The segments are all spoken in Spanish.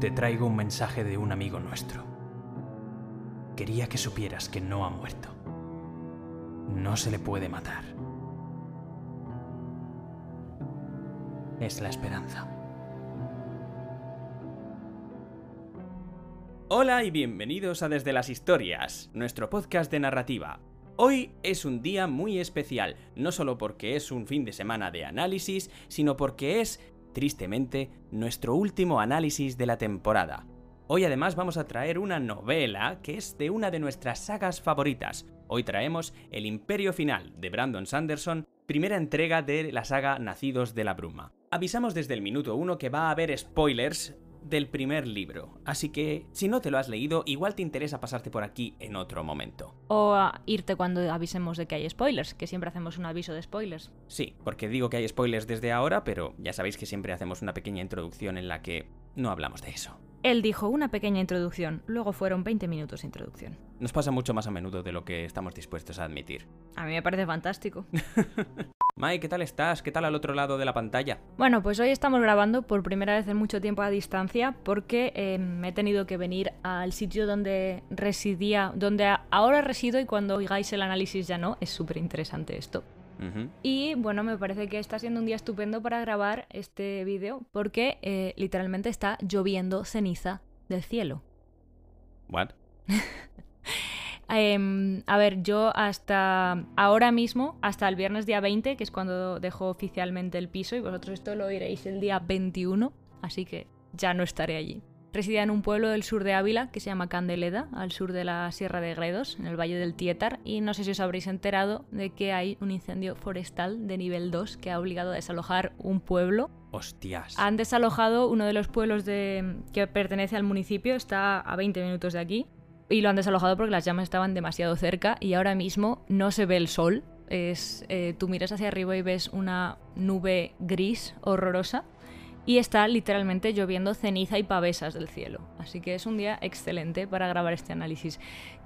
Te traigo un mensaje de un amigo nuestro. Quería que supieras que no ha muerto. No se le puede matar. Es la esperanza. Hola y bienvenidos a Desde las Historias, nuestro podcast de narrativa. Hoy es un día muy especial, no solo porque es un fin de semana de análisis, sino porque es, tristemente, nuestro último análisis de la temporada. Hoy además vamos a traer una novela que es de una de nuestras sagas favoritas. Hoy traemos El Imperio Final de Brandon Sanderson, primera entrega de la saga Nacidos de la Bruma. Avisamos desde el minuto 1 que va a haber spoilers del primer libro, así que si no te lo has leído, igual te interesa pasarte por aquí en otro momento. O a irte cuando avisemos de que hay spoilers, que siempre hacemos un aviso de spoilers. Sí, porque digo que hay spoilers desde ahora, pero ya sabéis que siempre hacemos una pequeña introducción en la que no hablamos de eso. Él dijo una pequeña introducción, luego fueron 20 minutos de introducción. Nos pasa mucho más a menudo de lo que estamos dispuestos a admitir. A mí me parece fantástico. Mai, ¿qué tal estás? ¿Qué tal al otro lado de la pantalla? Bueno, pues hoy estamos grabando por primera vez en mucho tiempo a distancia porque eh, me he tenido que venir al sitio donde residía, donde ahora resido y cuando oigáis el análisis ya no. Es súper interesante esto. Y bueno, me parece que está siendo un día estupendo para grabar este vídeo porque eh, literalmente está lloviendo ceniza del cielo. What? Em, a ver, yo hasta ahora mismo, hasta el viernes día 20, que es cuando dejo oficialmente el piso, y vosotros esto lo oiréis el día 21, así que ya no estaré allí. Residía en un pueblo del sur de Ávila que se llama Candeleda, al sur de la Sierra de Gredos, en el Valle del Tietar, y no sé si os habréis enterado de que hay un incendio forestal de nivel 2 que ha obligado a desalojar un pueblo Hostias. han desalojado uno de los pueblos de- que pertenece al municipio, está a 20 minutos de aquí, y lo han desalojado porque las llamas estaban demasiado cerca y ahora mismo no se ve el sol. Es, eh, tú miras hacia arriba y ves una nube gris horrorosa y está literalmente lloviendo ceniza y pavesas del cielo. Así que es un día excelente para grabar este análisis.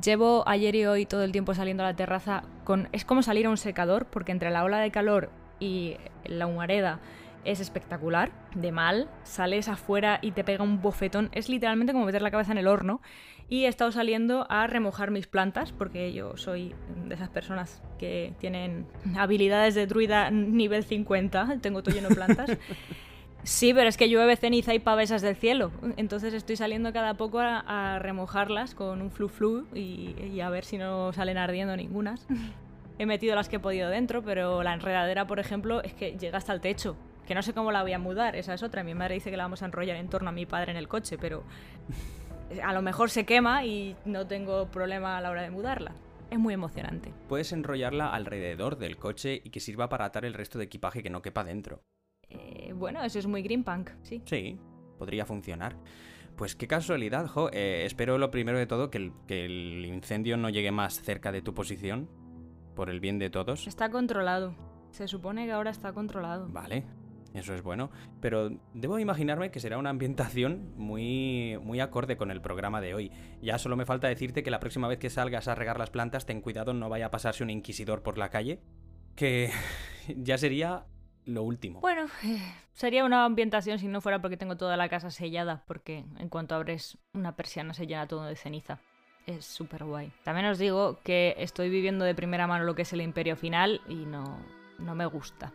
Llevo ayer y hoy todo el tiempo saliendo a la terraza con... Es como salir a un secador porque entre la ola de calor y la humareda es espectacular, de mal, sales afuera y te pega un bofetón, es literalmente como meter la cabeza en el horno. Y he estado saliendo a remojar mis plantas, porque yo soy de esas personas que tienen habilidades de druida nivel 50, tengo todo lleno de plantas. Sí, pero es que llueve ceniza y pavesas del cielo. Entonces estoy saliendo cada poco a, a remojarlas con un flu flu y, y a ver si no salen ardiendo ningunas. He metido las que he podido dentro, pero la enredadera, por ejemplo, es que llega hasta el techo. Que no sé cómo la voy a mudar, esa es otra. Mi madre dice que la vamos a enrollar en torno a mi padre en el coche, pero a lo mejor se quema y no tengo problema a la hora de mudarla. Es muy emocionante. Puedes enrollarla alrededor del coche y que sirva para atar el resto de equipaje que no quepa dentro. Eh, bueno, eso es muy green punk, sí. Sí, podría funcionar. Pues qué casualidad, Jo. Eh, espero lo primero de todo que el, que el incendio no llegue más cerca de tu posición, por el bien de todos. Está controlado. Se supone que ahora está controlado. Vale, eso es bueno. Pero debo imaginarme que será una ambientación muy, muy acorde con el programa de hoy. Ya solo me falta decirte que la próxima vez que salgas a regar las plantas, ten cuidado, no vaya a pasarse un inquisidor por la calle. Que ya sería lo último. Bueno, eh, sería una ambientación si no fuera porque tengo toda la casa sellada, porque en cuanto abres una persiana se llena todo de ceniza. Es súper guay. También os digo que estoy viviendo de primera mano lo que es el imperio final y no, no me gusta,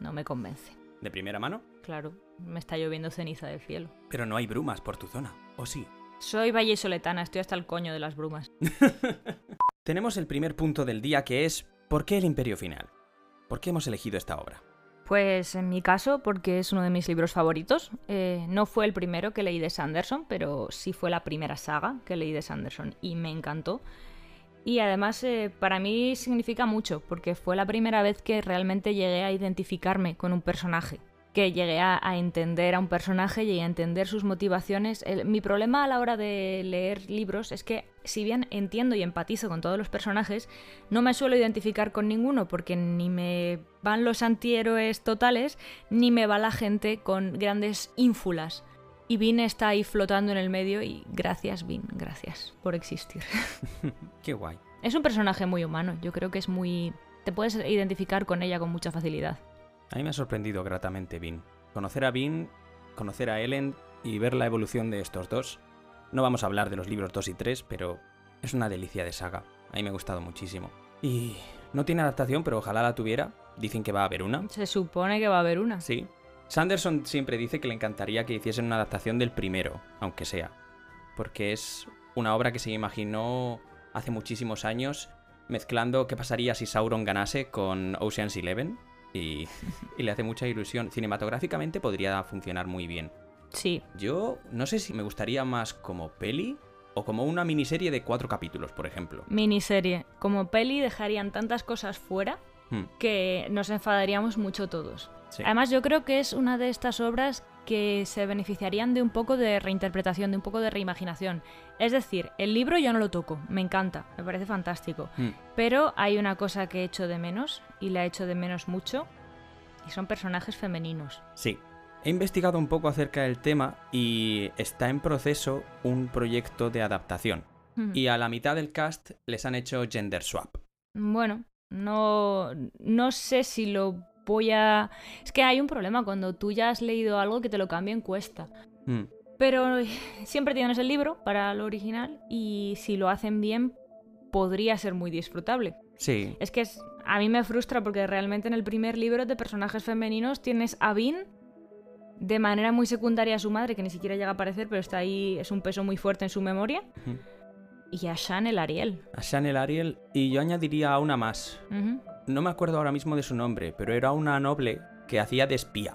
no me convence. ¿De primera mano? Claro, me está lloviendo ceniza del cielo. Pero no hay brumas por tu zona, ¿o sí? Soy vallesoletana, estoy hasta el coño de las brumas. Tenemos el primer punto del día que es ¿por qué el Imperio Final? ¿Por qué hemos elegido esta obra? Pues en mi caso, porque es uno de mis libros favoritos. Eh, no fue el primero que leí de Sanderson, pero sí fue la primera saga que leí de Sanderson y me encantó. Y además eh, para mí significa mucho, porque fue la primera vez que realmente llegué a identificarme con un personaje. Que llegué a, a entender a un personaje y a entender sus motivaciones. El- mi problema a la hora de leer libros es que, si bien entiendo y empatizo con todos los personajes, no me suelo identificar con ninguno, porque ni me van los antihéroes totales, ni me va la gente con grandes ínfulas. Y Vin está ahí flotando en el medio y gracias Vin, gracias por existir. Qué guay. Es un personaje muy humano, yo creo que es muy... Te puedes identificar con ella con mucha facilidad. A mí me ha sorprendido gratamente Vin. Conocer a Vin, conocer a Ellen, y ver la evolución de estos dos. No vamos a hablar de los libros 2 y 3, pero es una delicia de saga. A mí me ha gustado muchísimo. Y no tiene adaptación, pero ojalá la tuviera. Dicen que va a haber una. Se supone que va a haber una. Sí. Sanderson siempre dice que le encantaría que hiciesen una adaptación del primero, aunque sea. Porque es una obra que se imaginó hace muchísimos años mezclando qué pasaría si Sauron ganase con Ocean's Eleven. Y, y le hace mucha ilusión. Cinematográficamente podría funcionar muy bien. Sí. Yo no sé si me gustaría más como peli o como una miniserie de cuatro capítulos, por ejemplo. Miniserie. Como peli dejarían tantas cosas fuera Hmm, que nos enfadaríamos mucho todos. sí. Además, yo creo que es una de estas obras que se beneficiarían de un poco de reinterpretación, de un poco de reimaginación. Es decir, el libro yo no lo toco, me encanta, me parece fantástico. Hmm, Pero hay una cosa que he hecho de menos, y la he hecho de menos mucho, y son personajes femeninos. Sí. He investigado un poco acerca del tema y está en proceso un proyecto de adaptación. Hmm. Y a la mitad del cast les han hecho gender swap. Bueno, no, no sé si lo voy a... Es que hay un problema cuando tú ya has leído algo que te lo cambien cuesta. Hmm, Pero siempre tienes el libro para lo original y si lo hacen bien podría ser muy disfrutable. Sí. Es que es- a mí me frustra porque realmente en el primer libro de personajes femeninos tienes a Vin de manera muy secundaria a su madre, que ni siquiera llega a aparecer, pero está ahí, es un peso muy fuerte en su memoria, y a Shan el Ariel. A Chanel Ariel y yo añadiría a una más. No me acuerdo ahora mismo de su nombre, pero era una noble que hacía de espía.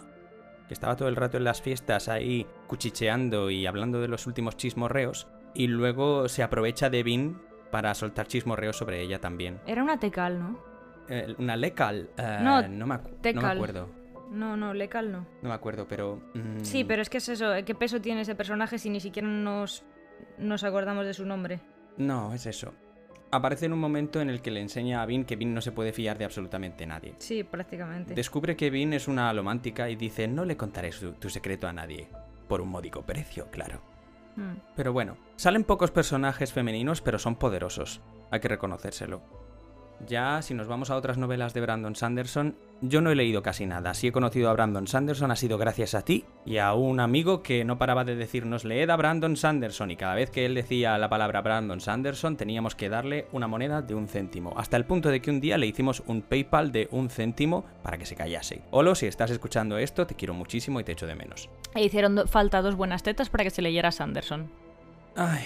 Que estaba todo el rato en las fiestas ahí cuchicheando y hablando de los últimos chismorreos. Y luego se aprovecha de Vin para soltar chismorreos sobre ella también. Era una Tecal, ¿no? Eh, una Lecal. eh, No, no, me no me acuerdo. No, no, Lecal no. No me acuerdo, pero. mm, Sí, pero es que es eso, ¿qué peso tiene ese personaje si ni siquiera nos, nos acordamos de su nombre? No, es eso. Aparece en un momento en el que le enseña a Vin que Vin no se puede fiar de absolutamente nadie. Sí, prácticamente. Descubre que Vin es una alomántica y dice: No le contaré su- tu secreto a nadie. Por un módico precio, claro. Mm. Pero bueno, salen pocos personajes femeninos, pero son poderosos. Hay que reconocérselo. Ya, si nos vamos a otras novelas de Brandon Sanderson, yo no he leído casi nada. Si he conocido a Brandon Sanderson ha sido gracias a ti y a un amigo que no paraba de decirnos leed a Brandon Sanderson y cada vez que él decía la palabra Brandon Sanderson teníamos que darle una moneda de un céntimo. Hasta el punto de que un día le hicimos un PayPal de un céntimo para que se callase. Olo, si estás escuchando esto, te quiero muchísimo y te echo de menos. E hicieron do- falta dos buenas tetas para que se leyera Sanderson. Ay.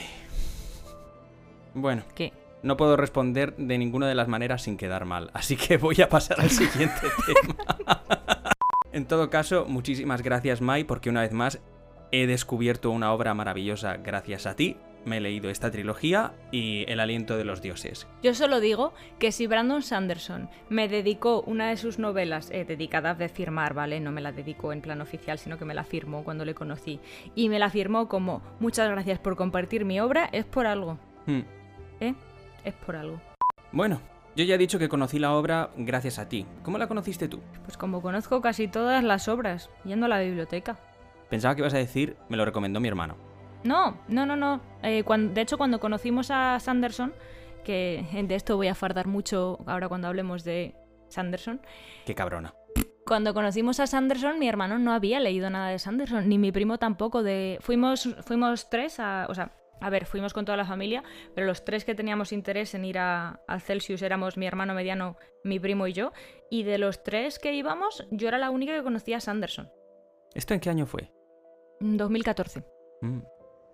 Bueno, ¿Qué? No puedo responder de ninguna de las maneras sin quedar mal, así que voy a pasar al siguiente tema. en todo caso, muchísimas gracias Mai, porque una vez más he descubierto una obra maravillosa gracias a ti. Me he leído esta trilogía y El aliento de los dioses. Yo solo digo que si Brandon Sanderson me dedicó una de sus novelas, eh, dedicada de firmar, ¿vale? No me la dedicó en plan oficial, sino que me la firmó cuando le conocí. Y me la firmó como muchas gracias por compartir mi obra, es por algo, Hmm. ¿eh? Es por algo. Bueno, yo ya he dicho que conocí la obra gracias a ti. ¿Cómo la conociste tú? Pues como conozco casi todas las obras, yendo a la biblioteca. Pensaba que ibas a decir, me lo recomendó mi hermano. No, no, no, no. Eh, de hecho, cuando conocimos a Sanderson, que de esto voy a fardar mucho ahora cuando hablemos de Sanderson, Qué cabrona. Cuando conocimos a Sanderson, mi hermano no había leído nada de Sanderson, ni mi primo tampoco. De... Fuimos, fuimos tres, a... o sea, a ver, fuimos con toda la familia, pero los tres que teníamos interés en ir a, Celsius éramos mi hermano mediano, mi primo y yo. Y de los tres que íbamos, yo era la única que conocía a Sanderson. ¿Esto en qué año fue? En 2014. Mm,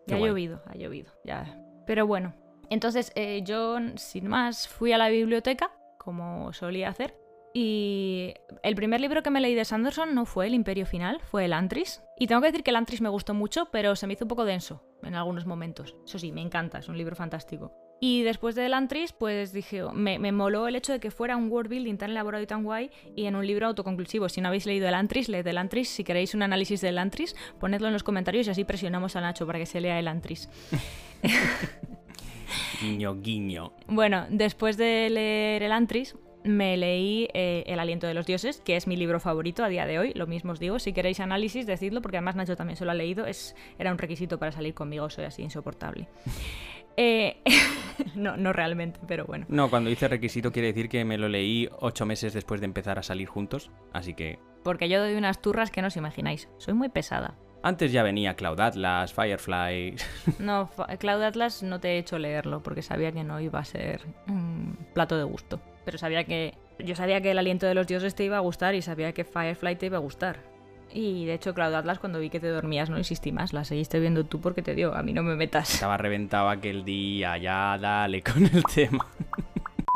Ya ha llovido, ha llovido, ya. Pero bueno, entonces eh, yo, sin más, fui a la biblioteca, como solía hacer, y el primer libro que me leí de Sanderson no fue El Imperio Final, fue El Antris. Y tengo que decir que El Antris me gustó mucho, pero se me hizo un poco denso en algunos momentos. Eso sí, me encanta, es un libro fantástico. Y después de El Antris, pues dije, me, me moló el hecho de que fuera un world building tan elaborado y tan guay y en un libro autoconclusivo. Si no habéis leído El Antris, leed El Antris. Si queréis un análisis del Antris, ponedlo en los comentarios y así presionamos a Nacho para que se lea El Antris. Guiño, guiño. Bueno, después de leer El Antris, me leí eh, El aliento de los dioses, que es mi libro favorito a día de hoy. Lo mismo os digo, si queréis análisis, decidlo, porque además Nacho también se lo ha leído. Es, era un requisito para salir conmigo, soy así insoportable. Eh, no, no realmente, pero bueno. No, cuando dice requisito quiere decir que me lo leí ocho meses después de empezar a salir juntos, así que... Porque yo doy unas turras que no os imagináis. Soy muy pesada. Antes ya venía Cloud Atlas, Firefly. No, Cloud Atlas no te he hecho leerlo porque sabía que no iba a ser un plato de gusto. Pero sabía que. Yo sabía que el aliento de los dioses te iba a gustar y sabía que Firefly te iba a gustar. Y de hecho, Cloud Atlas, cuando vi que te dormías, no insistí más. La seguiste viendo tú porque te dio. A mí no me metas. Estaba reventado aquel día, ya dale con el tema.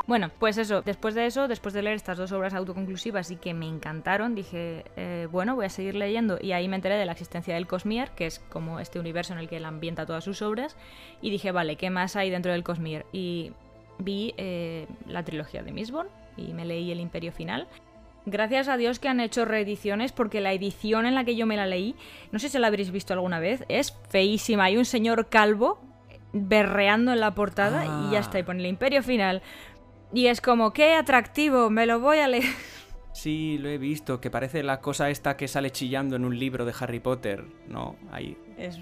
Bueno, pues eso, después de eso, después de leer estas dos obras autoconclusivas y que me encantaron, dije, eh, bueno, voy a seguir leyendo y ahí me enteré de la existencia del Cosmier, que es como este universo en el que él ambienta todas sus obras, y dije, vale, ¿qué más hay dentro del Cosmier? Y vi eh, la trilogía de Mistborn y me leí El Imperio Final. Gracias a Dios que han hecho reediciones porque la edición en la que yo me la leí, no sé si la habréis visto alguna vez, es feísima. Hay un señor calvo berreando en la portada y ya está, y pone el Imperio Final. Y es como, qué atractivo, me lo voy a leer. Sí, lo he visto, que parece la cosa esta que sale chillando en un libro de Harry Potter, ¿no? Ahí. Es,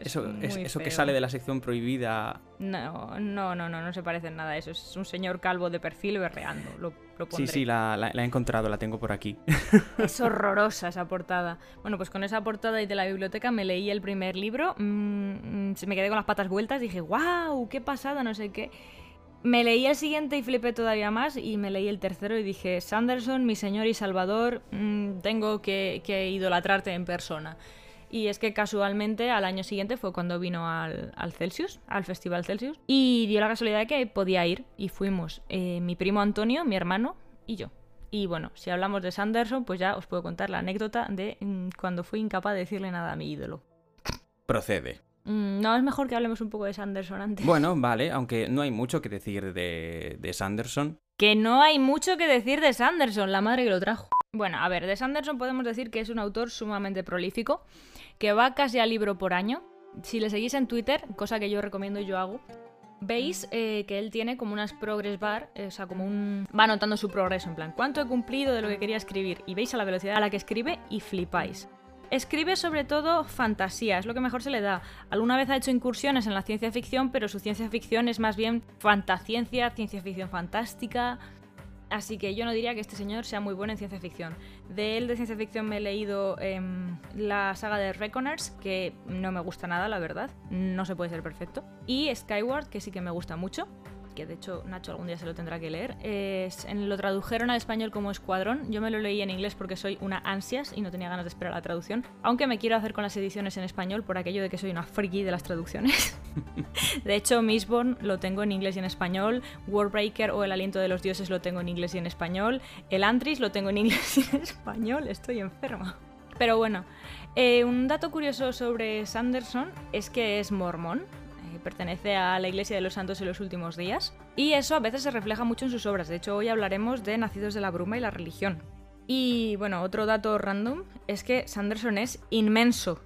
eso, eso que sale de la sección prohibida. No, no, no, no, no se parece en nada a eso. Es un señor calvo de perfil berreando. Lo, sí, sí, la, he encontrado, la tengo por aquí. Es horrorosa esa portada. Bueno, pues con esa portada y de la biblioteca me leí el primer libro. Mm, mm, se me quedé con las patas vueltas. Dije, wow, qué pasada, no sé qué. Me leí el siguiente y flipé todavía más y me leí el tercero y dije, Sanderson, mi señor y salvador, mm, tengo que, idolatrarte en persona. Y es que casualmente al año siguiente fue cuando vino al, Celsius, al Festival Celsius, y dio la casualidad de que podía ir y fuimos eh, mi primo Antonio, mi hermano y yo. Y bueno, si hablamos de Sanderson, pues ya os puedo contar la anécdota de mm, cuando fui incapaz de decirle nada a mi ídolo. Procede. Mm, no, es mejor que hablemos un poco de Sanderson antes. Bueno, vale, aunque no hay mucho que decir de, de Sanderson. Que no hay mucho que decir de Sanderson, la madre que lo trajo. Bueno, a ver, de Sanderson podemos decir que es un autor sumamente prolífico, que va casi al libro por año. Si le seguís en Twitter, cosa que yo recomiendo y yo hago, veis eh, que él tiene como unas progress bar, eh, o sea, como un... va anotando su progreso, en plan, ¿cuánto he cumplido de lo que quería escribir? Y veis a la velocidad a la que escribe y flipáis. Escribe sobre todo fantasía, es lo que mejor se le da. Alguna vez ha hecho incursiones en la ciencia ficción, pero su ciencia ficción es más bien fantasciencia, ciencia ficción fantástica. Así que yo no diría que este señor sea muy bueno en ciencia ficción. De él de ciencia ficción me he leído em, la saga de Reckoners, que no me gusta nada, la verdad. No se puede ser perfecto. Y Skyward, que sí que me gusta mucho que de hecho Nacho algún día se lo tendrá que leer. Es, en, lo tradujeron al español como Escuadrón. Yo me lo leí en inglés porque soy una ansias y no tenía ganas de esperar la traducción. Aunque me quiero hacer con las ediciones en español por aquello de que soy una friki de las traducciones. de hecho, Mistborn lo tengo en inglés y en español. Warbreaker o El aliento de los dioses lo tengo en inglés y en español. El Antris lo tengo en inglés y en español. Estoy enferma. Pero bueno, eh, un dato curioso sobre Sanderson es que es mormón pertenece a la Iglesia de los Santos en los últimos días, y eso a veces se refleja mucho en sus obras. De hecho, hoy hablaremos de Nacidos de la Bruma y la religión. Y bueno, otro dato random es que Sanderson es inmenso.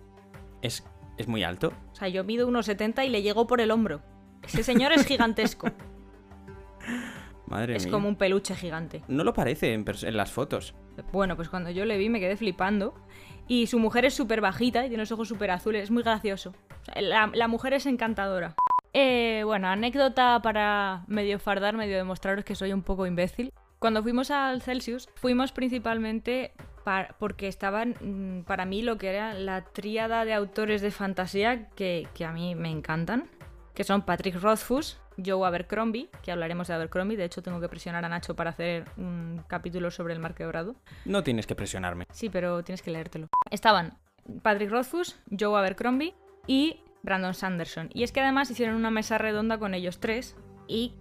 ¿Es, es muy alto? O sea, yo mido 1,70 y le llego por el hombro. Ese señor es gigantesco. Madre es como un peluche gigante. No lo parece en, en, las fotos. Bueno, pues cuando yo le vi me quedé flipando. Y su mujer es súper bajita y tiene los ojos súper azules. Es muy gracioso. La, mujer es encantadora. Eh, bueno, anécdota para medio fardar, medio demostraros que soy un poco imbécil. Cuando fuimos al Celsius, fuimos principalmente porque estaban mm, para mí lo que era la tríada de autores de fantasía que, que a mí me encantan, que son Patrick Rothfuss, Joe Abercrombie, que hablaremos de Abercrombie, de hecho tengo que presionar a Nacho para hacer un capítulo sobre el mar quebrado. No tienes que presionarme. Sí, pero tienes que leértelo. Estaban Patrick Rothfuss, Joe Abercrombie y Brandon Sanderson. Y es que además hicieron una mesa redonda con ellos tres y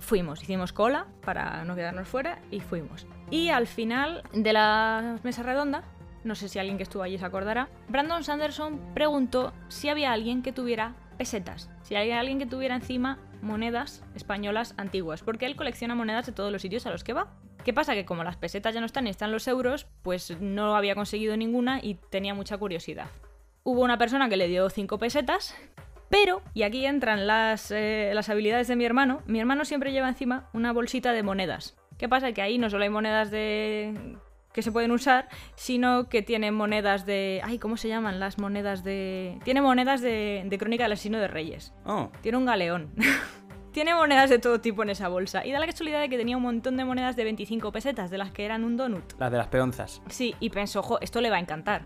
fuimos, hicimos cola para no quedarnos fuera y fuimos. Y al final de la mesa redonda, no sé si alguien que estuvo allí se acordará, Brandon Sanderson preguntó si había alguien que tuviera pesetas, si había alguien que tuviera encima monedas españolas antiguas, porque él colecciona monedas de todos los sitios a los que va. ¿Qué pasa? Que como las pesetas ya no están y están los euros, pues no había conseguido ninguna y tenía mucha curiosidad. Hubo una persona que le dio 5 pesetas, pero, y aquí entran las, eh, las habilidades de mi hermano, mi hermano siempre lleva encima una bolsita de monedas. ¿Qué pasa? Que ahí no solo hay monedas de que se pueden usar, sino que tiene monedas de... Ay, ¿cómo se llaman las monedas de...? Tiene monedas de, de Crónica del Asesino de Reyes. Oh. Tiene un galeón. tiene monedas de todo tipo en esa bolsa. Y da la casualidad de que tenía un montón de monedas de 25 pesetas, de las que eran un donut. Las de las peonzas. Sí, y pensó, ojo, esto le va a encantar.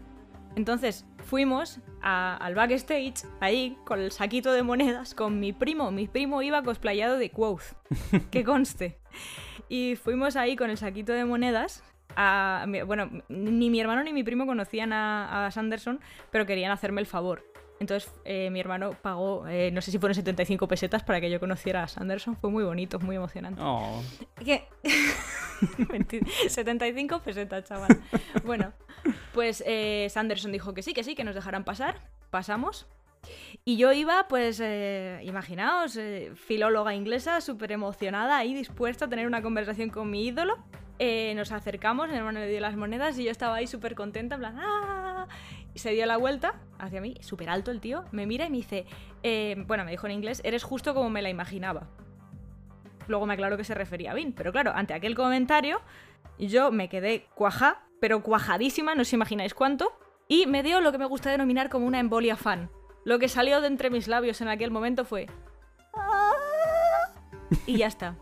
Entonces, fuimos al backstage, ahí, con el saquito de monedas, con mi primo. Mi primo iba cosplayado de Quoth, que conste. Y fuimos ahí con el saquito de monedas. A, bueno, ni mi hermano ni mi primo conocían a, a Sanderson, pero querían hacerme el favor. Entonces eh, mi hermano pagó, eh, no sé si fueron 75 pesetas para que yo conociera a Sanderson. Fue muy bonito, muy emocionante. Oh. ¿Qué? 75 pesetas, chaval. Bueno, pues eh, Sanderson dijo que sí, que sí, que nos dejaran pasar. Pasamos. Y yo iba, pues, imaginaos, filóloga inglesa, súper emocionada y dispuesta a tener una conversación con mi ídolo. nos acercamos, mi hermano le dio las monedas y yo estaba ahí súper contenta, en plan, ¡ah! Se dio la vuelta hacia mí, súper alto el tío, me mira y me dice, eh, bueno, me dijo en inglés, eres justo como me la imaginaba. Luego me aclaró que se refería a Vin, pero claro, ante aquel comentario, yo me quedé cuaja, pero cuajadísima, no os imagináis cuánto, y me dio lo que me gusta denominar como una embolia fan. Lo que salió de entre mis labios en aquel momento fue... Ah", y ya está.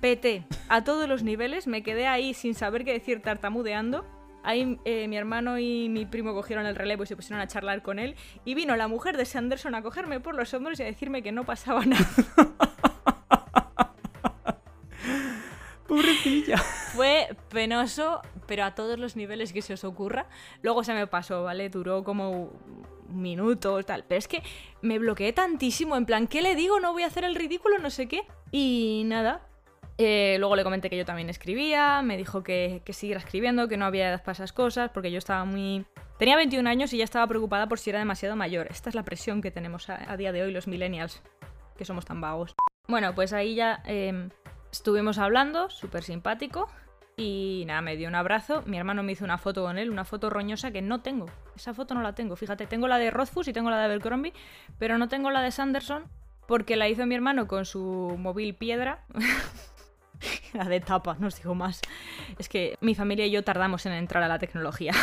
PT a todos los niveles, me quedé ahí sin saber qué decir tartamudeando Ahí eh, mi hermano y mi primo cogieron el relevo y se pusieron a charlar con él. Y vino la mujer de Sanderson a cogerme por los hombros y a decirme que no pasaba nada. Pobrecilla. Fue penoso, pero a todos los niveles que se os ocurra. Luego se me pasó, ¿vale? Duró como minutos, tal. Pero es que me bloqueé tantísimo, en plan, ¿qué le digo? No voy a hacer el ridículo, no sé qué. Y nada, eh, luego le comenté que yo también escribía, me dijo que, siguiera escribiendo, que no había edad para esas cosas, porque yo estaba muy... Tenía 21 años y ya estaba preocupada por si era demasiado mayor. Esta es la presión que tenemos a, día de hoy los millennials, que somos tan vagos. Bueno, pues ahí ya em, estuvimos hablando, súper simpático, y nada, me dio un abrazo. Mi hermano me hizo una foto con él, una foto roñosa que no tengo. Esa foto no la tengo, fíjate, tengo la de Rothfuss y tengo la de Abercrombie, pero no tengo la de Sanderson porque la hizo mi hermano con su móvil piedra. la de tapa, no os digo más. Es que mi familia y yo tardamos en entrar a la tecnología.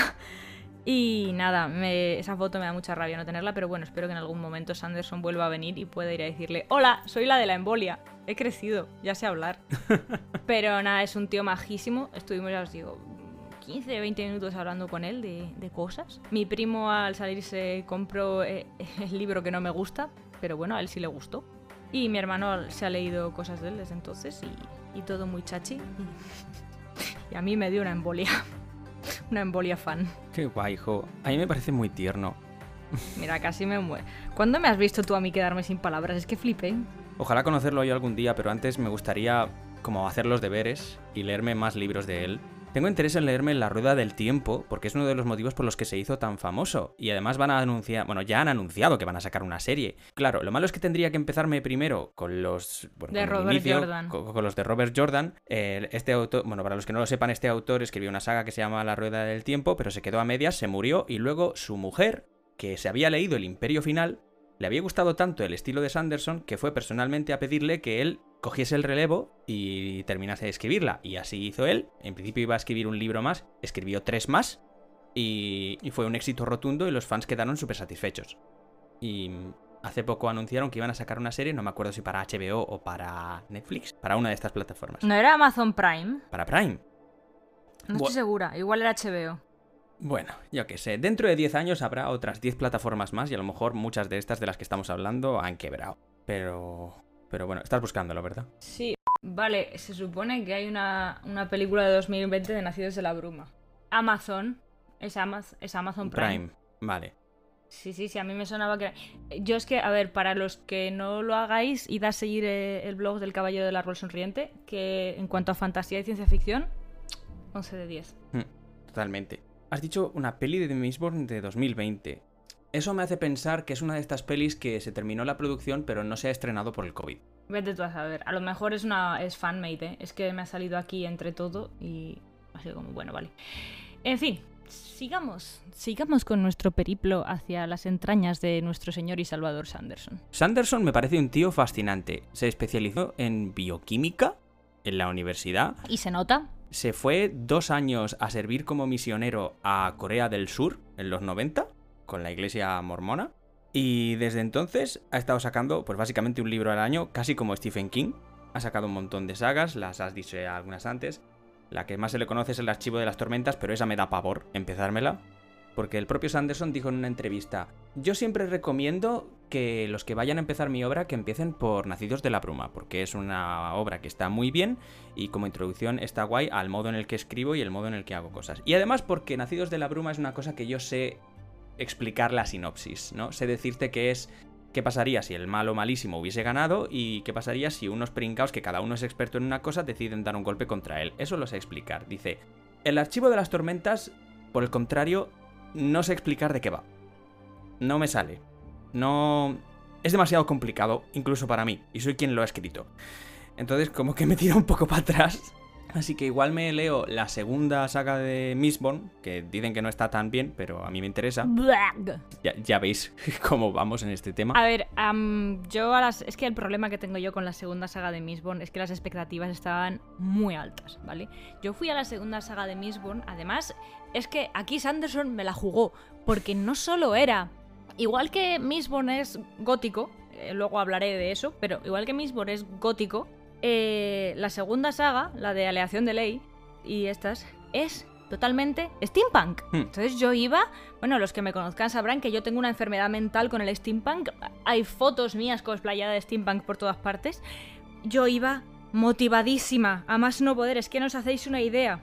Y nada, esa foto me da mucha rabia no tenerla, pero bueno, espero que en algún momento Sanderson vuelva a venir y pueda ir a decirle, hola, soy la de la embolia, he crecido, ya sé hablar. pero nada, es un tío majísimo, estuvimos, ya os digo, 15, 20 minutos hablando con él de, cosas. Mi primo al salirse compró eh, el libro que no me gusta, pero bueno, a él sí le gustó. Y mi hermano se ha leído cosas de él desde entonces y y todo muy chachi. Y a mí me dio una embolia. Una embolia fan. Qué guay, hijo. A mí me parece muy tierno. Mira, casi me muero. ¿Cuándo me has visto tú a mí quedarme sin palabras? Es que flipé. Ojalá conocerlo yo algún día, pero antes me gustaría como hacer los deberes y leerme más libros de él tengo interés en leerme La Rueda del Tiempo, porque es uno de los motivos por los que se hizo tan famoso. Y además van a anunciar, bueno, ya han anunciado que van a sacar una serie. Claro, lo malo es que tendría que empezarme primero con los... de Robert Jordan. Con, los de Robert Jordan. este autor, bueno, para los que no lo sepan, este autor escribió una saga que se llama La Rueda del Tiempo, pero se quedó a medias, se murió y luego su mujer, que se había leído El Imperio Final, le había gustado tanto el estilo de Sanderson que fue personalmente a pedirle que él cogiese el relevo y terminase de escribirla. Y así hizo él. En principio iba a escribir un libro más, escribió tres más. Y, fue un éxito rotundo y los fans quedaron súper satisfechos. Y hace poco anunciaron que iban a sacar una serie, no me acuerdo si para HBO o para Netflix, para una de estas plataformas. ¿No era Amazon Prime? Para Prime. No estoy segura, igual era HBO. Bueno, yo qué sé, dentro de 10 años habrá otras 10 plataformas más y a lo mejor muchas de estas de las que estamos hablando han quebrado. Pero pero bueno, estás buscándolo, ¿verdad? Sí. Vale, se supone que hay una, película de 2020 de Nacidos de la Bruma. Amazon. Es, es Amazon Prime. Prime. Vale. Sí, sí, sí, a mí me sonaba que... Yo es que, a ver, para los que no lo hagáis, id a seguir eh, el blog del Caballero del Árbol Sonriente, que en cuanto a fantasía y ciencia ficción, 11 de 10. Hmm, totalmente. Has dicho una peli de Mistborn de 2020. Eso me hace pensar que es una de estas pelis que se terminó la producción pero no se ha estrenado por el COVID. Vete tú a saber. A lo mejor es una es fanmate, ¿eh? Es que me ha salido aquí entre todo y ha sido como, bueno, vale. En fin, sigamos. Sigamos con nuestro periplo hacia las entrañas de nuestro señor y salvador Sanderson. Sanderson me parece un tío fascinante. Se especializó en bioquímica en la universidad. ¿Y se nota? Se fue dos años a servir como misionero a Corea del Sur en los 90 con la iglesia mormona. Y desde entonces ha estado sacando, pues básicamente un libro al año, casi como Stephen King. Ha sacado un montón de sagas, las has dicho algunas antes. La que más se le conoce es El Archivo de las Tormentas, pero esa me da pavor empezármela. porque el propio Sanderson dijo en una entrevista, yo siempre recomiendo que los que vayan a empezar mi obra que empiecen por Nacidos de la Bruma, porque es una obra que está muy bien y como introducción está guay al modo en el que escribo y el modo en el que hago cosas. Y además porque Nacidos de la Bruma es una cosa que yo sé explicar la sinopsis, ¿no? Sé decirte que es qué pasaría si el malo malísimo hubiese ganado y qué pasaría si unos pringaos que cada uno es experto en una cosa deciden dar un golpe contra él. Eso lo sé explicar. Dice, el archivo de las tormentas, por el contrario, no sé explicar de qué va. No me sale. No... Es demasiado complicado, incluso para mí, y soy quien lo ha escrito. Entonces, como que me tira un poco para atrás Así que igual me leo la segunda saga de Mistborn, que dicen que no está tan bien, pero a mí me interesa. Ya, veis cómo vamos en este tema. A ver, yo a las... Es que el problema que tengo yo con la segunda saga de Mistborn es que las expectativas estaban muy altas, ¿vale? Yo fui a la segunda saga de Mistborn, además, es que aquí Sanderson me la jugó, porque no solo era... Igual que Mistborn es gótico, eh, luego hablaré de eso, pero igual que Mistborn es gótico, eh, la segunda saga, la de Aleación de Ley, y estas, es totalmente steampunk. Hmm. Entonces yo iba, bueno, los que me conozcan sabrán que yo tengo una enfermedad mental con el steampunk. Hay fotos mías cosplayadas de steampunk por todas partes. Yo iba motivadísima, a más no poder, es que no os hacéis una idea.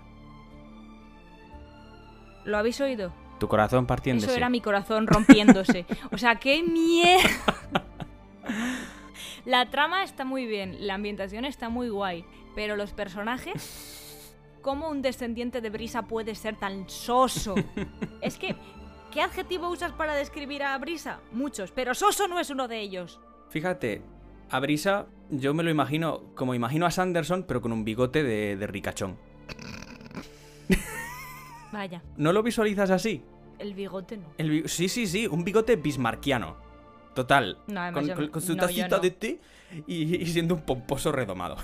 ¿Lo habéis oído? Tu corazón partiéndose. Eso era mi corazón rompiéndose. o sea, qué miedo. La trama está muy bien, la ambientación está muy guay, pero los personajes, ¿cómo un descendiente de Brisa puede ser tan soso? es que, ¿qué adjetivo usas para describir a Brisa? Muchos, pero soso no es uno de ellos. Fíjate, a Brisa yo me lo imagino como imagino a Sanderson, pero con un bigote de, ricachón. Vaya. ¿No lo visualizas así? El bigote no. sí, sí, sí, un bigote bismarquiano. Total. con, su tacita de té y, siendo un pomposo redomado.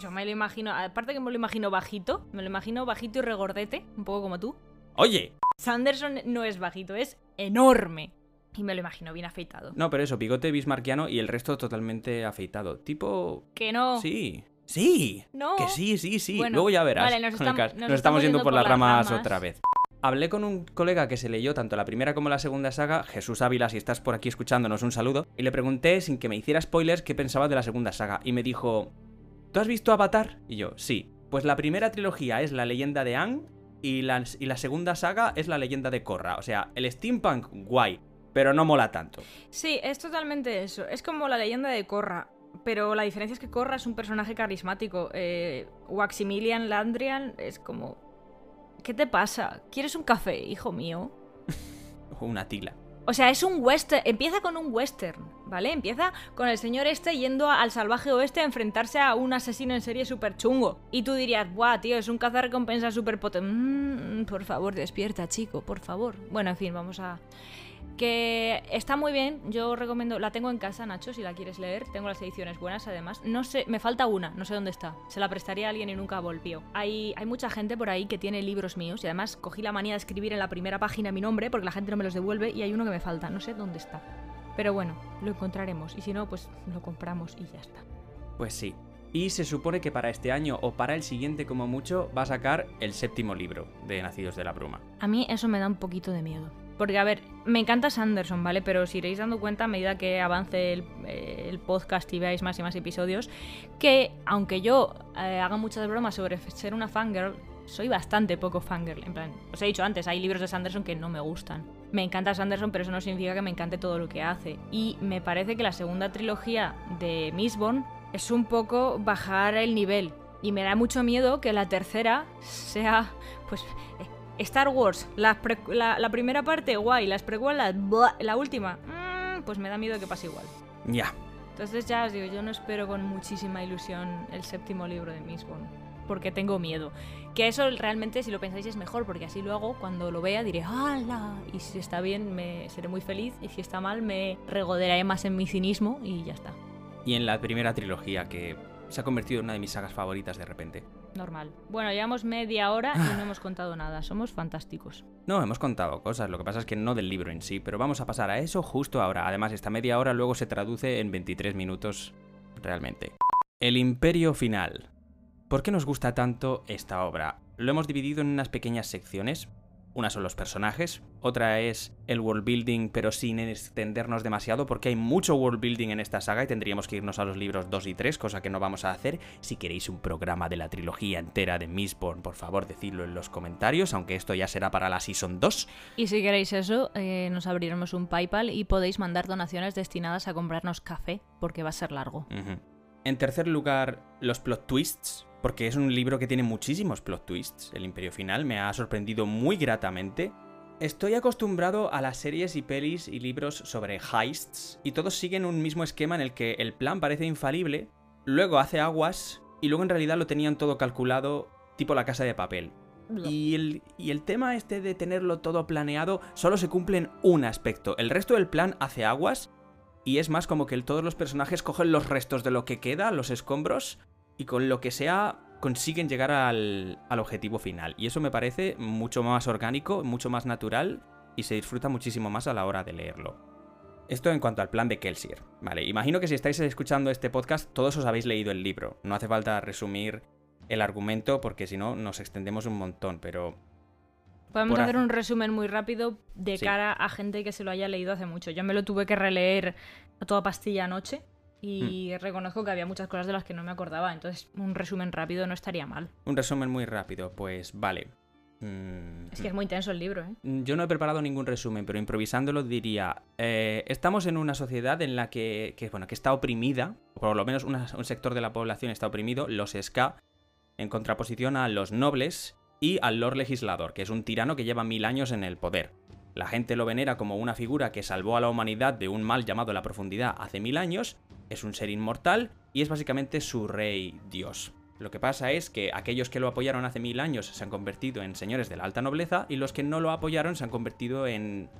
Yo me lo imagino, aparte que me lo imagino bajito, me lo imagino bajito y regordete, un poco como tú. Oye. Sanderson no es bajito, es enorme. Y me lo imagino bien afeitado. No, pero eso, bigote bismarquiano y el resto totalmente afeitado. Tipo... Que no. Sí. Sí. No. Que sí, sí, sí. Luego ya verás. Vale, nos, estamos, yendo, por, las ramas otra vez. Hablé con un colega que se leyó tanto la primera como la segunda saga, Jesús Ávila, si estás por aquí escuchándonos, un saludo, y le pregunté, sin que me hiciera spoilers, qué pensaba de la segunda saga, y me dijo, ¿tú has visto Avatar? Y yo, sí. Pues la primera trilogía es la leyenda de Ang, y la, segunda saga es la leyenda de Korra. O sea, el steampunk, guay, pero no mola tanto. Sí, es totalmente eso. Es como la leyenda de Korra. Pero la diferencia es que Korra es un personaje carismático. Eh, Waximilian Landrian es como ¿Qué te pasa? ¿Quieres un café, hijo mío? o una tila. O sea, es un western. Empieza con un western, ¿vale? Empieza con el señor este yendo al salvaje oeste a enfrentarse a un asesino en serie súper chungo. Y tú dirías, ¡buah, tío! Es un cazarrecompensa súper potente. Mm, por favor, despierta, chico, por favor. Bueno, en fin, vamos a que está muy bien, yo recomiendo, la tengo en casa, Nacho, si la quieres leer, tengo las ediciones buenas además. No sé, me falta una, no sé dónde está. Se la prestaría a alguien y nunca volvió. Hay, hay mucha gente por ahí que tiene libros míos y además cogí la manía de escribir en la primera página mi nombre porque la gente no me los devuelve y hay uno que me falta, no sé dónde está. Pero bueno, lo encontraremos y si no, pues lo compramos y ya está. Pues sí. Y se supone que para este año o para el siguiente como mucho va a sacar el séptimo libro de Nacidos de la Bruma. A mí eso me da un poquito de miedo. Porque, a ver, me encanta Sanderson, ¿vale? Pero si iréis dando cuenta a medida que avance el, eh, podcast y veáis más y más episodios, que aunque yo eh, haga muchas bromas sobre ser una fangirl, soy bastante poco fangirl. En plan, os he dicho antes, hay libros de Sanderson que no me gustan. Me encanta Sanderson, pero eso no significa que me encante todo lo que hace. Y me parece que la segunda trilogía de Mistborn es un poco bajar el nivel. Y me da mucho miedo que la tercera sea, pues, Star Wars, la, primera parte, guay, las precuelas, la última, mm, pues me da miedo que pase igual. Ya. Entonces ya os digo, yo no espero con muchísima ilusión el séptimo libro de Mistborn, porque tengo miedo. Que eso realmente, si lo pensáis, es mejor, porque así luego, cuando lo vea, diré, ¡hala! Y si está bien, me seré muy feliz, y si está mal, me regoderé más en mi cinismo, y ya está. Y en la primera trilogía, que se ha convertido en una de mis sagas favoritas de repente. Normal. Bueno, llevamos media hora y no hemos contado nada. Somos fantásticos. No, hemos contado cosas. Lo que pasa es que no del libro en sí, pero vamos a pasar a eso justo ahora. Además, esta media hora luego se traduce en 23 minutos realmente. El Imperio Final. ¿Por qué nos gusta tanto esta obra? Lo hemos dividido en unas pequeñas secciones. Una son los personajes, otra es el world building, pero sin extendernos demasiado, porque hay mucho world building en esta saga y tendríamos que irnos a los libros 2 y 3, cosa que no vamos a hacer. Si queréis un programa de la trilogía entera de Mistborn, por favor, decidlo en los comentarios, aunque esto ya será para la Season 2. Y si queréis eso, eh, nos abriremos un PayPal y podéis mandar donaciones destinadas a comprarnos café, porque va a ser largo. En tercer lugar, los plot twists porque es un libro que tiene muchísimos plot twists. El Imperio Final me ha sorprendido muy gratamente. Estoy acostumbrado a las series y pelis y libros sobre heists, y todos siguen un mismo esquema en el que el plan parece infalible, luego hace aguas, y luego en realidad lo tenían todo calculado, tipo la casa de papel. Y el, y el, tema este de tenerlo todo planeado solo se cumple en un aspecto. El resto del plan hace aguas y es más como que todos los personajes cogen los restos de lo que queda, los escombros, y con lo que sea consiguen llegar al, objetivo final. Y eso me parece mucho más orgánico, mucho más natural y se disfruta muchísimo más a la hora de leerlo. Esto en cuanto al plan de Kelsier. Vale, imagino que si estáis escuchando este podcast todos os habéis leído el libro. No hace falta resumir el argumento porque si no nos extendemos un montón, pero... Podemos hacer un resumen muy rápido de cara a gente que se lo haya leído hace mucho. Yo me lo tuve que releer a toda pastilla anoche y hmm. reconozco que había muchas cosas de las que no me acordaba, entonces un resumen rápido no estaría mal. Un resumen muy rápido, pues vale. Mm, es que es muy intenso el libro, ¿eh? Mm, yo no he preparado ningún resumen, pero improvisándolo diría, eh, estamos en una sociedad en la que, bueno, que está oprimida, o por lo menos un sector de la población está oprimido, los ska, en contraposición a los nobles y al Lord Legislador, que es un tirano que lleva mil años en el poder. La gente lo venera como una figura que salvó a la humanidad de un mal llamado la profundidad hace mil años, es un ser inmortal y es básicamente su rey dios. Lo que pasa es que aquellos que lo apoyaron hace mil años se han convertido en señores de la alta nobleza y los que no lo apoyaron se han convertido en...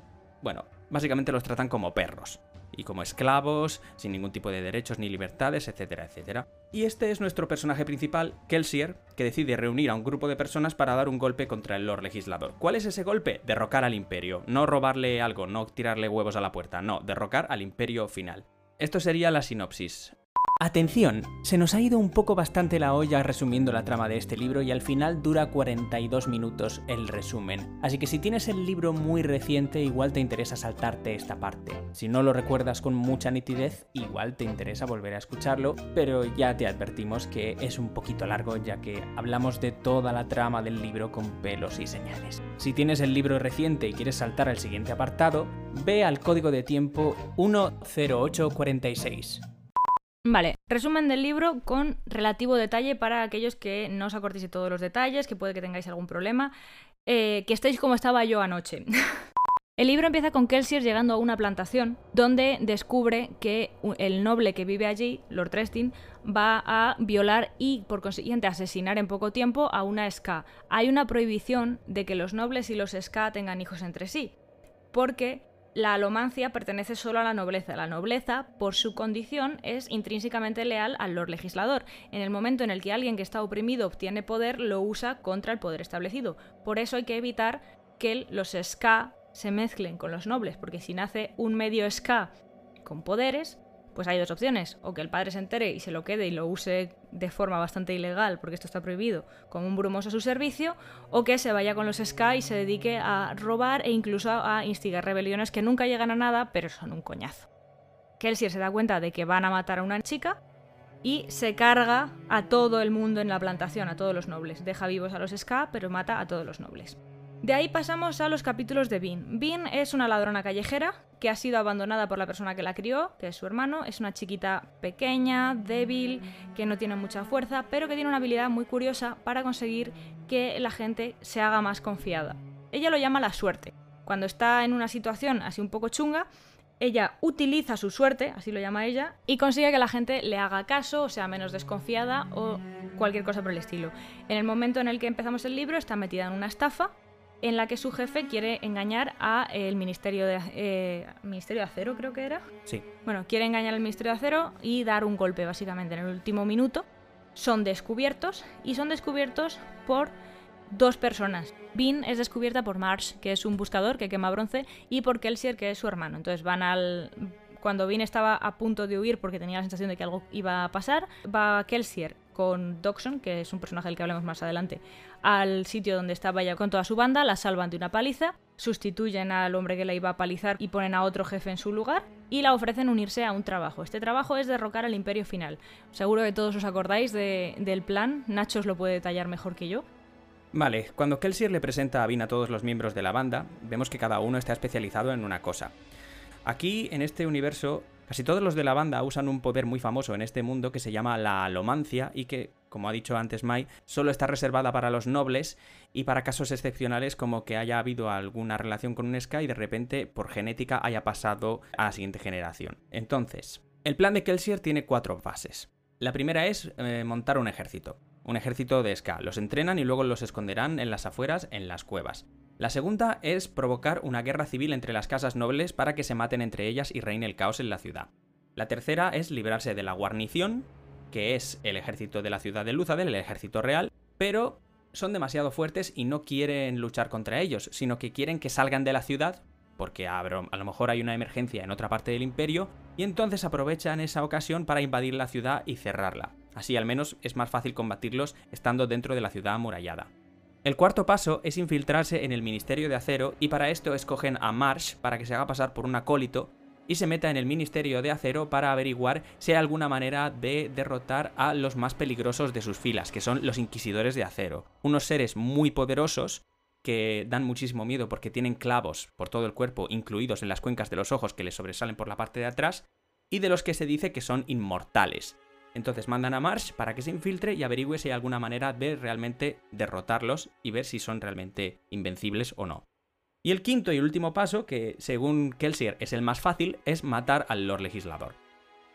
bueno, básicamente los tratan como perros. Y como esclavos, sin ningún tipo de derechos ni libertades, etcétera, etcétera. Y este es nuestro personaje principal, Kelsier, que decide reunir a un grupo de personas para dar un golpe contra el Lord Legislador. ¿Cuál es ese golpe? Derrocar al imperio. No robarle algo, no tirarle huevos a la puerta, no, derrocar al imperio final. Esto sería la sinopsis. Atención, se nos ha ido un poco bastante la olla resumiendo la trama de este libro y al final dura 42 minutos el resumen. Así que si tienes el libro muy reciente igual te interesa saltarte esta parte. Si no lo recuerdas con mucha nitidez, igual te interesa volver a escucharlo, pero ya te advertimos que es un poquito largo ya que hablamos de toda la trama del libro con pelos y señales. Si tienes el libro reciente y quieres saltar al siguiente apartado, ve al código de tiempo 10846. Vale, resumen del libro con relativo detalle para aquellos que no os acordéis de todos los detalles, que puede que tengáis algún problema, eh, que estéis como estaba yo anoche. El libro empieza con Kelsier llegando a una plantación donde descubre que el noble que vive allí, Lord Trestin, va a violar y por consiguiente asesinar en poco tiempo a una Ska. Hay una prohibición de que los nobles y los Ska tengan hijos entre sí, porque la alomancia pertenece solo a la nobleza. La nobleza, por su condición, es intrínsecamente leal al Lord Legislador. En el momento en el que alguien que está oprimido obtiene poder, lo usa contra el poder establecido. Por eso hay que evitar que los ska se mezclen con los nobles, porque si nace un medio ska con poderes, pues hay dos opciones, o que el padre se entere y se lo quede y lo use de forma bastante ilegal, porque esto está prohibido, como un brumoso a su servicio, o que se vaya con los Sky y se dedique a robar e incluso a instigar rebeliones que nunca llegan a nada, pero son un coñazo. Kelsier se da cuenta de que van a matar a una chica y se carga a todo el mundo en la plantación, a todos los nobles. Deja vivos a los Ska, pero mata a todos los nobles. De ahí pasamos a los capítulos de Bean. Bean es una ladrona callejera que ha sido abandonada por la persona que la crió, que es su hermano. Es una chiquita pequeña, débil, que no tiene mucha fuerza, pero que tiene una habilidad muy curiosa para conseguir que la gente se haga más confiada. Ella lo llama la suerte. Cuando está en una situación así un poco chunga, ella utiliza su suerte, así lo llama ella, y consigue que la gente le haga caso, o sea menos desconfiada o cualquier cosa por el estilo. En el momento en el que empezamos el libro está metida en una estafa en la que su jefe quiere engañar a el Ministerio de, eh, Ministerio de Acero, creo que era. Sí. Bueno, quiere engañar al Ministerio de Acero y dar un golpe, básicamente, en el último minuto. Son descubiertos y son descubiertos por dos personas. Bean es descubierta por Marsh, que es un buscador que quema bronce, y por Kelsier, que es su hermano. Entonces van al... Cuando Bean estaba a punto de huir porque tenía la sensación de que algo iba a pasar, va Kelsier con Doxon, que es un personaje del que hablemos más adelante, al sitio donde estaba ella con toda su banda, la salvan de una paliza, sustituyen al hombre que la iba a palizar y ponen a otro jefe en su lugar y la ofrecen unirse a un trabajo. Este trabajo es derrocar al Imperio Final. Seguro que todos os acordáis del plan, Nacho os lo puede detallar mejor que yo. Vale, cuando Kelsier le presenta a Vin a todos los miembros de la banda, vemos que cada uno está especializado en una cosa. Aquí, en este universo, Casi todos los de la banda usan un poder muy famoso en este mundo que se llama la alomancia y que, como ha dicho antes Mai, solo está reservada para los nobles y para casos excepcionales como que haya habido alguna relación con un Ska y de repente por genética haya pasado a la siguiente generación. Entonces, el plan de Kelsier tiene cuatro fases. La primera es eh, montar un ejército. Un ejército de Ska. Los entrenan y luego los esconderán en las afueras, en las cuevas. La segunda es provocar una guerra civil entre las casas nobles para que se maten entre ellas y reine el caos en la ciudad. La tercera es librarse de la guarnición, que es el ejército de la ciudad de Luzadel, el ejército real, pero son demasiado fuertes y no quieren luchar contra ellos, sino que quieren que salgan de la ciudad, porque a lo mejor hay una emergencia en otra parte del imperio, y entonces aprovechan esa ocasión para invadir la ciudad y cerrarla. Así al menos es más fácil combatirlos estando dentro de la ciudad amurallada. El cuarto paso es infiltrarse en el Ministerio de Acero y para esto escogen a Marsh para que se haga pasar por un acólito y se meta en el Ministerio de Acero para averiguar si hay alguna manera de derrotar a los más peligrosos de sus filas, que son los Inquisidores de Acero. Unos seres muy poderosos que dan muchísimo miedo porque tienen clavos por todo el cuerpo, incluidos en las cuencas de los ojos que les sobresalen por la parte de atrás, y de los que se dice que son inmortales. Entonces mandan a Marsh para que se infiltre y averigüe si hay alguna manera de realmente derrotarlos y ver si son realmente invencibles o no. Y el quinto y último paso, que según Kelsier es el más fácil, es matar al Lord Legislador.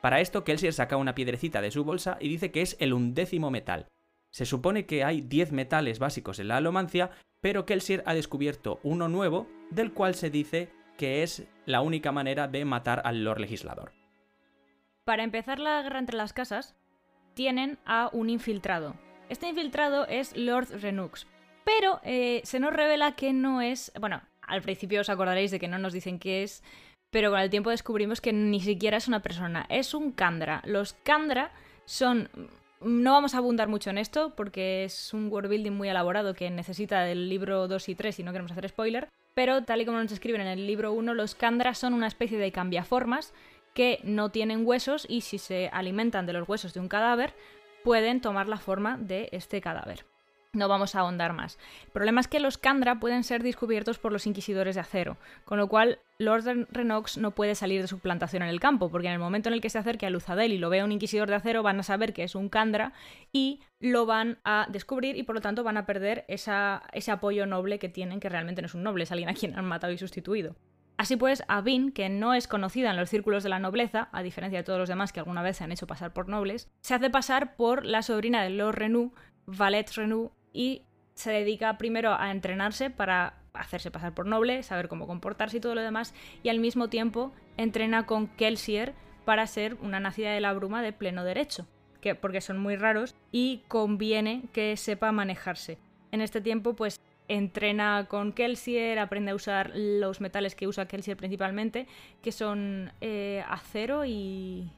Para esto, Kelsier saca una piedrecita de su bolsa y dice que es el undécimo metal. Se supone que hay 10 metales básicos en la alomancia, pero Kelsier ha descubierto uno nuevo, del cual se dice que es la única manera de matar al Lord Legislador. Para empezar la guerra entre las casas, tienen a un infiltrado. Este infiltrado es Lord Renux, pero eh, se nos revela que no es... Bueno, al principio os acordaréis de que no nos dicen qué es, pero con el tiempo descubrimos que ni siquiera es una persona, es un Kandra. Los Kandra son... No vamos a abundar mucho en esto porque es un world building muy elaborado que necesita del libro 2 y 3 y no queremos hacer spoiler, pero tal y como nos escriben en el libro 1, los Kandra son una especie de cambiaformas que no tienen huesos y si se alimentan de los huesos de un cadáver, pueden tomar la forma de este cadáver. No vamos a ahondar más. El problema es que los Kandra pueden ser descubiertos por los inquisidores de acero, con lo cual Lord Renox no puede salir de su plantación en el campo, porque en el momento en el que se acerque a Luzadel y lo vea un inquisidor de acero, van a saber que es un Kandra y lo van a descubrir y por lo tanto van a perder ese apoyo noble que tienen, que realmente no es un noble, es alguien a quien han matado y sustituido. Así pues, Avin, que no es conocida en los círculos de la nobleza, a diferencia de todos los demás que alguna vez se han hecho pasar por nobles, se hace pasar por la sobrina de Lord Renou, Valette Renou, y se dedica primero a entrenarse para hacerse pasar por noble, saber cómo comportarse y todo lo demás, y al mismo tiempo entrena con Kelsier para ser una nacida de la bruma de pleno derecho, que, porque son muy raros y conviene que sepa manejarse. En este tiempo, pues entrena con Kelsier, aprende a usar los metales que usa Kelsier principalmente, que son eh, acero y...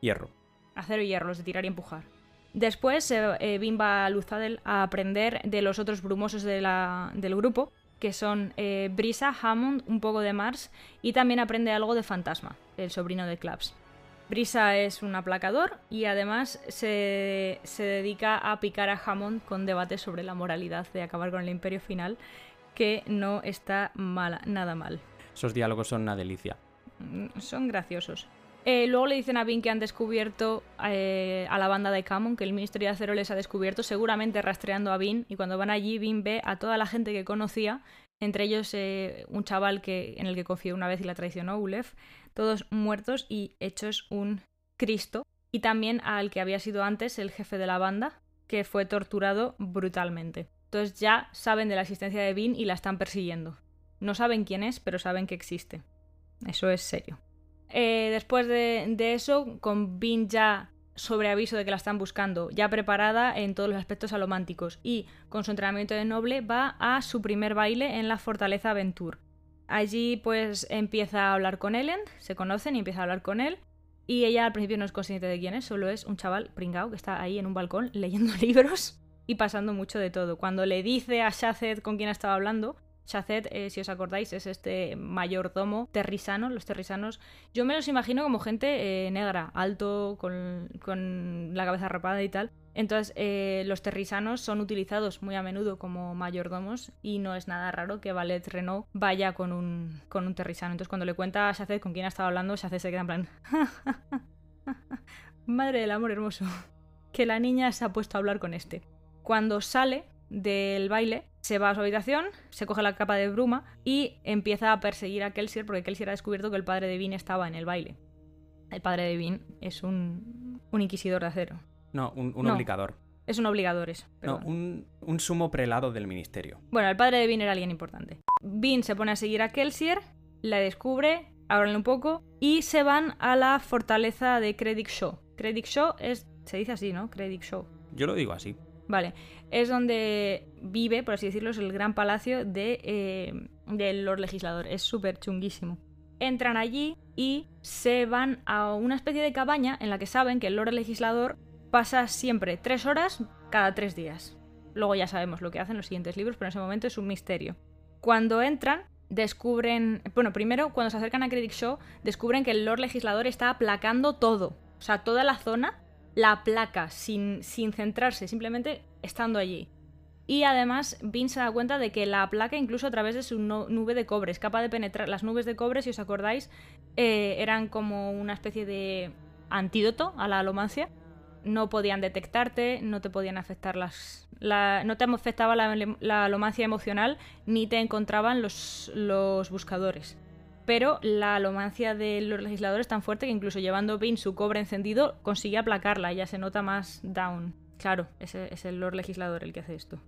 Hierro. Acero y hierro, los de tirar y empujar. Después eh, Bimba a Luzadel a aprender de los otros brumosos del grupo, que son eh, Brisa, Hammond, un poco de Mars, y también aprende algo de Fantasma, el sobrino de Claps. Brisa es un aplacador y además se, dedica a picar a Hammond con debates sobre la moralidad de acabar con el imperio final, que no está mala, nada mal. Esos diálogos son una delicia. Mm, son graciosos. Eh, luego le dicen a Vin que han descubierto eh, a la banda de Camon, que el Ministerio de Acero les ha descubierto, seguramente rastreando a Vin. Y cuando van allí, Vin ve a toda la gente que conocía, entre ellos eh, un chaval que, en el que confió una vez y la traicionó, Ulef, todos muertos y hechos un Cristo, y también al que había sido antes el jefe de la banda, que fue torturado brutalmente. Entonces ya saben de la existencia de Vin y la están persiguiendo. No saben quién es, pero saben que existe. Eso es serio. Eh, después de, eso, con Vin ya sobre aviso de que la están buscando, ya preparada en todos los aspectos alománticos y con su entrenamiento de noble, va a su primer baile en la fortaleza Ventur. Allí pues empieza a hablar con Ellen, se conocen y empieza a hablar con él Y ella al principio no es consciente de quién es, solo es un chaval pringao que está ahí en un balcón leyendo libros y pasando mucho de todo. Cuando le dice a Shazed con quién estaba hablando, Shazed, eh, si os acordáis, es este mayordomo terrisano. Los terrisanos, yo me los imagino como gente eh, negra, alto, con, con, la cabeza rapada y tal. Entonces, eh, los terrisanos son utilizados muy a menudo como mayordomos y no es nada raro que Valet Renault vaya con un, con un terrisano. Entonces, cuando le cuenta a Shazed con quién ha estado hablando, Shazed se queda en plan... Madre del amor hermoso. Que la niña se ha puesto a hablar con este. Cuando sale del baile, se va a su habitación, se coge la capa de bruma y empieza a perseguir a Kelsier porque Kelsier ha descubierto que el padre de Vin estaba en el baile. El padre de Vin es un, un inquisidor de acero. No, un, un No. obligador. Es un obligador eso. No, un, un sumo prelado del ministerio. Bueno, el padre de Vin era alguien importante. Vin se pone a seguir a Kelsier, la descubre, hablan un poco y se van a la fortaleza de Credit Shaw. Credit Shaw es. Se dice así, ¿no? Credit Shaw. Yo lo digo así. Vale, es donde vive, por así decirlo, es el gran palacio de, eh, del Lord Legislador. Es súper chunguísimo. Entran allí y se van a una especie de cabaña en la que saben que el Lord Legislador pasa siempre tres horas cada tres días. Luego ya sabemos lo que hacen los siguientes libros, pero en ese momento es un misterio. Cuando entran, descubren. Bueno, primero, cuando se acercan a Credit Shaw, descubren que el Lord Legislador está aplacando todo. O sea, toda la zona la placa sin, sin centrarse, simplemente estando allí. Y además, Vin se da cuenta de que la placa, incluso a través de su nube de cobre, es capaz de penetrar. Las nubes de cobre, si os acordáis, eh, eran como una especie de antídoto a la alomancia. No podían detectarte, no te podían afectar las. la- no te afectaba la, alomancia emocional, ni te encontraban los, los buscadores pero la alomancia de los legisladores es tan fuerte que incluso llevando Vin su cobre encendido consigue aplacarla, ya se nota más down. Claro, es el Lord Legislador el que hace esto.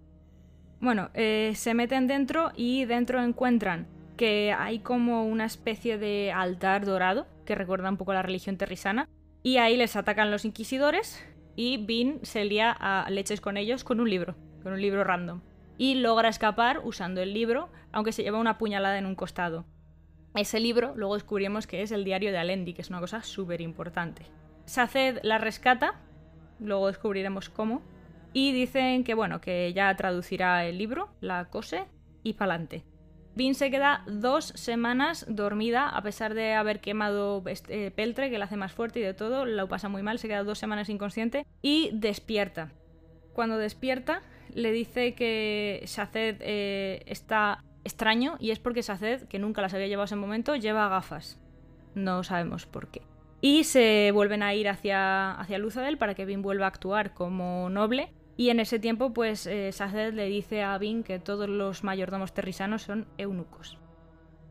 Bueno, eh, se meten dentro y dentro encuentran que hay como una especie de altar dorado que recuerda un poco a la religión terrisana y ahí les atacan los inquisidores y Vin se lía a leches con ellos con un libro, con un libro random. Y logra escapar usando el libro, aunque se lleva una puñalada en un costado. Ese libro luego descubrimos que es el diario de Alendi, que es una cosa súper importante. Saced la rescata, luego descubriremos cómo, y dicen que bueno, que ya traducirá el libro, la cose y pa'lante. Vin se queda dos semanas dormida, a pesar de haber quemado este, eh, peltre, que la hace más fuerte y de todo, lo pasa muy mal, se queda dos semanas inconsciente y despierta. Cuando despierta, le dice que Shazed eh, está extraño y es porque Saced, que nunca las había llevado en ese momento, lleva gafas. No sabemos por qué. Y se vuelven a ir hacia, hacia Luzadel para que Vin vuelva a actuar como noble. Y en ese tiempo, pues eh, Saced le dice a Vin que todos los mayordomos terrisanos son eunucos.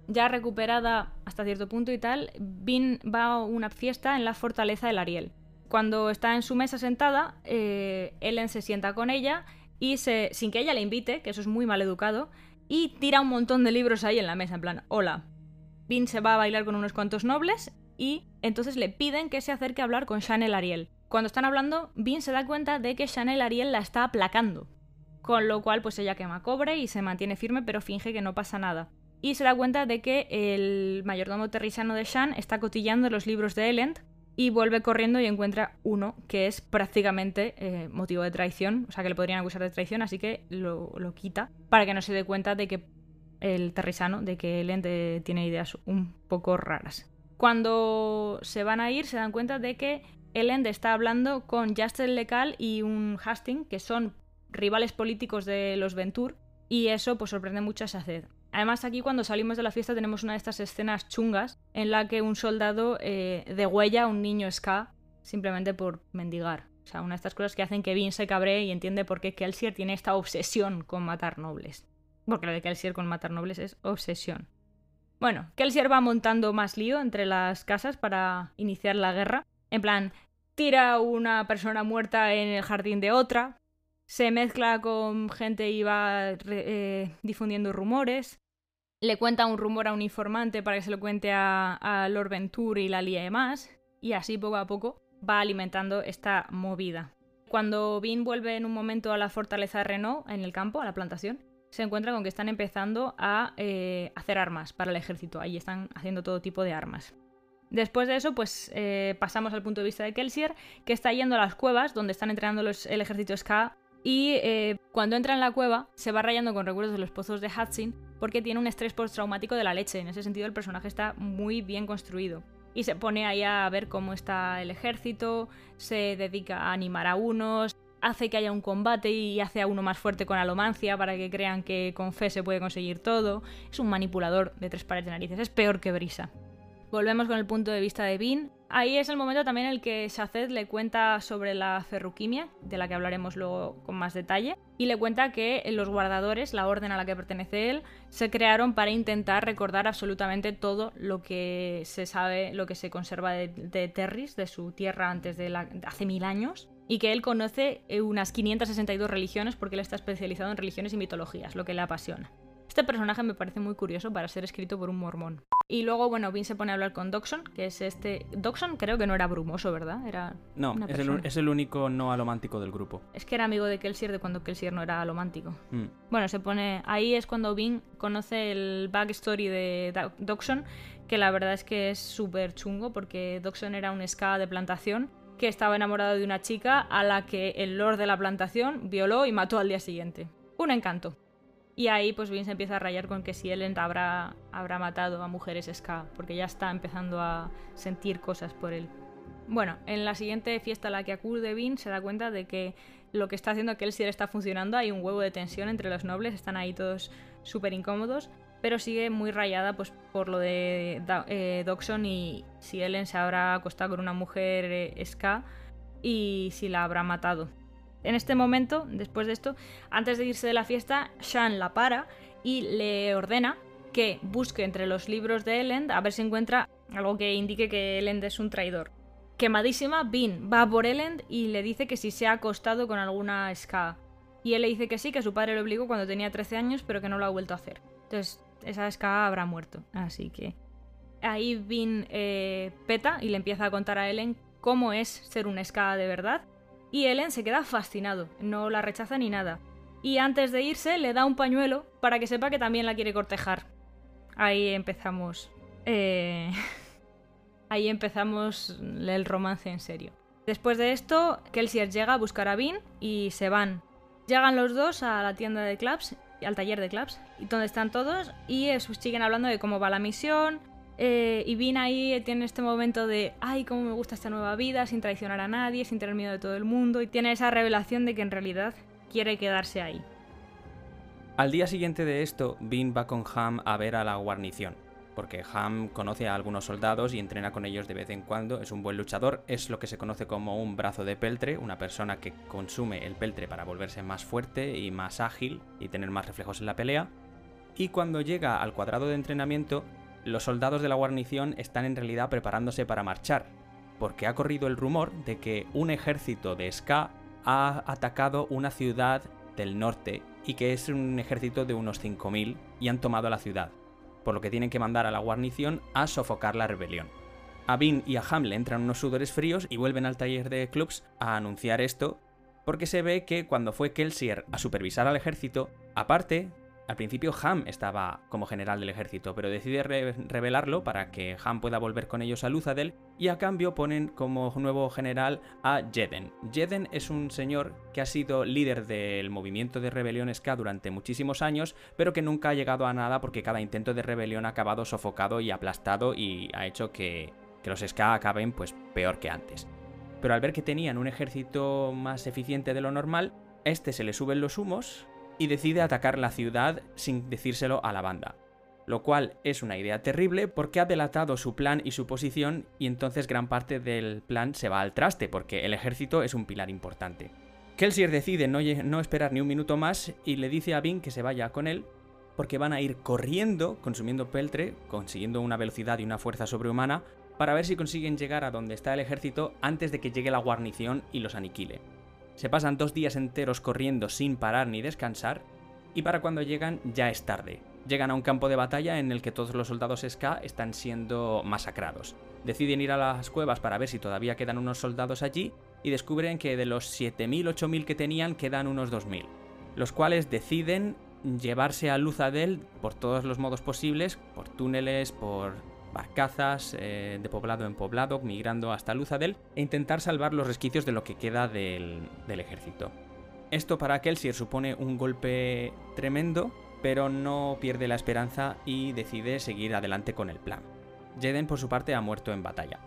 Ya recuperada hasta cierto punto y tal, Vin va a una fiesta en la fortaleza del Ariel. Cuando está en su mesa sentada, eh, Ellen se sienta con ella y se, sin que ella le invite, que eso es muy mal educado, y tira un montón de libros ahí en la mesa, en plan, hola. Vin se va a bailar con unos cuantos nobles y entonces le piden que se acerque a hablar con Chanel Ariel. Cuando están hablando, Vin se da cuenta de que Chanel Ariel la está aplacando. Con lo cual, pues ella quema cobre y se mantiene firme, pero finge que no pasa nada. Y se da cuenta de que el mayordomo terrisano de Shan está cotillando los libros de Elend y vuelve corriendo y encuentra uno que es prácticamente eh, motivo de traición, o sea que le podrían acusar de traición, así que lo, lo quita para que no se dé cuenta de que el terrisano, de que Elend eh, tiene ideas un poco raras. Cuando se van a ir, se dan cuenta de que Elend está hablando con Justin Lecal y un Hastings, que son rivales políticos de los Ventur, y eso pues sorprende mucho a Saced. Además, aquí cuando salimos de la fiesta tenemos una de estas escenas chungas en la que un soldado eh, degüella a un niño ska simplemente por mendigar. O sea, una de estas cosas que hacen que Vin se cabree y entiende por qué Kelsier tiene esta obsesión con matar nobles. Porque lo de Kelsier con matar nobles es obsesión. Bueno, Kelsier va montando más lío entre las casas para iniciar la guerra. En plan, tira una persona muerta en el jardín de otra, se mezcla con gente y va eh, difundiendo rumores. Le cuenta un rumor a un informante para que se lo cuente a, Lord Venture y la líe más. Y así poco a poco va alimentando esta movida. Cuando Vin vuelve en un momento a la fortaleza de Renault, en el campo, a la plantación, se encuentra con que están empezando a eh, hacer armas para el ejército. Ahí están haciendo todo tipo de armas. Después de eso, pues eh, pasamos al punto de vista de Kelsier, que está yendo a las cuevas donde están entrenando los, el ejército Ska. Y eh, cuando entra en la cueva, se va rayando con recuerdos de los pozos de Hudson porque tiene un estrés postraumático de la leche. En ese sentido, el personaje está muy bien construido. Y se pone ahí a ver cómo está el ejército, se dedica a animar a unos, hace que haya un combate y hace a uno más fuerte con alomancia para que crean que con fe se puede conseguir todo. Es un manipulador de tres pares de narices, es peor que Brisa. Volvemos con el punto de vista de Bean. Ahí es el momento también en el que Shazed le cuenta sobre la ferruquimia, de la que hablaremos luego con más detalle, y le cuenta que los guardadores, la orden a la que pertenece él, se crearon para intentar recordar absolutamente todo lo que se sabe, lo que se conserva de, Terris, de su tierra antes de, hace mil años, y que él conoce unas 562 religiones porque él está especializado en religiones y mitologías, lo que le apasiona. Este personaje me parece muy curioso para ser escrito por un mormón. Y luego, bueno, Vin se pone a hablar con Doxon, que es este... Doxon creo que no era brumoso, ¿verdad? Era no, es el, es el, único no alomántico del grupo. Es que era amigo de Kelsier de cuando Kelsier no era alomántico. Mm. Bueno, se pone... Ahí es cuando Vin conoce el backstory de Doxon, que la verdad es que es súper chungo, porque Doxon era un ska de plantación que estaba enamorado de una chica a la que el lord de la plantación violó y mató al día siguiente. Un encanto. Y ahí pues bien se empieza a rayar con que si Ellen habrá, habrá matado a mujeres ska, porque ya está empezando a sentir cosas por él. Bueno, en la siguiente fiesta a la que acude Bean se da cuenta de que lo que está haciendo sí está funcionando, hay un huevo de tensión entre los nobles, están ahí todos súper incómodos, pero sigue muy rayada pues, por lo de eh, y si Ellen se habrá acostado con una mujer eh, ska y si la habrá matado. En este momento, después de esto, antes de irse de la fiesta, Shan la para y le ordena que busque entre los libros de Elend a ver si encuentra algo que indique que Elend es un traidor. Quemadísima, Bean va por Elend y le dice que si se ha acostado con alguna Ska. Y él le dice que sí, que su padre lo obligó cuando tenía 13 años, pero que no lo ha vuelto a hacer. Entonces, esa Ska habrá muerto. Así que. Ahí Bean eh, peta y le empieza a contar a Ellen cómo es ser un Ska de verdad y Ellen se queda fascinado, no la rechaza ni nada. Y antes de irse le da un pañuelo para que sepa que también la quiere cortejar. Ahí empezamos. Eh... Ahí empezamos el romance en serio. Después de esto, Kelsier llega a buscar a Bean y se van. Llegan los dos a la tienda de clubs, al taller de clubs, donde están todos y siguen hablando de cómo va la misión, eh, y Vin ahí tiene este momento de, ay, cómo me gusta esta nueva vida, sin traicionar a nadie, sin tener miedo de todo el mundo, y tiene esa revelación de que en realidad quiere quedarse ahí. Al día siguiente de esto, Vin va con Ham a ver a la guarnición, porque Ham conoce a algunos soldados y entrena con ellos de vez en cuando, es un buen luchador, es lo que se conoce como un brazo de peltre, una persona que consume el peltre para volverse más fuerte y más ágil y tener más reflejos en la pelea. Y cuando llega al cuadrado de entrenamiento, los soldados de la guarnición están en realidad preparándose para marchar, porque ha corrido el rumor de que un ejército de Ska ha atacado una ciudad del norte y que es un ejército de unos 5.000 y han tomado la ciudad, por lo que tienen que mandar a la guarnición a sofocar la rebelión. A Bean y a Ham le entran unos sudores fríos y vuelven al taller de clubs a anunciar esto, porque se ve que cuando fue Kelsier a supervisar al ejército, aparte al principio Ham estaba como general del ejército, pero decide revelarlo para que Ham pueda volver con ellos a Luzadel y a cambio ponen como nuevo general a Jeden. Jeden es un señor que ha sido líder del movimiento de rebelión Ska durante muchísimos años, pero que nunca ha llegado a nada porque cada intento de rebelión ha acabado sofocado y aplastado y ha hecho que, que los Ska acaben pues peor que antes. Pero al ver que tenían un ejército más eficiente de lo normal, este se le suben los humos y decide atacar la ciudad sin decírselo a la banda. Lo cual es una idea terrible porque ha delatado su plan y su posición y entonces gran parte del plan se va al traste porque el ejército es un pilar importante. Kelsier decide no, esperar ni un minuto más y le dice a Vin que se vaya con él porque van a ir corriendo, consumiendo peltre, consiguiendo una velocidad y una fuerza sobrehumana, para ver si consiguen llegar a donde está el ejército antes de que llegue la guarnición y los aniquile. Se pasan dos días enteros corriendo sin parar ni descansar, y para cuando llegan ya es tarde. Llegan a un campo de batalla en el que todos los soldados Ska están siendo masacrados. Deciden ir a las cuevas para ver si todavía quedan unos soldados allí y descubren que de los 7.000, 8.000 que tenían quedan unos 2.000, los cuales deciden llevarse a Luzadel por todos los modos posibles, por túneles, por barcazas eh, de poblado en poblado, migrando hasta Luzadel e intentar salvar los resquicios de lo que queda del, del ejército. Esto para Kelsier supone un golpe tremendo, pero no pierde la esperanza y decide seguir adelante con el plan. Jeden, por su parte, ha muerto en batalla.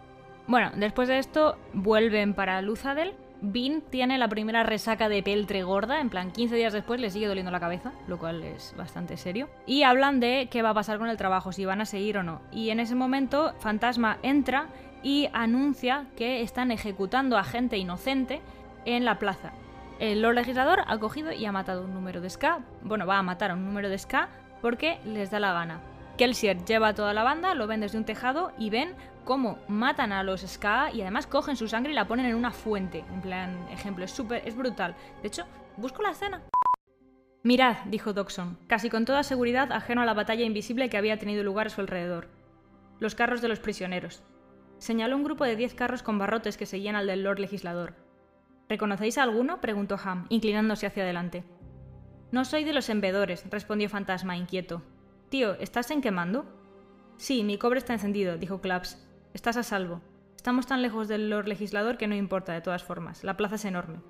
Bueno, después de esto vuelven para Luzadel. Vin tiene la primera resaca de peltre gorda, en plan 15 días después le sigue doliendo la cabeza, lo cual es bastante serio. Y hablan de qué va a pasar con el trabajo, si van a seguir o no. Y en ese momento Fantasma entra y anuncia que están ejecutando a gente inocente en la plaza. El Lord Legislador ha cogido y ha matado un número de Ska. Bueno, va a matar a un número de Ska porque les da la gana. Kelsier lleva a toda la banda, lo ven desde un tejado y ven cómo matan a los Ska y además cogen su sangre y la ponen en una fuente. En plan, ejemplo, es súper, es brutal. De hecho, busco la escena. Mirad, dijo Doxon, casi con toda seguridad ajeno a la batalla invisible que había tenido lugar a su alrededor. Los carros de los prisioneros. Señaló un grupo de diez carros con barrotes que seguían al del Lord Legislador. ¿Reconocéis a alguno? preguntó Ham, inclinándose hacia adelante. No soy de los embedores, respondió Fantasma, inquieto. Tío, ¿estás en quemando? Sí, mi cobre está encendido, dijo Claps. Estás a salvo. Estamos tan lejos del Lord Legislador que no importa, de todas formas. La plaza es enorme.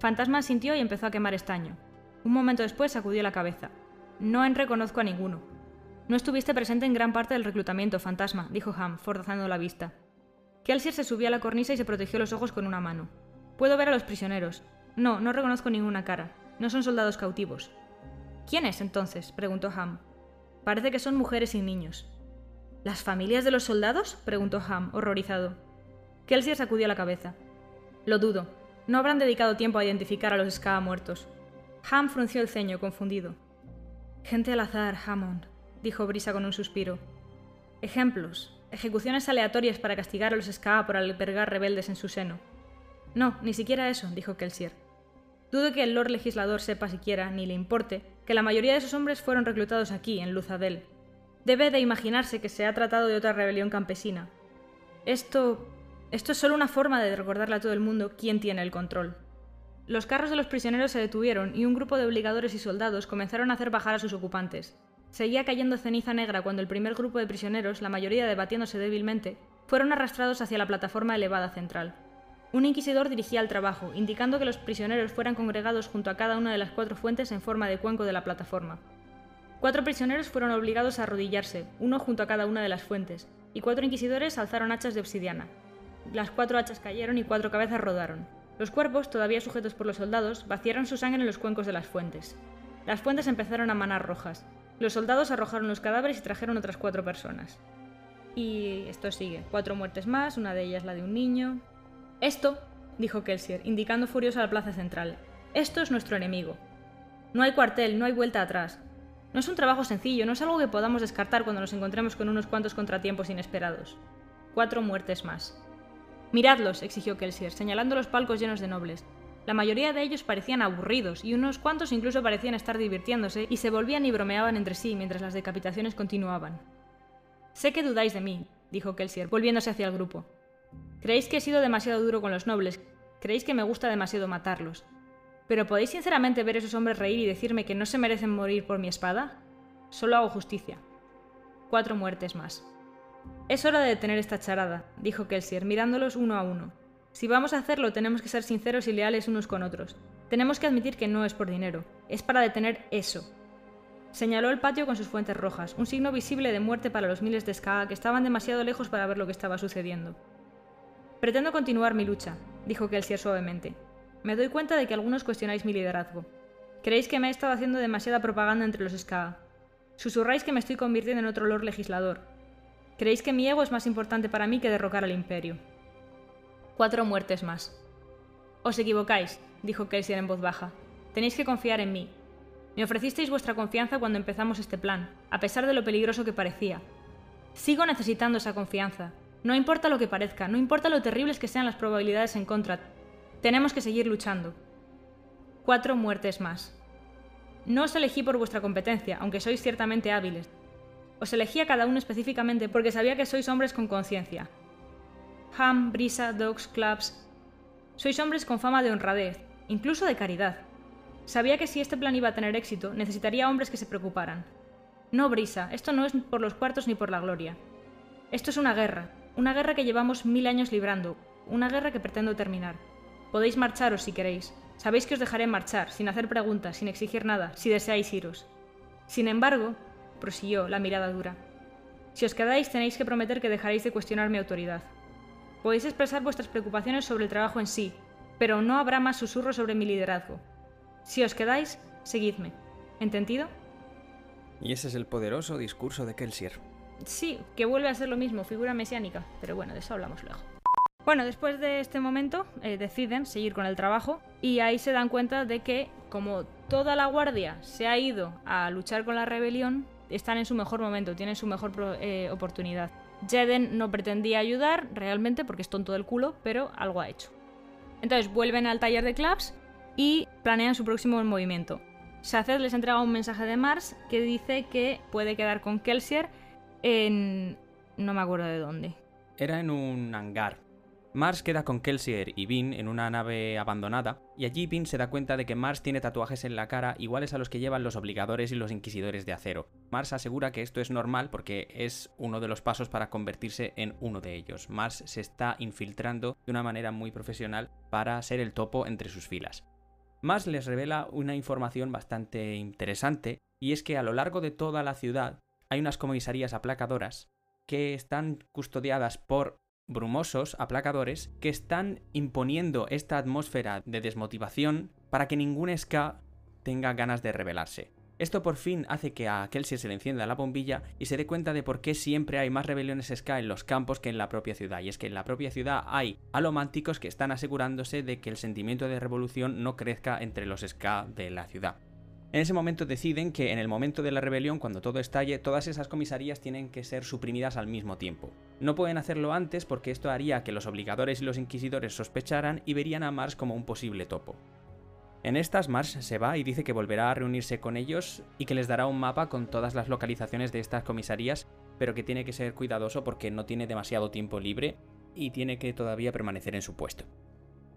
Fantasma sintió y empezó a quemar estaño. Un momento después sacudió la cabeza. No en reconozco a ninguno. No estuviste presente en gran parte del reclutamiento, Fantasma, dijo Ham, forzando la vista. Kelsier se subió a la cornisa y se protegió los ojos con una mano. Puedo ver a los prisioneros. No, no reconozco ninguna cara. No son soldados cautivos. ¿Quiénes entonces? preguntó Ham. Parece que son mujeres y niños. ¿Las familias de los soldados? preguntó Ham, horrorizado. Kelsier sacudió la cabeza. Lo dudo. No habrán dedicado tiempo a identificar a los Ska muertos. Ham frunció el ceño, confundido. Gente al azar, Hammond, dijo Brisa con un suspiro. Ejemplos. Ejecuciones aleatorias para castigar a los Ska por albergar rebeldes en su seno. No, ni siquiera eso, dijo Kelsier. Dudo que el Lord Legislador sepa siquiera, ni le importe, que la mayoría de esos hombres fueron reclutados aquí, en Luzadel. Debe de imaginarse que se ha tratado de otra rebelión campesina. Esto... Esto es solo una forma de recordarle a todo el mundo quién tiene el control. Los carros de los prisioneros se detuvieron y un grupo de obligadores y soldados comenzaron a hacer bajar a sus ocupantes. Seguía cayendo ceniza negra cuando el primer grupo de prisioneros, la mayoría debatiéndose débilmente, fueron arrastrados hacia la plataforma elevada central. Un inquisidor dirigía el trabajo, indicando que los prisioneros fueran congregados junto a cada una de las cuatro fuentes en forma de cuenco de la plataforma. Cuatro prisioneros fueron obligados a arrodillarse, uno junto a cada una de las fuentes, y cuatro inquisidores alzaron hachas de obsidiana. Las cuatro hachas cayeron y cuatro cabezas rodaron. Los cuerpos, todavía sujetos por los soldados, vaciaron su sangre en los cuencos de las fuentes. Las fuentes empezaron a manar rojas. Los soldados arrojaron los cadáveres y trajeron otras cuatro personas. Y esto sigue. Cuatro muertes más, una de ellas la de un niño. Esto, dijo Kelsier, indicando furioso a la plaza central, esto es nuestro enemigo. No hay cuartel, no hay vuelta atrás. No es un trabajo sencillo, no es algo que podamos descartar cuando nos encontremos con unos cuantos contratiempos inesperados. Cuatro muertes más. Miradlos, exigió Kelsier, señalando los palcos llenos de nobles. La mayoría de ellos parecían aburridos, y unos cuantos incluso parecían estar divirtiéndose, y se volvían y bromeaban entre sí mientras las decapitaciones continuaban. Sé que dudáis de mí, dijo Kelsier, volviéndose hacia el grupo. Creéis que he sido demasiado duro con los nobles, creéis que me gusta demasiado matarlos. Pero ¿podéis sinceramente ver esos hombres reír y decirme que no se merecen morir por mi espada? Solo hago justicia. Cuatro muertes más. Es hora de detener esta charada, dijo Kelsier, mirándolos uno a uno. Si vamos a hacerlo, tenemos que ser sinceros y leales unos con otros. Tenemos que admitir que no es por dinero, es para detener eso. Señaló el patio con sus fuentes rojas, un signo visible de muerte para los miles de Skaga que estaban demasiado lejos para ver lo que estaba sucediendo. Pretendo continuar mi lucha, dijo Kelsier suavemente. Me doy cuenta de que algunos cuestionáis mi liderazgo. Creéis que me he estado haciendo demasiada propaganda entre los SKA. Susurráis que me estoy convirtiendo en otro Lord Legislador. Creéis que mi ego es más importante para mí que derrocar al Imperio. Cuatro muertes más. Os equivocáis, dijo Kelsier en voz baja. Tenéis que confiar en mí. Me ofrecisteis vuestra confianza cuando empezamos este plan, a pesar de lo peligroso que parecía. Sigo necesitando esa confianza, no importa lo que parezca, no importa lo terribles que sean las probabilidades en contra, tenemos que seguir luchando. Cuatro muertes más. No os elegí por vuestra competencia, aunque sois ciertamente hábiles. Os elegí a cada uno específicamente porque sabía que sois hombres con conciencia. Ham, Brisa, Dogs, Clubs. Sois hombres con fama de honradez, incluso de caridad. Sabía que si este plan iba a tener éxito, necesitaría hombres que se preocuparan. No, Brisa, esto no es por los cuartos ni por la gloria. Esto es una guerra, una guerra que llevamos mil años librando, una guerra que pretendo terminar. Podéis marcharos si queréis. Sabéis que os dejaré marchar, sin hacer preguntas, sin exigir nada, si deseáis iros. Sin embargo, prosiguió, la mirada dura, si os quedáis tenéis que prometer que dejaréis de cuestionar mi autoridad. Podéis expresar vuestras preocupaciones sobre el trabajo en sí, pero no habrá más susurros sobre mi liderazgo. Si os quedáis, seguidme. ¿Entendido? Y ese es el poderoso discurso de Kelsier. Sí, que vuelve a ser lo mismo, figura mesiánica, pero bueno, de eso hablamos luego. Bueno, después de este momento eh, deciden seguir con el trabajo y ahí se dan cuenta de que como toda la guardia se ha ido a luchar con la rebelión, están en su mejor momento, tienen su mejor eh, oportunidad. Jeden no pretendía ayudar realmente porque es tonto del culo, pero algo ha hecho. Entonces vuelven al taller de Claps y planean su próximo movimiento. Shazed les entrega un mensaje de Mars que dice que puede quedar con Kelsier en... no me acuerdo de dónde. Era en un hangar. Mars queda con Kelsier y Bean en una nave abandonada, y allí Bean se da cuenta de que Mars tiene tatuajes en la cara iguales a los que llevan los obligadores y los inquisidores de acero. Mars asegura que esto es normal porque es uno de los pasos para convertirse en uno de ellos. Mars se está infiltrando de una manera muy profesional para ser el topo entre sus filas. Mars les revela una información bastante interesante, y es que a lo largo de toda la ciudad hay unas comisarías aplacadoras que están custodiadas por brumosos aplacadores que están imponiendo esta atmósfera de desmotivación para que ningún ska tenga ganas de rebelarse. Esto por fin hace que a Kelsey se le encienda la bombilla y se dé cuenta de por qué siempre hay más rebeliones ska en los campos que en la propia ciudad. Y es que en la propia ciudad hay alománticos que están asegurándose de que el sentimiento de revolución no crezca entre los ska de la ciudad. En ese momento deciden que en el momento de la rebelión, cuando todo estalle, todas esas comisarías tienen que ser suprimidas al mismo tiempo. No pueden hacerlo antes porque esto haría que los obligadores y los inquisidores sospecharan y verían a Mars como un posible topo. En estas, Mars se va y dice que volverá a reunirse con ellos y que les dará un mapa con todas las localizaciones de estas comisarías, pero que tiene que ser cuidadoso porque no tiene demasiado tiempo libre y tiene que todavía permanecer en su puesto.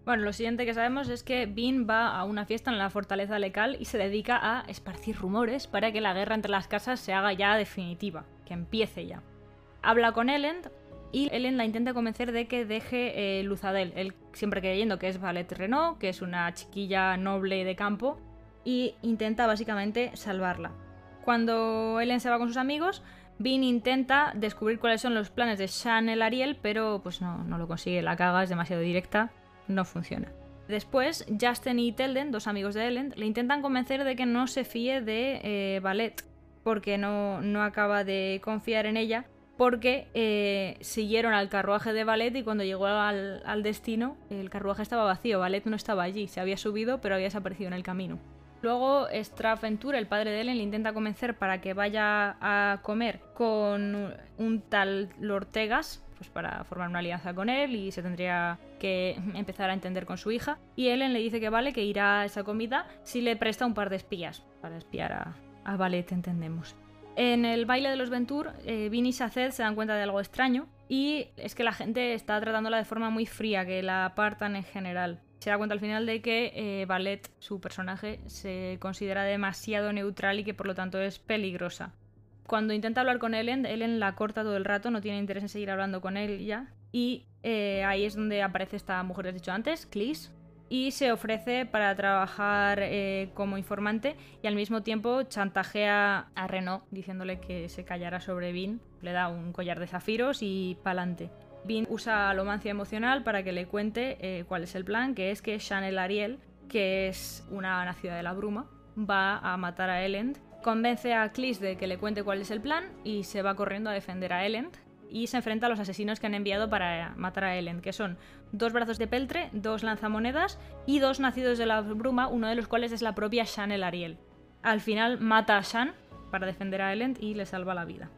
Bueno, lo siguiente que sabemos es que Bean va a una fiesta en la fortaleza lecal y se dedica a esparcir rumores para que la guerra entre las casas se haga ya definitiva, que empiece ya. Habla con Ellen y Ellen la intenta convencer de que deje eh, Luzadel, él siempre creyendo que es Valette Renault, que es una chiquilla noble de campo, y intenta básicamente salvarla. Cuando Ellen se va con sus amigos, Bean intenta descubrir cuáles son los planes de Chanel Ariel, pero pues no, no lo consigue, la caga, es demasiado directa no funciona. Después, Justin y Telden, dos amigos de Ellen, le intentan convencer de que no se fíe de eh, Ballet, porque no, no, acaba de confiar en ella, porque eh, siguieron al carruaje de Ballet y cuando llegó al, destino, el carruaje estaba vacío, Ballet no estaba allí, se había subido pero había desaparecido en el camino. Luego, Ventura, el padre de Ellen, le intenta convencer para que vaya a comer con un tal Lortegas, pues para formar una alianza con él y se tendría que empezar a entender con su hija. Y Ellen le dice que vale, que irá a esa comida si le presta un par de espías, para espiar a, a entendemos. En el baile de los Ventur, eh, y Saced se dan cuenta de algo extraño y es que la gente está tratándola de forma muy fría, que la apartan en general. Se da cuenta al final de que eh, su personaje, se considera demasiado neutral y que por lo tanto es peligrosa. Cuando intenta hablar con Ellen, Ellen la corta todo el rato, no tiene interés en seguir hablando con él ya. Y eh, ahí es donde aparece esta mujer que has dicho antes, Clis, y se ofrece para trabajar eh, como informante y al mismo tiempo chantajea a Renault diciéndole que se callara sobre Vin, le da un collar de zafiros y pa'lante. Vin usa alomancia emocional para que le cuente eh, cuál es el plan, que es que Chanel Ariel, que es una nacida de la bruma, va a matar a Elend Convence a Clis de que le cuente cuál es el plan y se va corriendo a defender a Elend y se enfrenta a los asesinos que han enviado para matar a Elend, que son dos brazos de peltre, dos lanzamonedas y dos nacidos de la bruma, uno de los cuales es la propia Shan el Ariel. Al final mata a Shan para defender a Elend y le salva la vida.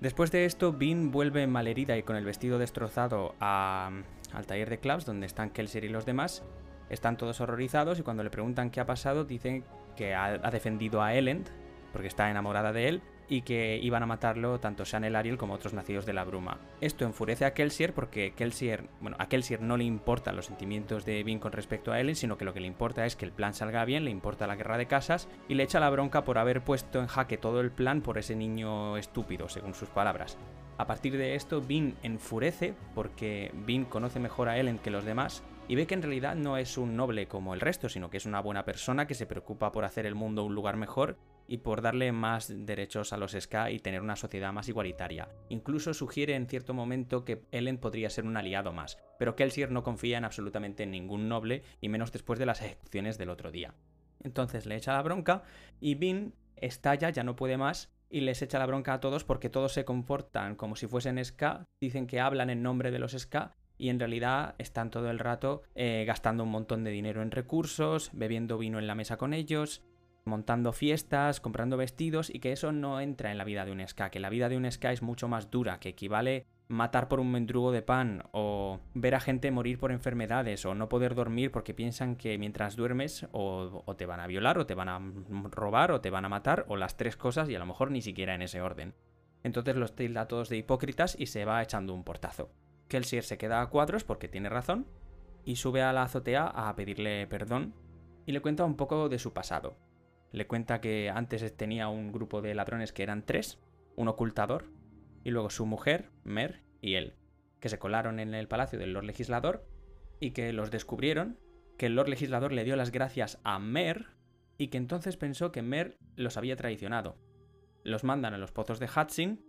Después de esto, Bean vuelve malherida y con el vestido destrozado al taller de clubs donde están Kelser y los demás. Están todos horrorizados y cuando le preguntan qué ha pasado, dicen que ha, defendido a Elend, porque está enamorada de él, y que iban a matarlo tanto Chanel Ariel como otros nacidos de la bruma. Esto enfurece a Kelsier porque Kelsier, bueno, a Kelsier no le importan los sentimientos de Vin con respecto a Ellen, sino que lo que le importa es que el plan salga bien, le importa la guerra de casas y le echa la bronca por haber puesto en jaque todo el plan por ese niño estúpido, según sus palabras. A partir de esto, Bean enfurece porque Bean conoce mejor a Ellen que los demás y ve que en realidad no es un noble como el resto, sino que es una buena persona que se preocupa por hacer el mundo un lugar mejor y por darle más derechos a los Ska y tener una sociedad más igualitaria. Incluso sugiere en cierto momento que Ellen podría ser un aliado más, pero Kelsier no confía en absolutamente ningún noble y menos después de las ejecuciones del otro día. Entonces le echa la bronca y Bean estalla, ya no puede más y les echa la bronca a todos porque todos se comportan como si fuesen ska, dicen que hablan en nombre de los ska y en realidad están todo el rato eh, gastando un montón de dinero en recursos, bebiendo vino en la mesa con ellos, montando fiestas, comprando vestidos y que eso no entra en la vida de un ska, que la vida de un ska es mucho más dura, que equivale matar por un mendrugo de pan o ver a gente morir por enfermedades o no poder dormir porque piensan que mientras duermes o, te van a violar o te van a robar o te van a matar o las tres cosas y a lo mejor ni siquiera en ese orden. Entonces los tilda todos de hipócritas y se va echando un portazo. Kelsier se queda a cuadros porque tiene razón y sube a la azotea a pedirle perdón y le cuenta un poco de su pasado. Le cuenta que antes tenía un grupo de ladrones que eran tres, un ocultador, y luego su mujer, Mer, y él, que se colaron en el palacio del Lord Legislador y que los descubrieron, que el Lord Legislador le dio las gracias a Mer y que entonces pensó que Mer los había traicionado. Los mandan a los pozos de Hudson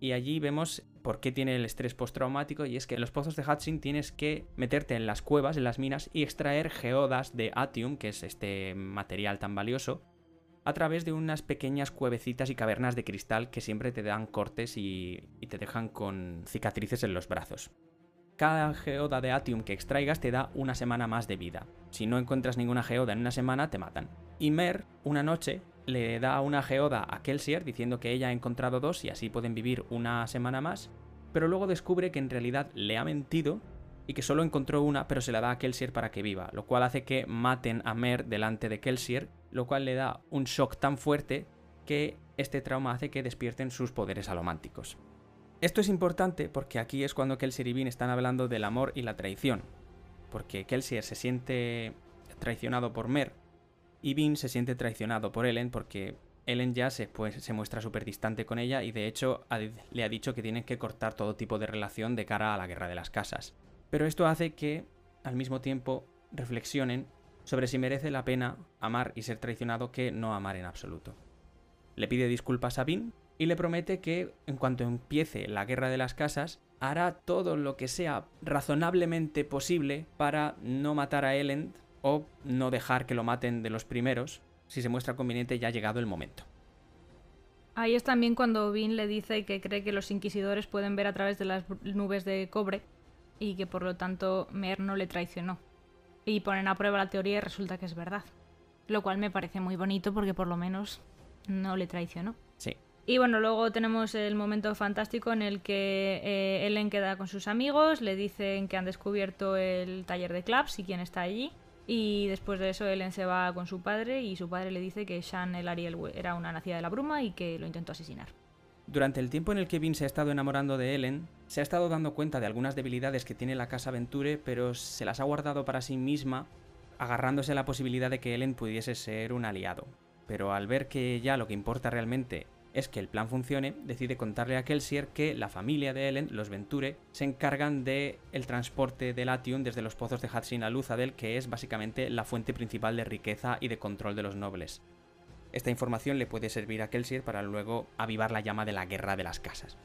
y allí vemos por qué tiene el estrés postraumático y es que en los pozos de Hudson tienes que meterte en las cuevas, en las minas y extraer geodas de Atium, que es este material tan valioso, a través de unas pequeñas cuevecitas y cavernas de cristal que siempre te dan cortes y, te dejan con cicatrices en los brazos. Cada geoda de Atium que extraigas te da una semana más de vida. Si no encuentras ninguna geoda en una semana, te matan. Y Mer, una noche, le da una geoda a Kelsier diciendo que ella ha encontrado dos y así pueden vivir una semana más, pero luego descubre que en realidad le ha mentido y que solo encontró una pero se la da a Kelsier para que viva, lo cual hace que maten a Mer delante de Kelsier lo cual le da un shock tan fuerte que este trauma hace que despierten sus poderes alománticos. Esto es importante porque aquí es cuando Kelsier y Bean están hablando del amor y la traición, porque Kelsier se siente traicionado por Mer y Bean se siente traicionado por Ellen porque Ellen ya se, pues, se muestra súper distante con ella y de hecho le ha dicho que tienen que cortar todo tipo de relación de cara a la guerra de las casas. Pero esto hace que al mismo tiempo reflexionen sobre si merece la pena amar y ser traicionado que no amar en absoluto. Le pide disculpas a Bean y le promete que en cuanto empiece la guerra de las casas, hará todo lo que sea razonablemente posible para no matar a Elend o no dejar que lo maten de los primeros, si se muestra conveniente ya llegado el momento. Ahí es también cuando Bean le dice que cree que los inquisidores pueden ver a través de las nubes de cobre y que por lo tanto Mer no le traicionó y ponen a prueba la teoría y resulta que es verdad. Lo cual me parece muy bonito porque por lo menos no le traicionó. Sí. Y bueno, luego tenemos el momento fantástico en el que eh, Ellen queda con sus amigos, le dicen que han descubierto el taller de clubs y quién está allí. Y después de eso Ellen se va con su padre y su padre le dice que Shan el Ariel era una nacida de la bruma y que lo intentó asesinar. Durante el tiempo en el que Vin se ha estado enamorando de Ellen, se ha estado dando cuenta de algunas debilidades que tiene la casa Venture, pero se las ha guardado para sí misma, agarrándose a la posibilidad de que Ellen pudiese ser un aliado. Pero al ver que ya lo que importa realmente es que el plan funcione, decide contarle a Kelsier que la familia de Ellen, los Venture, se encargan de el transporte de Latium desde los pozos de Hudson a Luzadel, que es básicamente la fuente principal de riqueza y de control de los nobles. Esta información le puede servir a Kelsier para luego avivar la llama de la guerra de las casas.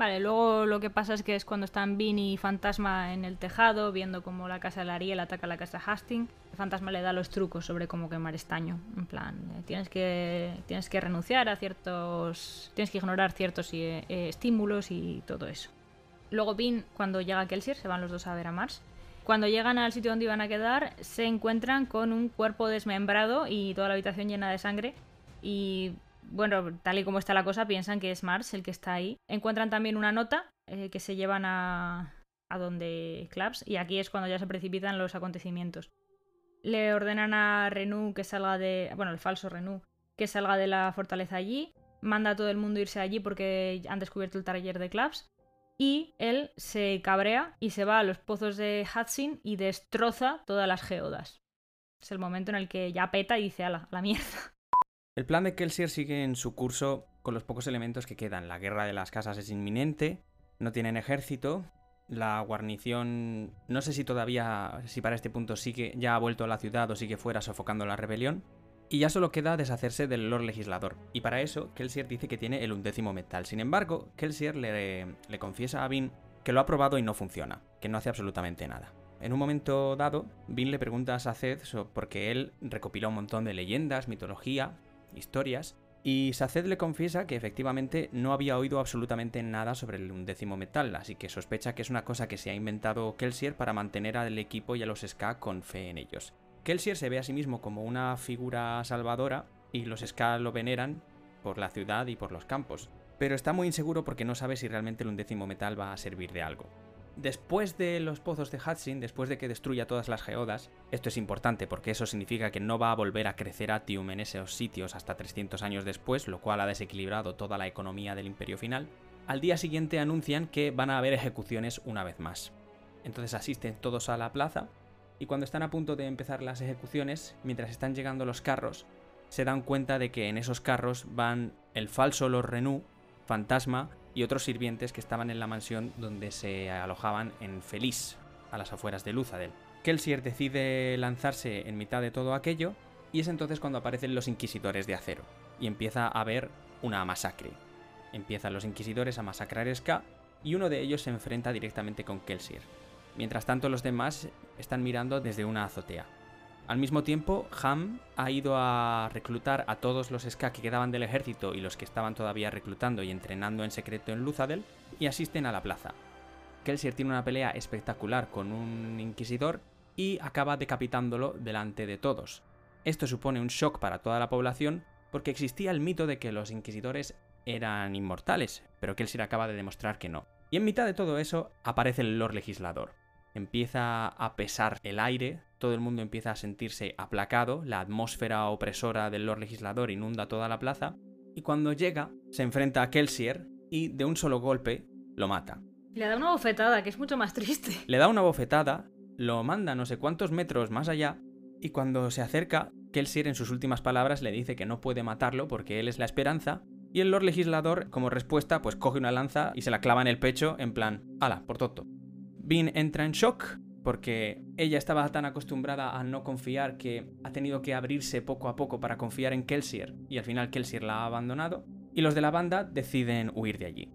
Vale, luego lo que pasa es que es cuando están Bean y Fantasma en el tejado, viendo cómo la casa de Ariel ataca la casa Hastings. El Fantasma le da los trucos sobre cómo quemar estaño. En plan, eh, tienes que, tienes que renunciar a ciertos. Tienes que ignorar ciertos eh, estímulos y todo eso. Luego Bean, cuando llega a Kelsier, se van los dos a ver a Mars. Cuando llegan al sitio donde iban a quedar, se encuentran con un cuerpo desmembrado y toda la habitación llena de sangre. Y bueno, tal y como está la cosa, piensan que es Mars el que está ahí. Encuentran también una nota eh, que se llevan a, a donde Claps y aquí es cuando ya se precipitan los acontecimientos. Le ordenan a Renu que salga de... bueno, el falso Renu, que salga de la fortaleza allí. Manda a todo el mundo irse allí porque han descubierto el taller de Claps y él se cabrea y se va a los pozos de Hudson y destroza todas las geodas. Es el momento en el que ya peta y dice a la, mierda. El plan de Kelsier sigue en su curso con los pocos elementos que quedan. La guerra de las casas es inminente, no tienen ejército, la guarnición no sé si todavía, si para este punto sí que ya ha vuelto a la ciudad o sigue fuera sofocando la rebelión, y ya solo queda deshacerse del Lord Legislador. Y para eso, Kelsier dice que tiene el undécimo metal. Sin embargo, Kelsier le, le confiesa a Vin que lo ha probado y no funciona, que no hace absolutamente nada. En un momento dado, Vin le pregunta a Saced porque él recopila un montón de leyendas, mitología, historias, y Saced le confiesa que efectivamente no había oído absolutamente nada sobre el undécimo metal, así que sospecha que es una cosa que se ha inventado Kelsier para mantener al equipo y a los Ska con fe en ellos. Kelsier se ve a sí mismo como una figura salvadora y los Ska lo veneran por la ciudad y por los campos, pero está muy inseguro porque no sabe si realmente el undécimo metal va a servir de algo. Después de los pozos de Hudson, después de que destruya todas las geodas, esto es importante porque eso significa que no va a volver a crecer Atium en esos sitios hasta 300 años después, lo cual ha desequilibrado toda la economía del imperio final, al día siguiente anuncian que van a haber ejecuciones una vez más. Entonces asisten todos a la plaza y cuando están a punto de empezar las ejecuciones, mientras están llegando los carros, se dan cuenta de que en esos carros van el falso Lord Renou, Fantasma y otros sirvientes que estaban en la mansión donde se alojaban en Feliz, a las afueras de Luzadel. Kelsier decide lanzarse en mitad de todo aquello y es entonces cuando aparecen los inquisidores de acero y empieza a haber una masacre. Empiezan los inquisidores a masacrar Ska y uno de ellos se enfrenta directamente con Kelsier. Mientras tanto los demás están mirando desde una azotea. Al mismo tiempo, Ham ha ido a reclutar a todos los Ska que quedaban del ejército y los que estaban todavía reclutando y entrenando en secreto en Luzadel y asisten a la plaza. Kelsier tiene una pelea espectacular con un inquisidor y acaba decapitándolo delante de todos. Esto supone un shock para toda la población porque existía el mito de que los inquisidores eran inmortales, pero Kelsier acaba de demostrar que no. Y en mitad de todo eso aparece el Lord Legislador. Empieza a pesar el aire todo el mundo empieza a sentirse aplacado, la atmósfera opresora del Lord Legislador inunda toda la plaza, y cuando llega, se enfrenta a Kelsier y de un solo golpe lo mata. Le da una bofetada, que es mucho más triste. Le da una bofetada, lo manda no sé cuántos metros más allá, y cuando se acerca, Kelsier en sus últimas palabras le dice que no puede matarlo porque él es la esperanza, y el Lord Legislador, como respuesta, pues coge una lanza y se la clava en el pecho, en plan, ala, por toto. Bean entra en shock, porque ella estaba tan acostumbrada a no confiar que ha tenido que abrirse poco a poco para confiar en Kelsier y al final Kelsier la ha abandonado y los de la banda deciden huir de allí.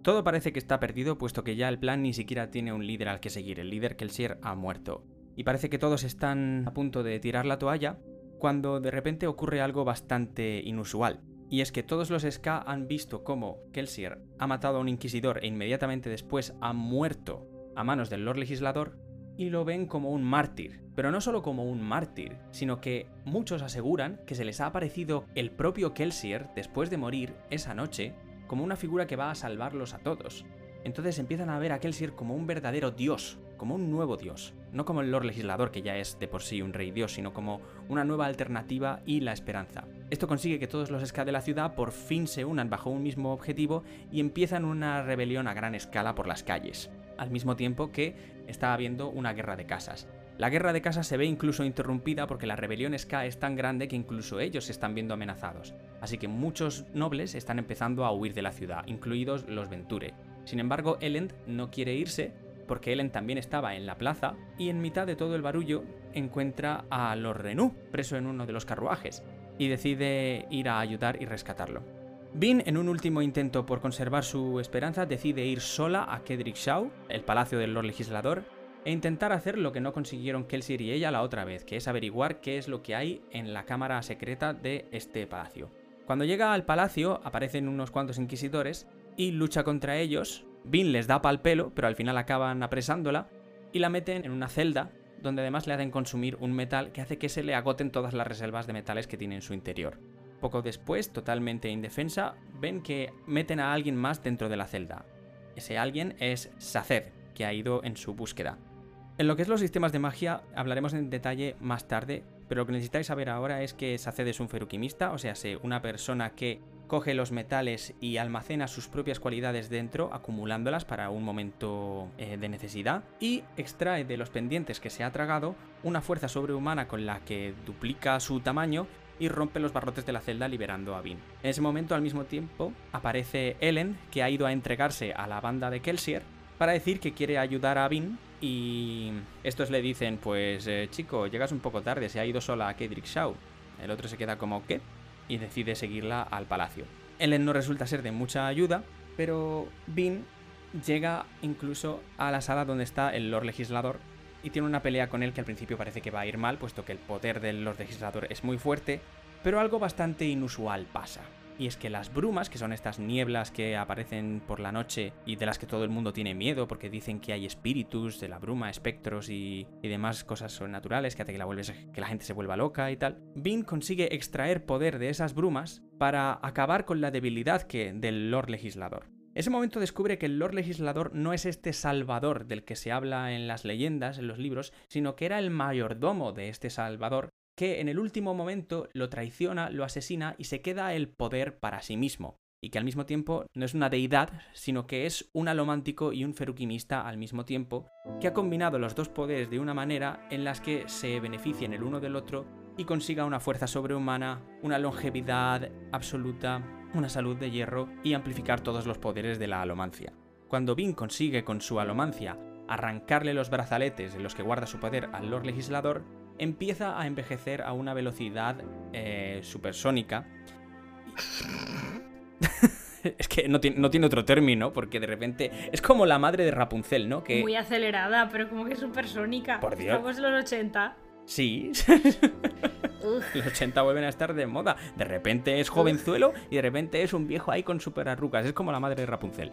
Todo parece que está perdido puesto que ya el plan ni siquiera tiene un líder al que seguir, el líder Kelsier ha muerto. Y parece que todos están a punto de tirar la toalla cuando de repente ocurre algo bastante inusual. Y es que todos los Ska han visto cómo Kelsier ha matado a un inquisidor e inmediatamente después ha muerto a manos del Lord Legislador y lo ven como un mártir. Pero no solo como un mártir, sino que muchos aseguran que se les ha aparecido el propio Kelsier después de morir esa noche como una figura que va a salvarlos a todos. Entonces empiezan a ver a Kelsier como un verdadero dios, como un nuevo dios, no como el Lord Legislador que ya es de por sí un rey dios, sino como una nueva alternativa y la esperanza. Esto consigue que todos los Ska de la ciudad por fin se unan bajo un mismo objetivo y empiezan una rebelión a gran escala por las calles al mismo tiempo que está habiendo una guerra de casas. La guerra de casas se ve incluso interrumpida porque la rebelión Ska es tan grande que incluso ellos se están viendo amenazados, así que muchos nobles están empezando a huir de la ciudad, incluidos los Venture. Sin embargo, Elend no quiere irse porque Elend también estaba en la plaza y en mitad de todo el barullo encuentra a Lord Renou preso en uno de los carruajes y decide ir a ayudar y rescatarlo. Bean, en un último intento por conservar su esperanza, decide ir sola a Kedrick Shaw, el palacio del Lord Legislador, e intentar hacer lo que no consiguieron Kelsier y ella la otra vez, que es averiguar qué es lo que hay en la cámara secreta de este palacio. Cuando llega al palacio, aparecen unos cuantos inquisidores y lucha contra ellos. Bean les da pal pelo, pero al final acaban apresándola y la meten en una celda donde además le hacen consumir un metal que hace que se le agoten todas las reservas de metales que tiene en su interior. Poco después, totalmente indefensa, ven que meten a alguien más dentro de la celda. Ese alguien es Saced, que ha ido en su búsqueda. En lo que es los sistemas de magia hablaremos en detalle más tarde, pero lo que necesitáis saber ahora es que Saced es un feruquimista, o sea, una persona que coge los metales y almacena sus propias cualidades dentro, acumulándolas para un momento eh, de necesidad, y extrae de los pendientes que se ha tragado una fuerza sobrehumana con la que duplica su tamaño y rompe los barrotes de la celda liberando a Bean. En ese momento, al mismo tiempo, aparece Ellen, que ha ido a entregarse a la banda de Kelsier para decir que quiere ayudar a Bean y estos le dicen, pues eh, chico, llegas un poco tarde, se ha ido sola a Kedrick Shaw. El otro se queda como, ¿qué? Y decide seguirla al palacio. Ellen no resulta ser de mucha ayuda, pero Bean llega incluso a la sala donde está el Lord Legislador y tiene una pelea con él que al principio parece que va a ir mal, puesto que el poder del Lord Legislador es muy fuerte, pero algo bastante inusual pasa. Y es que las brumas, que son estas nieblas que aparecen por la noche y de las que todo el mundo tiene miedo porque dicen que hay espíritus de la bruma, espectros y, demás cosas sobrenaturales que hace que la, que la gente se vuelva loca y tal, Bean consigue extraer poder de esas brumas para acabar con la debilidad que del Lord Legislador. Ese momento descubre que el Lord Legislador no es este salvador del que se habla en las leyendas, en los libros, sino que era el mayordomo de este salvador, que en el último momento lo traiciona, lo asesina y se queda el poder para sí mismo. Y que al mismo tiempo no es una deidad, sino que es un alomántico y un feruquimista al mismo tiempo, que ha combinado los dos poderes de una manera en las que se beneficien el uno del otro y consiga una fuerza sobrehumana, una longevidad absoluta, una salud de hierro y amplificar todos los poderes de la alomancia. Cuando Vin consigue con su alomancia arrancarle los brazaletes de los que guarda su poder al Lord Legislador, empieza a envejecer a una velocidad eh, supersónica. es que no tiene, no tiene, otro término, porque de repente es como la madre de Rapunzel, ¿no? Que... Muy acelerada, pero como que supersónica. Por Dios. Estamos en los 80. Sí. Los 80 vuelven a estar de moda. De repente es jovenzuelo y de repente es un viejo ahí con super arrugas. Es como la madre de Rapunzel.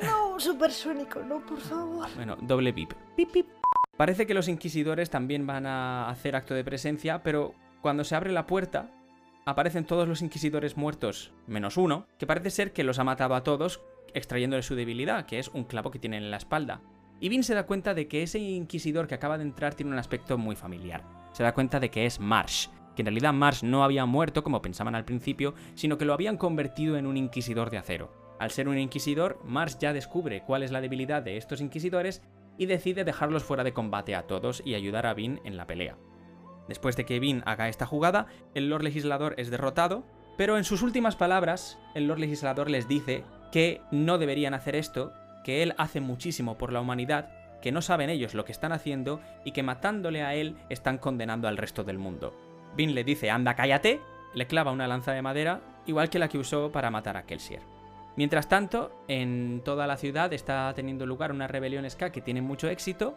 No, supersónico, no, por favor. Bueno, doble bip. Parece que los inquisidores también van a hacer acto de presencia, pero cuando se abre la puerta, aparecen todos los inquisidores muertos, menos uno, que parece ser que los ha matado a todos extrayéndole su debilidad, que es un clavo que tienen en la espalda. Y Vin se da cuenta de que ese inquisidor que acaba de entrar tiene un aspecto muy familiar. Se da cuenta de que es Marsh, que en realidad Marsh no había muerto como pensaban al principio, sino que lo habían convertido en un inquisidor de acero. Al ser un inquisidor, Marsh ya descubre cuál es la debilidad de estos inquisidores y decide dejarlos fuera de combate a todos y ayudar a Vin en la pelea. Después de que Vin haga esta jugada, el Lord Legislador es derrotado, pero en sus últimas palabras, el Lord Legislador les dice que no deberían hacer esto que él hace muchísimo por la humanidad, que no saben ellos lo que están haciendo y que matándole a él están condenando al resto del mundo. Vin le dice, anda, cállate, le clava una lanza de madera, igual que la que usó para matar a Kelsier. Mientras tanto, en toda la ciudad está teniendo lugar una rebelión ska que tiene mucho éxito,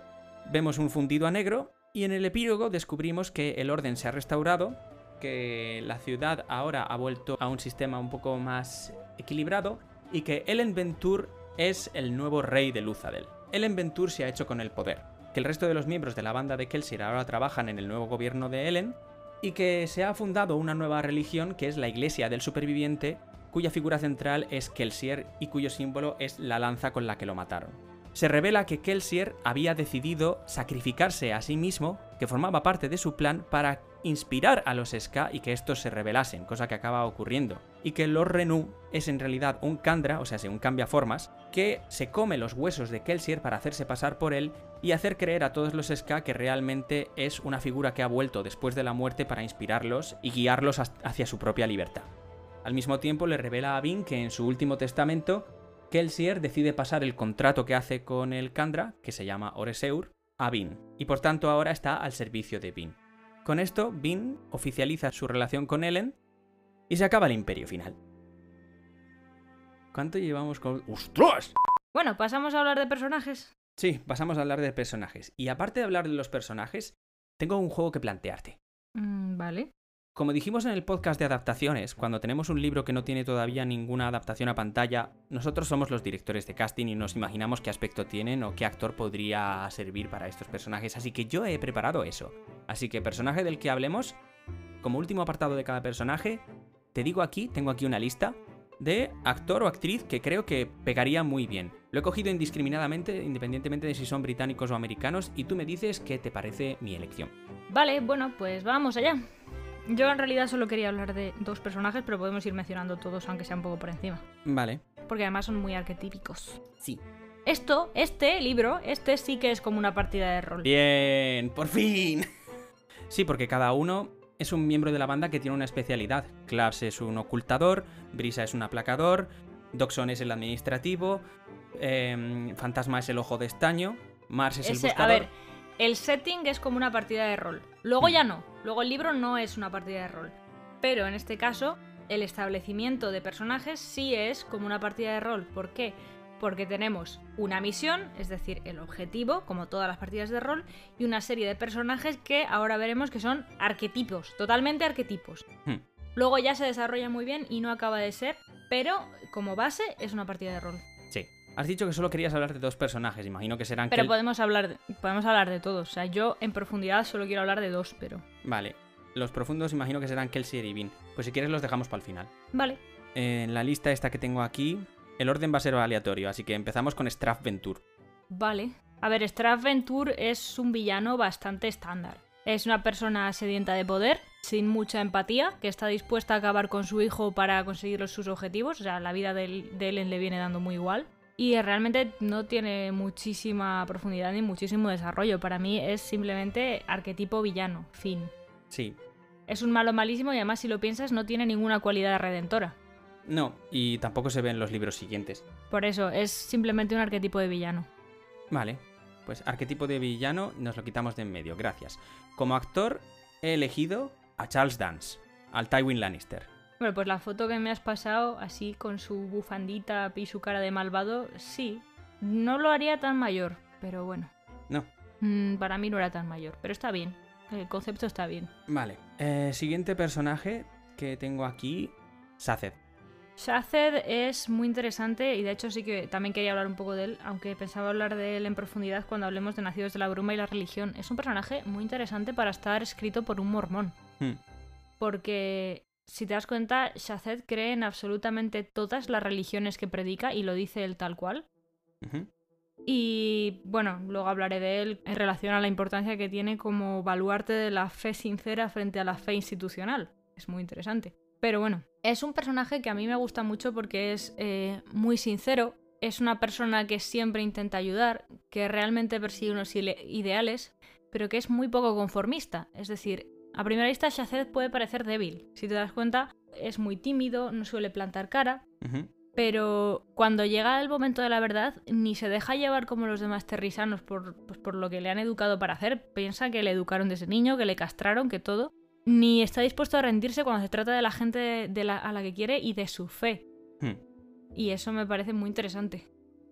vemos un fundido a negro y en el epílogo descubrimos que el orden se ha restaurado, que la ciudad ahora ha vuelto a un sistema un poco más equilibrado y que Ellen Ventur es el nuevo rey de Luzadel. Ellen Ventur se ha hecho con el poder, que el resto de los miembros de la banda de Kelsier ahora trabajan en el nuevo gobierno de Ellen y que se ha fundado una nueva religión que es la Iglesia del Superviviente, cuya figura central es Kelsier y cuyo símbolo es la lanza con la que lo mataron. Se revela que Kelsier había decidido sacrificarse a sí mismo, que formaba parte de su plan para inspirar a los Ska y que estos se rebelasen, cosa que acaba ocurriendo. Y que Lord Renu es en realidad un Kandra, o sea, un cambiaformas, que se come los huesos de Kelsier para hacerse pasar por él y hacer creer a todos los Ska que realmente es una figura que ha vuelto después de la muerte para inspirarlos y guiarlos hacia su propia libertad. Al mismo tiempo le revela a Vin que en su último testamento Kelsier decide pasar el contrato que hace con el Kandra, que se llama Oreseur, a Vin, y por tanto ahora está al servicio de Vin. Con esto, Vin oficializa su relación con Ellen y se acaba el imperio final. ¿Cuánto llevamos con... ¡Ostras! Bueno, pasamos a hablar de personajes. Sí, pasamos a hablar de personajes. Y aparte de hablar de los personajes, tengo un juego que plantearte. Mm, vale. Como dijimos en el podcast de adaptaciones, cuando tenemos un libro que no tiene todavía ninguna adaptación a pantalla, nosotros somos los directores de casting y nos imaginamos qué aspecto tienen o qué actor podría servir para estos personajes, así que yo he preparado eso. Así que personaje del que hablemos, como último apartado de cada personaje, te digo aquí, tengo aquí una lista de actor o actriz que creo que pegaría muy bien. Lo he cogido indiscriminadamente, independientemente de si son británicos o americanos, y tú me dices qué te parece mi elección. Vale, bueno, pues vamos allá. Yo en realidad solo quería hablar de dos personajes, pero podemos ir mencionando todos, aunque sea un poco por encima. Vale. Porque además son muy arquetípicos. Sí. Esto, este libro, este sí que es como una partida de rol. Bien, por fin. Sí, porque cada uno es un miembro de la banda que tiene una especialidad. Claps es un ocultador, Brisa es un aplacador, Doxon es el administrativo, em, Fantasma es el ojo de estaño, Mars es el buscador. A ver, el setting es como una partida de rol. Luego Mm. ya no. Luego el libro no es una partida de rol. Pero en este caso, el establecimiento de personajes sí es como una partida de rol. ¿Por qué? Porque tenemos una misión, es decir, el objetivo, como todas las partidas de rol, y una serie de personajes que ahora veremos que son arquetipos, totalmente arquetipos. Hmm. Luego ya se desarrolla muy bien y no acaba de ser, pero como base es una partida de rol. Has dicho que solo querías hablar de dos personajes, imagino que serán Pero Kel- podemos hablar, de, podemos hablar de todos. O sea, yo en profundidad solo quiero hablar de dos, pero. Vale. Los profundos imagino que serán Kelsey y Bean. Pues si quieres los dejamos para el final. Vale. En la lista esta que tengo aquí, el orden va a ser aleatorio, así que empezamos con Straff Venture. Vale. A ver, Straff Venture es un villano bastante estándar. Es una persona sedienta de poder, sin mucha empatía, que está dispuesta a acabar con su hijo para conseguir sus objetivos. O sea, la vida del- de Ellen le viene dando muy igual. Y realmente no tiene muchísima profundidad ni muchísimo desarrollo. Para mí es simplemente arquetipo villano, fin. Sí. Es un malo malísimo y además si lo piensas no tiene ninguna cualidad redentora. No, y tampoco se ve en los libros siguientes. Por eso, es simplemente un arquetipo de villano. Vale. Pues arquetipo de villano nos lo quitamos de en medio, gracias. Como actor he elegido a Charles Dance, al Tywin Lannister. Bueno, pues la foto que me has pasado, así con su bufandita y su cara de malvado, sí. No lo haría tan mayor, pero bueno. No. Mm, para mí no era tan mayor, pero está bien. El concepto está bien. Vale. Eh, siguiente personaje que tengo aquí, Saced. Shazed es muy interesante y de hecho sí que también quería hablar un poco de él, aunque pensaba hablar de él en profundidad cuando hablemos de Nacidos de la Bruma y la religión. Es un personaje muy interesante para estar escrito por un mormón. Hmm. Porque si te das cuenta, Shazed cree en absolutamente todas las religiones que predica y lo dice él tal cual. Y bueno, luego hablaré de él en relación a la importancia que tiene como baluarte de la fe sincera frente a la fe institucional. Es muy interesante. Pero bueno, es un personaje que a mí me gusta mucho porque es eh, muy sincero, es una persona que siempre intenta ayudar, que realmente persigue unos ideales, pero que es muy poco conformista. Es decir, a primera vista Shazed puede parecer débil. Si te das cuenta, es muy tímido, no suele plantar cara, pero cuando llega el momento de la verdad, ni se deja llevar como los demás terrisanos por, pues, por lo que le han educado para hacer. Piensa que le educaron desde niño, que le castraron, que todo. Ni está dispuesto a rendirse cuando se trata de la gente de la- a la que quiere y de su fe. Hmm. Y eso me parece muy interesante.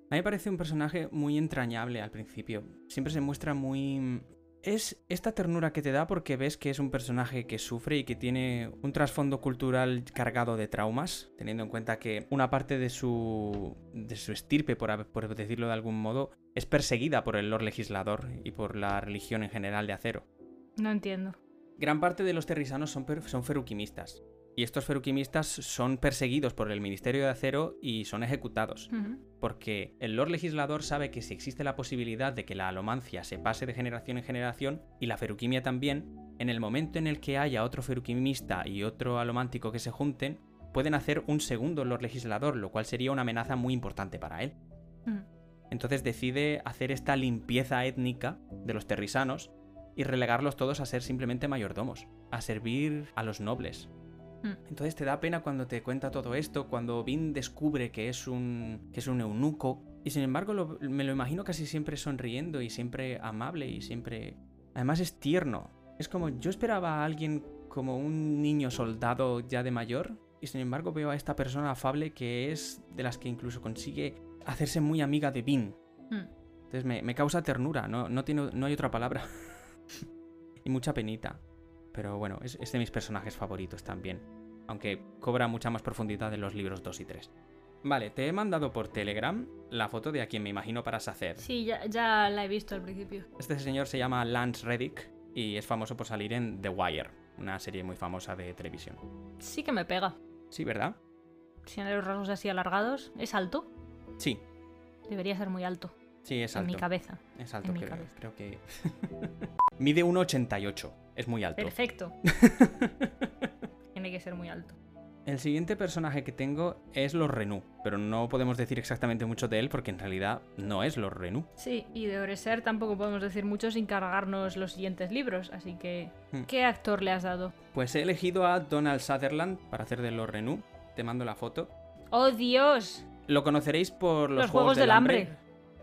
A mí me parece un personaje muy entrañable al principio. Siempre se muestra muy... Es esta ternura que te da porque ves que es un personaje que sufre y que tiene un trasfondo cultural cargado de traumas, teniendo en cuenta que una parte de su, de su estirpe, por, por decirlo de algún modo, es perseguida por el Lord Legislador y por la religión en general de acero. No entiendo. Gran parte de los terrisanos son, son feruquimistas. Y estos feruquimistas son perseguidos por el Ministerio de Acero y son ejecutados. Porque el Lord Legislador sabe que si existe la posibilidad de que la alomancia se pase de generación en generación, y la feruquimia también, en el momento en el que haya otro feruquimista y otro alomántico que se junten, pueden hacer un segundo Lord Legislador, lo cual sería una amenaza muy importante para él. Ujú. Entonces decide hacer esta limpieza étnica de los terrisanos y relegarlos todos a ser simplemente mayordomos, a servir a los nobles. Mm. Entonces te da pena cuando te cuenta todo esto, cuando Vin descubre que es un, que es un eunuco, y sin embargo lo- me lo imagino casi siempre sonriendo y siempre amable y siempre... Además es tierno. Es como yo esperaba a alguien como un niño soldado ya de mayor, y sin embargo veo a esta persona afable que es de las que incluso consigue hacerse muy amiga de Vin. Mm. Entonces me, me causa ternura, no, no, tiene, no hay otra palabra. y mucha penita. Pero bueno, es, es de mis personajes favoritos también. Aunque cobra mucha más profundidad en los libros 2 y 3. Vale, te he mandado por Telegram la foto de a quien me imagino para Saced. Sí, ya, ya la he visto al principio. Este señor se llama Lance Reddick y es famoso por salir en The Wire, una serie muy famosa de televisión. Sí que me pega. Sí, ¿verdad? Tiene los rasgos así alargados. ¿Es alto? Sí, Debería ser muy alto. sí, es En alto. mi cabeza. Es alto, en mi creo, cabeza. creo que... Mide 1,88. Es muy alto. Perfecto. Tiene que ser muy alto. El siguiente personaje que tengo es Lord Renú, pero no podemos decir exactamente mucho de él porque en realidad no es Lord Renú. Sí, y de Oreser tampoco podemos decir mucho sin cargarnos los siguientes libros, así que hmm. ¿qué actor le has dado? Pues he elegido a Donald Sutherland para hacer de Lord Renú. Te mando la foto. ¡Oh, Dios! Lo conoceréis por los, Juegos, del, hambre.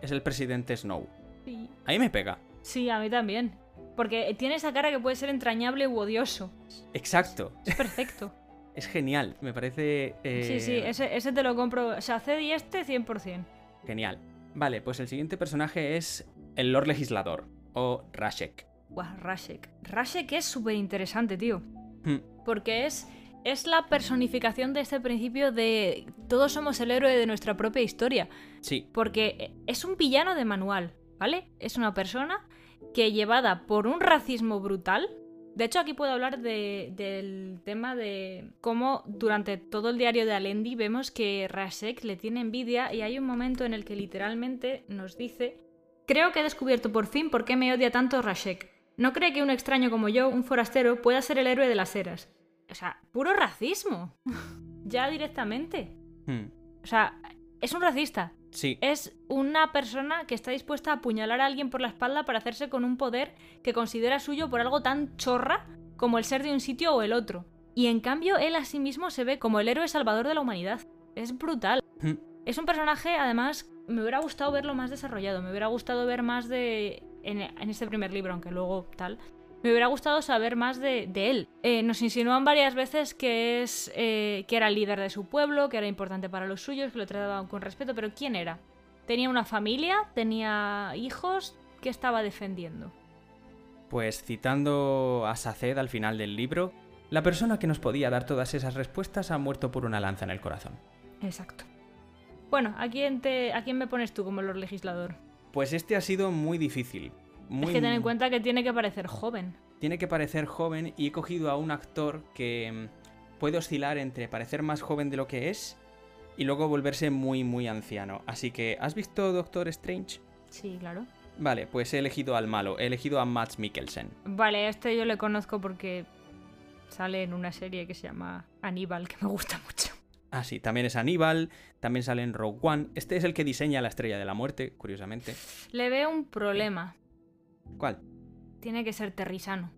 Es el presidente Snow. Sí. A mí me pega. Sí, a mí también. Porque tiene esa cara que puede ser entrañable u odioso. Exacto. Es perfecto. es genial, me parece... Sí, sí, eh, ese, te lo compro. O sea, y este 100%. Genial. Vale, pues el siguiente personaje es el Lord Legislador, o Rashek. Guau, Rashek. Rashek es súper interesante, tío. Hmm. Porque es, es la personificación de este principio de todos somos el héroe de nuestra propia historia. Sí. Porque es un villano de manual, ¿vale? Es una persona que llevada por un racismo brutal, de hecho, aquí puedo hablar del tema de cómo durante todo el diario de Alendi vemos que Rasek le tiene envidia y hay un momento en el que literalmente nos dice Creo que he descubierto por fin por qué me odia tanto Rasek. No cree que un extraño como yo, un forastero, pueda ser el héroe de las eras. O sea, puro racismo. ya directamente. Hmm. O sea, es un racista. Sí. Es una persona que está dispuesta a apuñalar a alguien por la espalda para hacerse con un poder que considera suyo por algo tan chorra como el ser de un sitio o el otro. Y en cambio, él a sí mismo se ve como el héroe salvador de la humanidad. Es brutal. Hmm. Es un personaje, además, me hubiera gustado verlo más desarrollado. Me hubiera gustado ver más de. En, en este primer libro, aunque luego tal me hubiera gustado saber más de, él. Eh, nos insinúan varias veces que, es, eh, que era el líder de su pueblo, que era importante para los suyos, que lo trataban con respeto, pero ¿quién era? ¿Tenía una familia? ¿Tenía hijos? ¿Qué estaba defendiendo? Pues citando a Saced al final del libro, la persona que nos podía dar todas esas respuestas ha muerto por una lanza en el corazón. Exacto. Bueno, ¿a quién, te, ¿a quién me pones tú como Lord Legislador? Pues este ha sido muy difícil, es que ten en cuenta que tiene que parecer joven. Tiene que parecer joven y he cogido a un actor que mm, puede oscilar entre parecer más joven de lo que es y luego volverse muy, muy anciano. Así que, ¿has visto Doctor Strange? Sí, claro. Vale, pues he elegido al malo, he elegido a Matt Mikkelsen. Vale, este yo le conozco porque sale en una serie que se llama Aníbal, que me gusta mucho. Ah, sí, también es Aníbal, también sale en Rogue One. Este es el que diseña la estrella de la muerte, curiosamente. Le veo un problema. ¿Cuál? Tiene que ser Terrisano.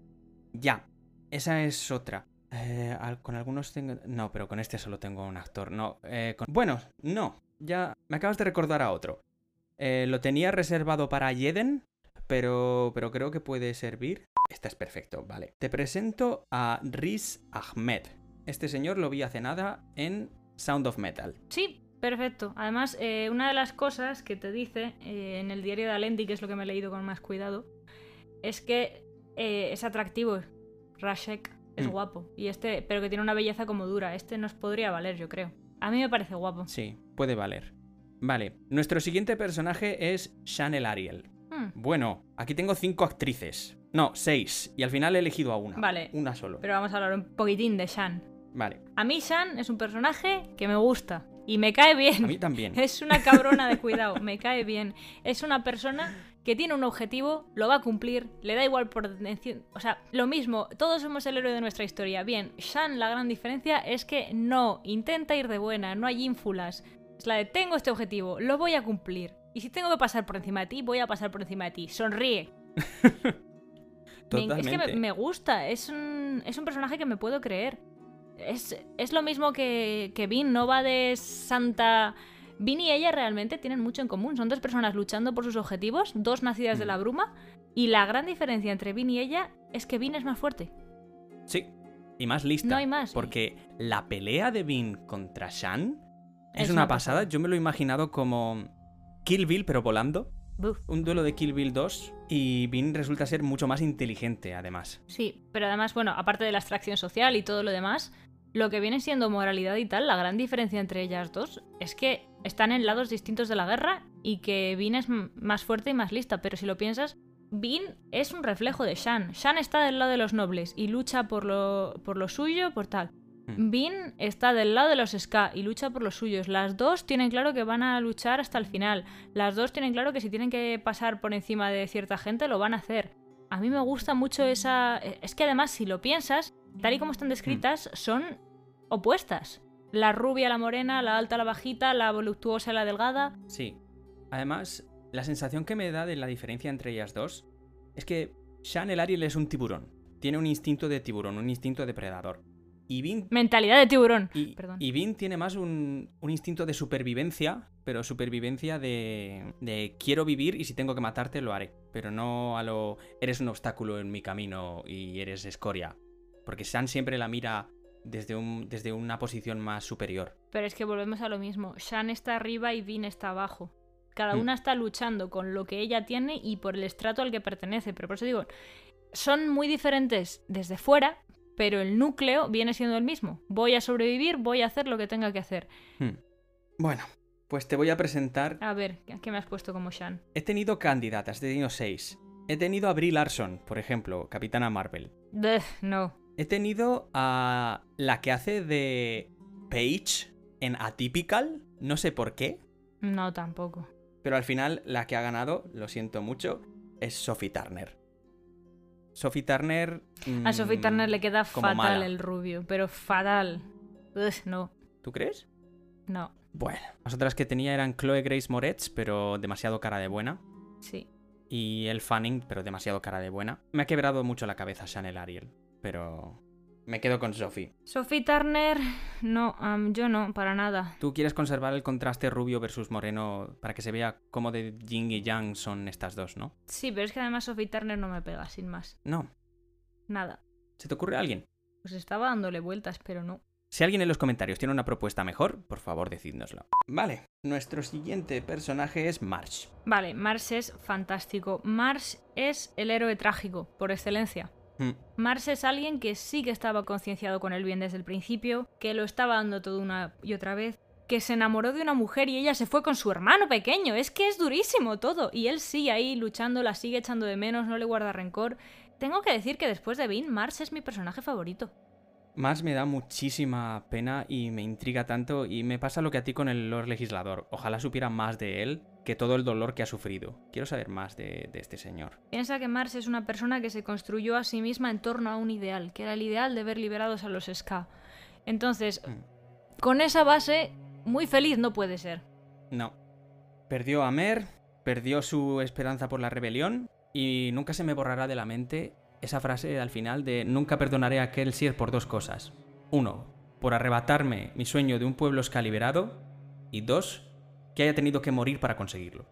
Ya, esa es otra. Eh, con algunos tengo... No, pero con este solo tengo un actor. No, eh, Bueno, no. Ya me acabas de recordar a otro. Eh, lo tenía reservado para Jeden, pero, pero creo que puede servir. Este es perfecto, vale. Te presento a Riz Ahmed. Este señor lo vi hace nada en Sound of Metal. Sí, Perfecto. Además, una de las cosas que te dice en el diario de Alendi, que es lo que me he leído con más cuidado, es que eh, es atractivo. Rashek es mm. guapo. Y este, pero que tiene una belleza como dura. Este nos podría valer, yo creo. A mí me parece guapo. Sí, puede valer. Vale, nuestro siguiente personaje es Chanel Ariel. Hmm. Bueno, aquí tengo cinco actrices. No, seis. Y al final he elegido a una. Vale. Una solo. Pero vamos a hablar un poquitín de Shan. Vale. A mí Shan es un personaje que me gusta. Y me cae bien. A mí también. Es una cabrona de cuidado. me cae bien. Es una persona que tiene un objetivo, lo va a cumplir, le da igual por... O sea, lo mismo, todos somos el héroe de nuestra historia. Bien, Shan, la gran diferencia es que no intenta ir de buena, no hay ínfulas. Es la de tengo este objetivo, lo voy a cumplir. Y si tengo que pasar por encima de ti, voy a pasar por encima de ti. Sonríe. Totalmente. Es que me, gusta, es un, es un personaje que me puedo creer. Es, es lo mismo que, que Vin, no va de santa Vin y ella realmente tienen mucho en común. Son dos personas luchando por sus objetivos, dos nacidas de mm. la bruma. Y la gran diferencia entre Vin y ella es que Vin es más fuerte. Sí, y más lista. No hay más. Porque la pelea de Vin contra Shan es, una, pasada. Yo me lo he imaginado como Kill Bill, pero volando. Un duelo de Kill Bill 2 y Vin resulta ser mucho más inteligente, además. Sí, pero además, bueno, aparte de la extracción social y todo lo demás, lo que viene siendo moralidad y tal, la gran diferencia entre ellas dos es que están en lados distintos de la guerra y que Vin es más fuerte y más lista, pero si lo piensas, Vin es un reflejo de Shan. Shan está del lado de los nobles y lucha por lo, por lo suyo, por tal. Hmm. Vin está del lado de los Ska y lucha por los suyos. Las dos tienen claro que van a luchar hasta el final. Las dos tienen claro que si tienen que pasar por encima de cierta gente lo van a hacer. A mí me gusta mucho esa... Es que además si lo piensas, tal y como están descritas, son opuestas. La rubia, la morena, la alta, la bajita, la voluptuosa, la delgada. Sí. Además, la sensación que me da de la diferencia entre ellas dos es que Shan el Ariel es un tiburón. Tiene un instinto de tiburón, un instinto depredador. Y Vin, Mentalidad de tiburón. y, Perdón. y Vin tiene más un, un instinto de supervivencia, pero supervivencia de, de quiero vivir y si tengo que matarte lo haré. Pero no a lo eres un obstáculo en mi camino y eres escoria. Porque Shan siempre la mira desde, un, desde una posición más superior. Pero es que volvemos a lo mismo. Shan está arriba y Vin está abajo. Cada Mm. una está luchando con lo que ella tiene y por el estrato al que pertenece. Pero por eso digo, son muy diferentes desde fuera, pero el núcleo viene siendo el mismo. Voy a sobrevivir, voy a hacer lo que tenga que hacer. Hmm. Bueno, pues te voy a presentar A ver, ¿qué me has puesto como Shan? He tenido candidatas, he tenido seis. He tenido a Brie Larson, por ejemplo, Capitana Marvel. No. He tenido a la que hace de Paige en Atypical, no sé por qué, No, tampoco. pero al final la que ha ganado, lo siento mucho, es Sophie Turner. Sophie Turner... A Sophie mm, Turner le queda fatal mala. el rubio, pero fatal. Ugh, no, ¿Tú crees? no, Bueno, las otras que tenía eran Chloe Grace Moretz, pero demasiado cara de buena. sí. Y el Fanning, pero demasiado cara de buena. Me ha quebrado mucho la cabeza Chanel Ariel, pero me quedo con Sophie. Sophie Turner, no, yo no, para nada. Tú quieres conservar el contraste rubio versus moreno para que se vea cómo de yin y yang son estas dos, ¿no? Sí, pero es que además Sophie Turner no me pega, sin más. No. Nada. ¿Se te ocurre a alguien? Pues estaba dándole vueltas, pero no. Si alguien en los comentarios tiene una propuesta mejor, por favor decídnoslo. Vale, nuestro siguiente personaje es Marsh. Vale, Mars es fantástico. Mars es el héroe trágico, por excelencia. Hmm, Mars es alguien que sí que estaba concienciado con el bien desde el principio, que lo estaba dando todo una y otra vez, que se enamoró de una mujer y ella se fue con su hermano pequeño. Es que es durísimo todo. Y él sigue ahí luchando, la sigue echando de menos, no le guarda rencor. Tengo que decir que después de Bean, Mars es mi personaje favorito. Marsh me da muchísima pena y me intriga tanto y me pasa lo que a ti con el Lord Legislador. Ojalá supiera más de él que todo el dolor que ha sufrido. Quiero saber más de, de este señor. Piensa que Mars es una persona que se construyó a sí misma en torno a un ideal, que era el ideal de ver liberados a los Ska. Entonces, Mm. con esa base, muy feliz no puede ser. No. Perdió a Mer, perdió su esperanza por la rebelión y nunca se me borrará de la mente esa frase al final de nunca perdonaré a Kelsier por dos cosas. Uno, por arrebatarme mi sueño de un pueblo ska liberado y dos, que haya tenido que morir para conseguirlo.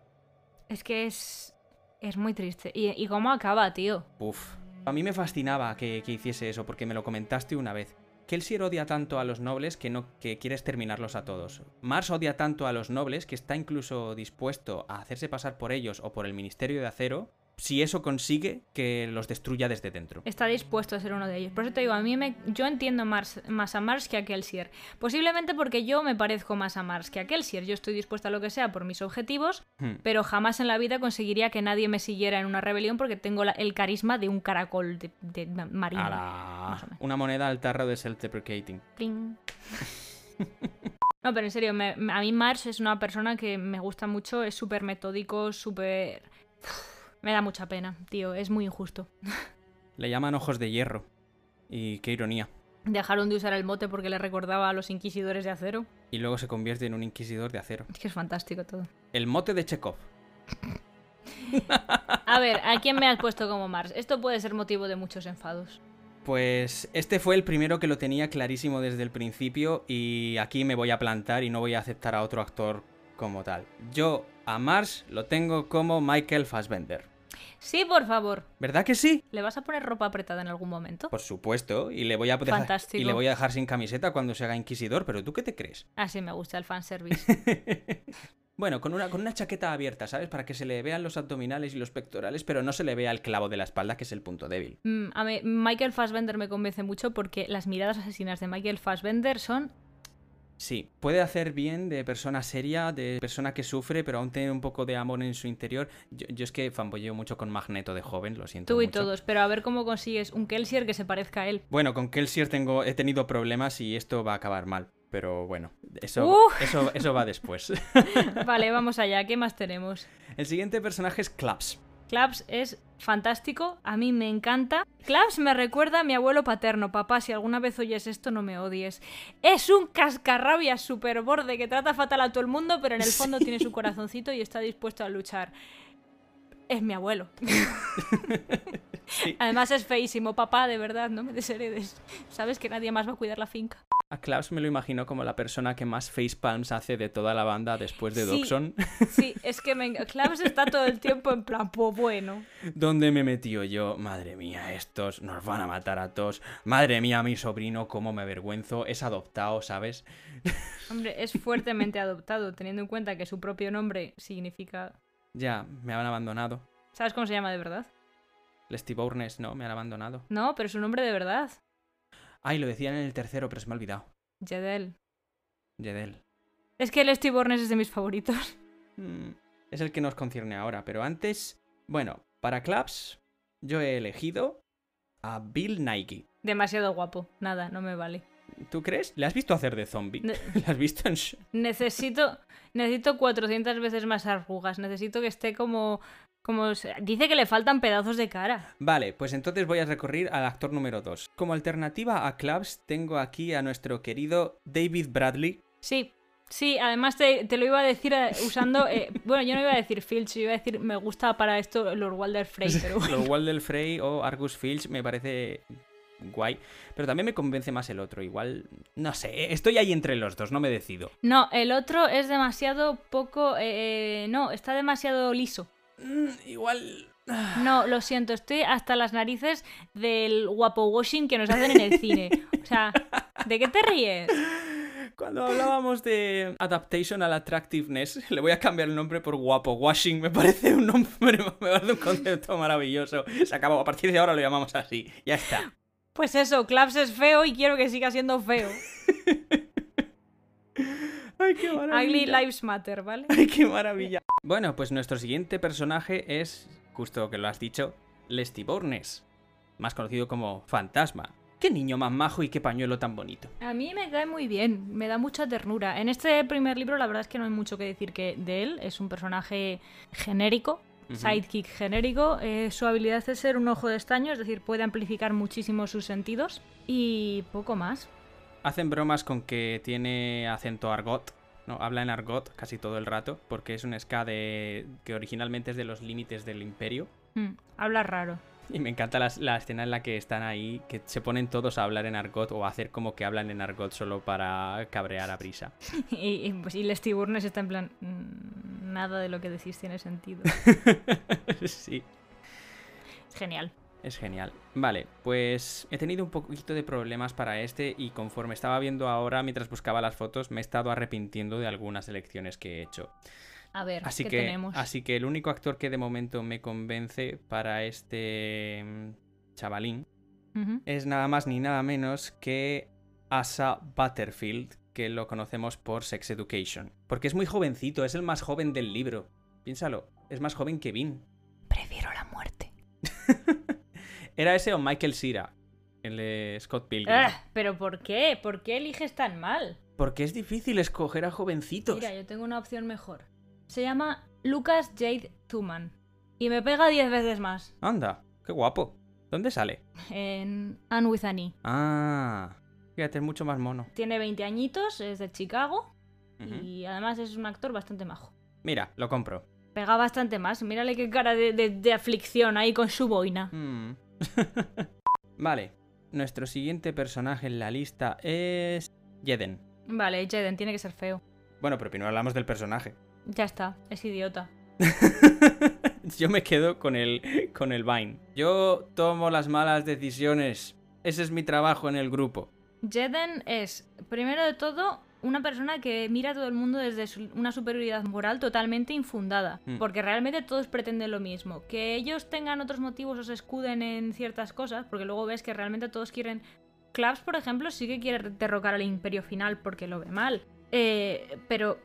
Es que es. Es muy triste. ¿Y, y cómo acaba, tío? Uf. A mí me fascinaba que, que hiciese eso porque me lo comentaste una vez. Kelsier odia tanto a los nobles que no que quiere exterminarlos a todos. Mars odia tanto a los nobles que está incluso dispuesto a hacerse pasar por ellos o por el Ministerio de Acero si eso consigue que los destruya desde dentro. Está dispuesto a ser uno de ellos. Por eso te digo, a mí me, yo entiendo más, más a Mars que a Kelsier. Posiblemente porque yo me parezco más a Mars que a Kelsier. Yo estoy dispuesta a lo que sea por mis objetivos, Hmm. pero jamás en la vida conseguiría que nadie me siguiera en una rebelión porque tengo la- el carisma de un caracol de, de marino. Ala. más o menos. Una moneda al tarro de self-deprecating. No, pero en serio, me- a mí Mars es una persona que me gusta mucho, es súper metódico, súper... Me da mucha pena, tío, es muy injusto. Le llaman ojos de hierro. Y qué ironía. Dejaron de usar el mote porque le recordaba a los inquisidores de acero. Y luego se convierte en un inquisidor de acero. Es que es fantástico todo. El mote de Chekhov. A ver, ¿a quién me has puesto como Mars? Esto puede ser motivo de muchos enfados. Pues este fue el primero que lo tenía clarísimo desde el principio y aquí me voy a plantar y no voy a aceptar a otro actor como tal. Yo a Mars lo tengo como Michael Fassbender. Sí, por favor. ¿Verdad que sí? ¿Le vas a poner ropa apretada en algún momento? Por supuesto, y le voy a dejar, Fantástico. y le voy a dejar sin camiseta cuando se haga inquisidor, pero ¿tú qué te crees? Así me gusta el fanservice. Bueno, con una, con una chaqueta abierta, ¿sabes? Para que se le vean los abdominales y los pectorales, pero no se le vea el clavo de la espalda, que es el punto débil. Mm, a mí, Michael Fassbender me convence mucho porque las miradas asesinas de Michael Fassbender son Sí, puede hacer bien de persona seria, de persona que sufre, pero aún tener un poco de amor en su interior. Yo, yo es que fanboyeo mucho con Magneto de joven, lo siento tú y mucho. todos, pero a ver cómo consigues un Kelsier que se parezca a él. Bueno, con Kelsier tengo, he tenido problemas y esto va a acabar mal. Pero bueno, eso, Uh. eso, eso va después. Vale, vamos allá, ¿qué más tenemos? El siguiente personaje es Claps. Claps es fantástico, a mí me encanta. Claps me recuerda a mi abuelo paterno. Papá, si alguna vez oyes esto, no me odies. Es un cascarrabias super borde que trata fatal a todo el mundo, pero en el fondo tiene su corazoncito y está dispuesto a luchar. Es mi abuelo. Además es feísimo, papá, de verdad, no me desheredes. Sabes que nadie más va a cuidar la finca. A Klaus me lo imagino como la persona que más facepalms hace de toda la banda después de sí, Sí, es que me... Klaus está todo el tiempo en plan, pues bueno. ¿Dónde me metió yo? Madre mía, estos nos van a matar a todos. Madre mía, mi sobrino, cómo me avergüenzo. Es adoptado, ¿sabes? Hombre, es fuertemente adoptado, teniendo en cuenta que su propio nombre significa... Ya, me han abandonado. ¿Sabes cómo se llama de verdad? Steve Bournes, no, me han abandonado. No, pero su nombre de verdad. Ay, lo decían en el tercero, pero se me ha olvidado. Jedel. Jedel. Es que el Steve Bournes es de mis favoritos. Mm, es el que nos concierne ahora, pero antes... Bueno, para Claps, yo he elegido a Bill Nike. Demasiado guapo. Nada, no me vale. ¿Tú crees? ¿Le has visto hacer de zombie? ¿Le has visto en... Necesito... Necesito 400 veces más arrugas. Necesito que esté como como dice que le faltan pedazos de cara. Vale, pues entonces voy a recurrir al actor número 2. Como alternativa a Clubs, tengo aquí a nuestro querido David Bradley. Sí, sí, además te, lo iba a decir eh, usando. Eh, bueno, yo no iba a decir Filch, yo iba a decir me gusta para esto Lord Walder Frey. Pero... Lord Walder Frey o Argus Filch me parece guay. Pero también me convence más el otro. Igual, no sé, estoy ahí entre los dos, no me decido. No, el otro es demasiado poco. Eh, no, está demasiado liso. Mm, igual. Ah. No, lo siento, estoy hasta las narices del guapo washing que nos hacen en el cine. O sea, ¿de qué te ríes? Cuando hablábamos de adaptation al attractiveness, le voy a cambiar el nombre por guapo washing. Me parece un nombre, me parece un concepto maravilloso. Se acabó, a partir de ahora lo llamamos así. Ya está. Pues eso, Claps es feo y quiero que siga siendo feo. ¡Ay, qué maravilla! Ugly Lives Matter, ¿vale? ¡Ay, qué maravilla! Bueno, pues nuestro siguiente personaje es, justo que lo has dicho, Lesty Bornes, más conocido como Fantasma. Qué niño más majo y qué pañuelo tan bonito. A mí me cae muy bien, me da mucha ternura. En este primer libro la verdad es que no hay mucho que decir que de él, es un personaje genérico, sidekick genérico. Eh, su habilidad es ser un ojo de estaño, es decir, puede amplificar muchísimo sus sentidos y poco más. Hacen bromas con que tiene acento argot, ¿no? Habla en argot casi todo el rato, porque es un ska de... que originalmente es de los límites del imperio. Mm, habla raro. Y me encanta la, escena en la que están ahí, que se ponen todos a hablar en argot o a hacer como que hablan en argot solo para cabrear a Brisa. y, pues, y Les Tiburnes está en plan, mm, nada de lo que decís tiene sentido. sí. Genial. Es genial. Vale, pues he tenido un poquito de problemas para este y conforme estaba viendo ahora mientras buscaba las fotos me he estado arrepintiendo de algunas elecciones que he hecho. A ver, así ¿qué que, tenemos? Así que el único actor que de momento me convence para este mm, chavalín es nada más ni nada menos que Asa Butterfield, que lo conocemos por Sex Education. Porque es muy jovencito, es el más joven del libro. Piénsalo, es más joven que Vin. Prefiero la muerte. ¿Era ese o Michael Cera? El de Scott Pilgrim. Ah, ¿Pero por qué? ¿Por qué eliges tan mal? Porque es difícil escoger a jovencitos. Mira, yo tengo una opción mejor. Se llama Lucas Jade Thuman. Y me pega 10 veces más. Anda, qué guapo. ¿Dónde sale? En Anne with Annie. Ah, fíjate, es mucho más mono. Tiene 20 añitos, es de Chicago. Y además es un actor bastante majo. Mira, lo compro. Pega bastante más. Mírale qué cara de, aflicción ahí con su boina. Mm. vale, nuestro siguiente personaje en la lista es Jeden. Vale, Jeden tiene que ser feo. Bueno, pero primero hablamos del personaje. Ya está, es idiota. Yo me quedo con el, con el Vine. Yo tomo las malas decisiones. Ese es mi trabajo en el grupo. Jeden es, primero de todo, una persona que mira a todo el mundo desde una superioridad moral totalmente infundada, mm. porque realmente todos pretenden lo mismo. Que ellos tengan otros motivos o se escuden en ciertas cosas, porque luego ves que realmente todos quieren... Claps, por ejemplo, sí que quiere derrocar al imperio final porque lo ve mal. Eh, pero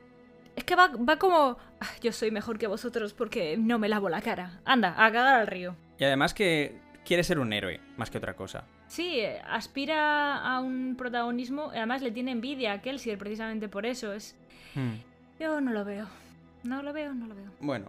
es que va, va como... Ah, yo soy mejor que vosotros porque no me lavo la cara. Anda, a cagar al río. Y además que quiere ser un héroe, más que otra cosa. Sí, aspira a un protagonismo, además le tiene envidia a Kelsier precisamente por eso. Es... Hmm. Yo no lo veo. No lo veo, no lo veo. Bueno,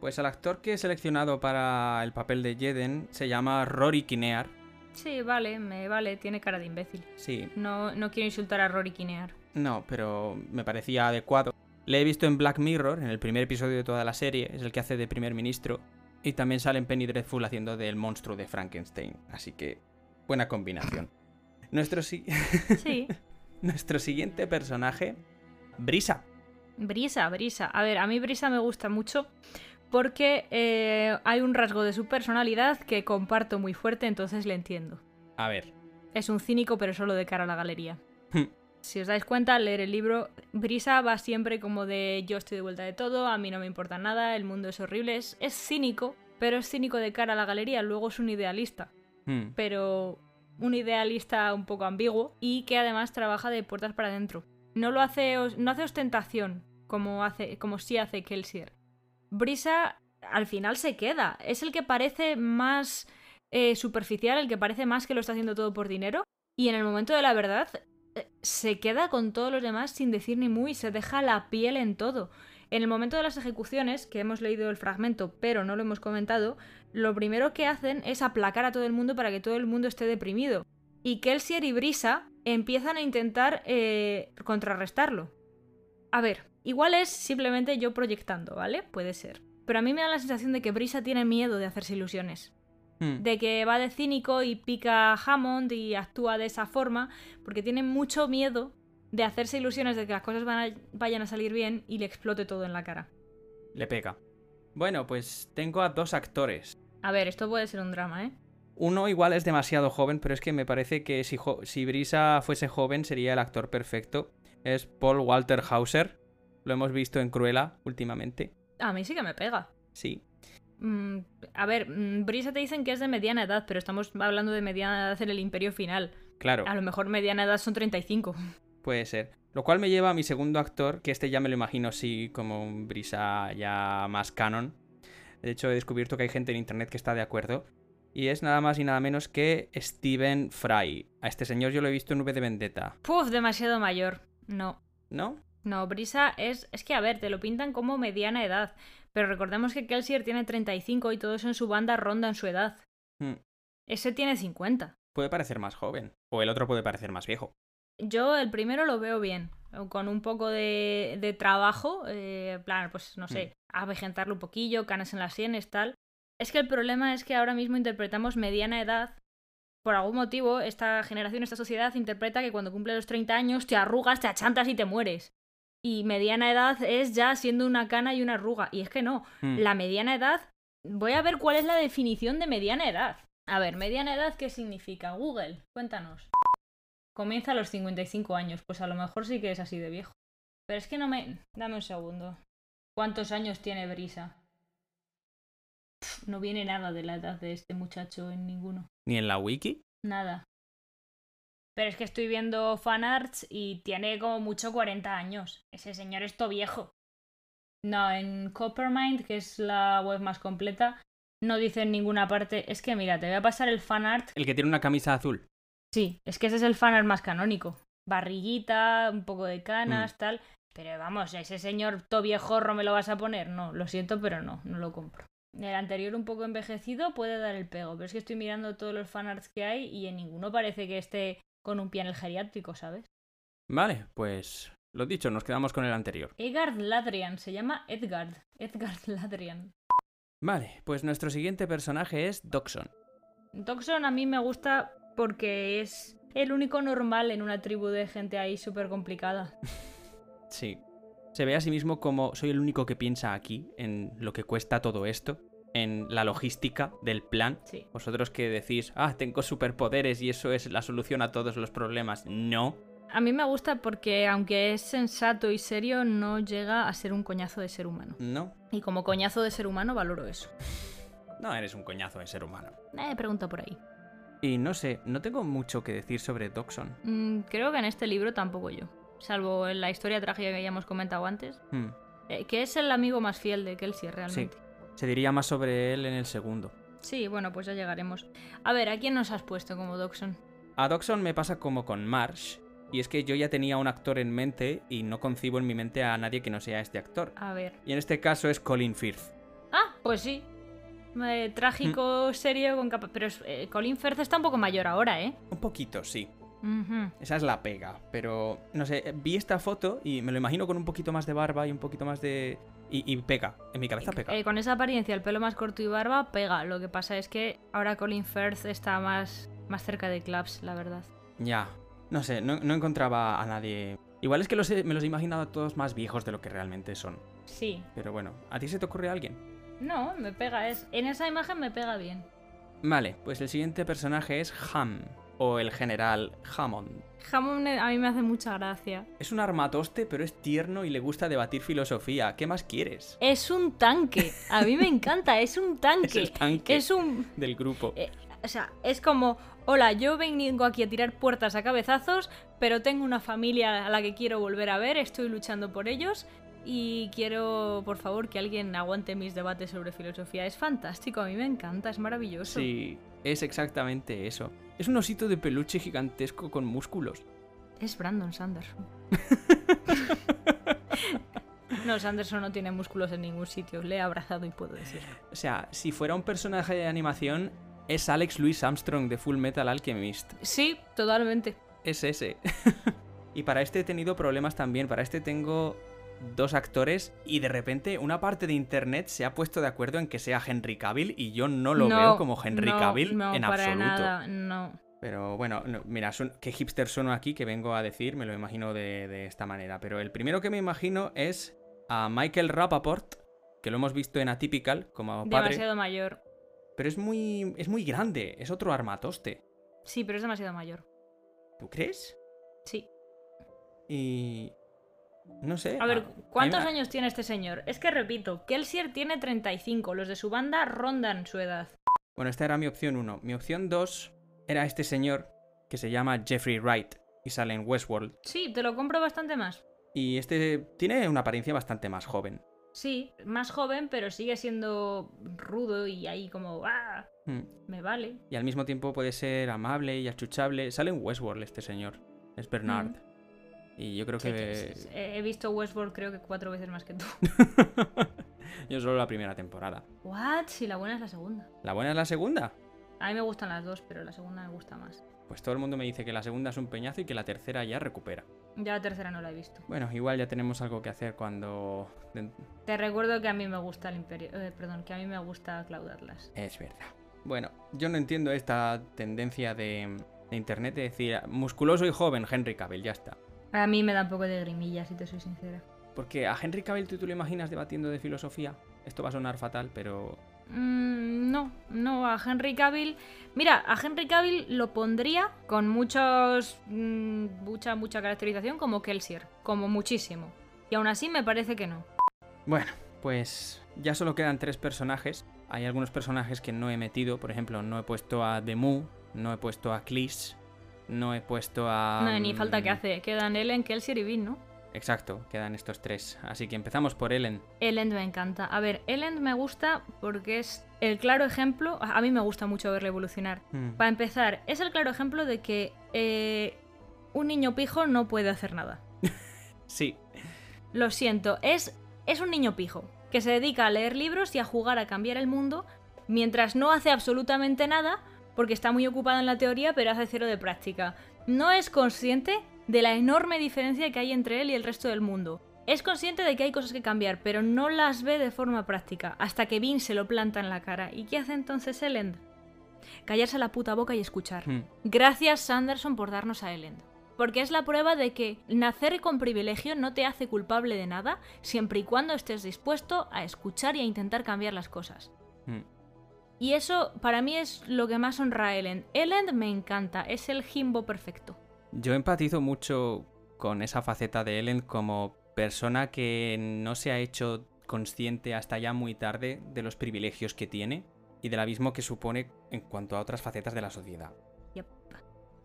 Pues el actor que he seleccionado para el papel de Jeden se llama Rory Kinear. Sí, vale, me vale, tiene cara de imbécil. Sí. No, no quiero insultar a Rory Kinear. No, pero me parecía adecuado. Le he visto en Black Mirror, en el primer episodio de toda la serie, es el que hace de primer ministro, y también sale en Penny Dreadful haciendo del monstruo de Frankenstein, así que buena combinación. Nuestro, sí. Nuestro siguiente personaje, Brisa. Brisa, Brisa. A ver, a mí Brisa me gusta mucho porque eh, hay un rasgo de su personalidad que comparto muy fuerte, entonces le entiendo. A ver. Es un cínico, pero solo de cara a la galería. si os dais cuenta, al leer el libro, Brisa va siempre como de yo estoy de vuelta de todo, a mí no me importa nada, el mundo es horrible. Es, cínico, pero es cínico de cara a la galería, luego es un idealista. Hmm. Pero un idealista un poco ambiguo y que además trabaja de puertas para adentro. No lo hace, no hace ostentación como, hace, como sí hace Kelsier. Brisa al final se queda. Es el que parece más eh, superficial, el que parece más que lo está haciendo todo por dinero. Y en el momento de la verdad, se queda con todos los demás sin decir ni muy, se deja la piel en todo. En el momento de las ejecuciones, que hemos leído el fragmento, pero no lo hemos comentado, lo primero que hacen es aplacar a todo el mundo para que todo el mundo esté deprimido. Y Kelsier y Brisa empiezan a intentar eh, contrarrestarlo. A ver, igual es simplemente yo proyectando, ¿vale? Puede ser. Pero a mí me da la sensación de que Brisa tiene miedo de hacerse ilusiones. Hmm. De que va de cínico y pica a Hammond y actúa de esa forma, porque tiene mucho miedo de hacerse ilusiones de que las cosas vayan a salir bien y le explote todo en la cara. Le pega. Bueno, pues tengo a dos actores. A ver, esto puede ser un drama, ¿eh? Uno igual es demasiado joven, pero es que me parece que si, si Brisa fuese joven sería el actor perfecto. Es Paul Walter Hauser. Lo hemos visto en Cruella últimamente. A mí sí que me pega. Sí. Mm, a ver, mm, Brisa te dicen que es de mediana edad, pero estamos hablando de mediana edad en el Imperio Final. Claro. A lo mejor mediana edad son 35. Puede ser. Lo cual me lleva a mi segundo actor, que este ya me lo imagino así como un Brisa ya más canon. De hecho, he descubierto que hay gente en internet que está de acuerdo. Y es nada más y nada menos que Steven Fry. A este señor yo lo he visto en V de Vendetta. Puf, demasiado mayor. No. ¿No? No, Brisa es. Es que a ver, te lo pintan como mediana edad. Pero recordemos que Kelsier tiene 35 y todos en su banda rondan su edad. Hmm. Ese tiene 50. Puede parecer más joven. O el otro puede parecer más viejo. Yo el primero lo veo bien. Con un poco de, de trabajo. Eh, plan, pues no sé. Hmm. Avejentarlo un poquillo, canas en las sienes, tal. Es que el problema es que ahora mismo interpretamos mediana edad. Por algún motivo, esta generación, esta sociedad interpreta que cuando cumple los 30 años te arrugas, te achantas y te mueres. Y mediana edad es ya siendo una cana y una arruga. Y es que no. Hmm. La mediana edad. Voy a ver cuál es la definición de mediana edad. A ver, mediana edad, ¿qué significa? Google, cuéntanos. Comienza a los 55 años. Pues a lo mejor sí que es así de viejo. Pero es que no me. Dame un segundo. ¿Cuántos años tiene Brisa? no viene nada de la edad de este muchacho en ninguno. ¿Ni en la wiki? Nada. Pero es que estoy viendo fanarts y tiene como mucho 40 años. Ese señor es todo viejo. No, en Coppermind, que es la web más completa, no dice en ninguna parte. Es que mira, te voy a pasar el fanart. El que tiene una camisa azul. Sí, es que ese es el fanart más canónico. Barriguita, un poco de canas, mm. tal. Pero vamos, ese señor todo viejo me lo vas a poner. No, lo siento, pero no, no lo compro. El anterior un poco envejecido puede dar el pego, pero es que estoy mirando todos los fanarts que hay y en ninguno parece que esté con un pie en el geriátrico, ¿sabes? Vale, pues lo dicho, nos quedamos con el anterior. Edgard Ladrian, se llama Edgard. Edgard Ladrian. Vale, pues nuestro siguiente personaje es Doxon. Doxon a mí me gusta porque es el único normal en una tribu de gente ahí súper complicada. sí, se ve a sí mismo como soy el único que piensa aquí en lo que cuesta todo esto, en la logística del plan. Vosotros que decís, ah, tengo superpoderes y eso es la solución a todos los problemas. No. A mí me gusta porque, aunque es sensato y serio, no llega a ser un coñazo de ser humano. No. Y como coñazo de ser humano, valoro eso. No eres un coñazo de ser humano. Eh, pregunto por ahí. Y no sé, no tengo mucho que decir sobre Doxon. Mm, creo que en este libro tampoco yo salvo en la historia trágica que ya hemos comentado antes, hmm. eh, que es el amigo más fiel de Kelsey realmente. Sí. Se diría más sobre él en el segundo. Sí, bueno, pues ya llegaremos. A ver, ¿a quién nos has puesto como Doxon? A Doxon me pasa como con Marsh, y es que yo ya tenía un actor en mente y no concibo en mi mente a nadie que no sea este actor. A ver. Y en este caso es Colin Firth. Ah, Pues sí. Eh, trágico, serio, con capa... Pero eh, Colin Firth está un poco mayor ahora, ¿eh? Un poquito, sí. Esa es la pega. Pero, no sé, vi esta foto y me lo imagino con un poquito más de barba y un poquito más de... Y, y pega. En mi cabeza pega. Eh, con esa apariencia, el pelo más corto y barba, pega. Lo que pasa es que ahora Colin Firth está más, más cerca de Claps, la verdad. Ya. No sé, no, no encontraba a nadie... Igual es que los he- me los he imaginado a todos más viejos de lo que realmente son. Sí. Pero bueno, ¿a ti se te ocurre alguien? No, me pega. Es... En esa imagen me pega bien. Vale, pues el siguiente personaje es Ham, o el general Hammond. Hammond a mí me hace mucha gracia. Es un armatoste, pero es tierno y le gusta debatir filosofía. ¿Qué más quieres? Es un tanque. A mí me encanta, es un tanque. Es el tanque Es un... del grupo. eh, o sea, es como, hola, yo vengo aquí a tirar puertas a cabezazos, pero tengo una familia a la que quiero volver a ver, estoy luchando por ellos y quiero, por favor, que alguien aguante mis debates sobre filosofía. Es fantástico, a mí me encanta, es maravilloso. Sí, es exactamente eso. Es un osito de peluche gigantesco con músculos. Es Brandon Sanderson. no, Sanderson no tiene músculos en ningún sitio, le he abrazado y puedo decirlo. O sea, si fuera un personaje de animación, es Alex Louis Armstrong de Full Metal Alchemist. Sí, totalmente. Es ese. y para este he tenido problemas también. Para este tengo dos actores y de repente una parte de internet se ha puesto de acuerdo en que sea Henry Cavill y yo no lo No, veo como Henry no, Cavill no, en para absoluto. nada, no. Pero bueno, no, mira, son- qué hipster sueno aquí que vengo a decir, me lo imagino de, de esta manera. Pero el primero que me imagino es a Michael Rappaport, que lo hemos visto en Atypical como padre. Demasiado mayor. Pero es muy, es muy grande, es otro armatoste. Sí, pero es demasiado mayor. ¿Tú crees? Sí. Y... No sé. A ver, a- ¿cuántos a mí me- años tiene este señor? Es que repito, Kelsier tiene 35, los de su banda rondan su edad. Bueno, esta era mi opción 1. Mi opción 2 era este señor que se llama Jeffrey Wright y sale en Westworld. Sí, te lo compro bastante más. Y este tiene una apariencia bastante más joven. Sí, más joven, pero sigue siendo rudo y ahí como, ¡ah! Hmm. Me vale. Y al mismo tiempo puede ser amable y achuchable. Sale en Westworld este señor. Es Bernard. Y yo creo Sí, que... sí, sí, sí. He visto Westworld creo que cuatro veces más que tú. yo solo la primera temporada. ¿What? Si la buena es la segunda. ¿La buena es la segunda? A mí me gustan las dos, pero la segunda me gusta más. Pues todo el mundo me dice que la segunda es un peñazo y que la tercera ya recupera. Ya la tercera no la he visto. Bueno, igual ya tenemos algo que hacer cuando... Te recuerdo que a mí me gusta el Imperio. eh, perdón, que a mí me gusta Cloud Atlas. Es verdad. Bueno, yo no entiendo esta tendencia de, de internet de decir musculoso y joven Henry Cavill, ya está. A mí me da un poco de grimilla, si te soy sincera. Porque a Henry Cavill tú te lo imaginas debatiendo de filosofía. Esto va a sonar fatal, pero... Mm, no, no, a Henry Cavill. Mira, a Henry Cavill lo pondría con muchos. mm, mucha, mucha caracterización como Kelsier. Como muchísimo. Y aún así me parece que no. Bueno, pues ya solo quedan tres personajes. Hay algunos personajes que no he metido. Por ejemplo, no he puesto a Demu, no he puesto a Clis, no he puesto a... no, ni falta que mm, hace. Quedan Ellen, Kelsier y Vin, ¿no? Exacto, quedan estos tres. Así que empezamos por Ellen. Ellen me encanta. A ver, Ellen me gusta porque es el claro ejemplo. A mí me gusta mucho verla evolucionar. Hmm. Para empezar, es el claro ejemplo de que eh, un niño pijo no puede hacer nada. Sí, Lo siento, es, es un niño pijo que se dedica a leer libros y a jugar a cambiar el mundo mientras no hace absolutamente nada porque está muy ocupado en la teoría pero hace cero de práctica. No es consciente de la enorme diferencia que hay entre él y el resto del mundo. Es consciente de que hay cosas que cambiar, pero no las ve de forma práctica, hasta que Vin se lo planta en la cara. ¿Y qué hace entonces Elend? Callarse la puta boca y escuchar. Hmm. Gracias Sanderson por darnos a Elend. Porque es la prueba de que nacer con privilegio no te hace culpable de nada, siempre y cuando estés dispuesto a escuchar y a intentar cambiar las cosas. Hmm. Y eso para mí es lo que más honra a Elend. Elend me encanta, es el Jimbo perfecto. Yo empatizo mucho con esa faceta de Ellen como persona que no se ha hecho consciente hasta ya muy tarde de los privilegios que tiene y del abismo que supone en cuanto a otras facetas de la sociedad. Yep.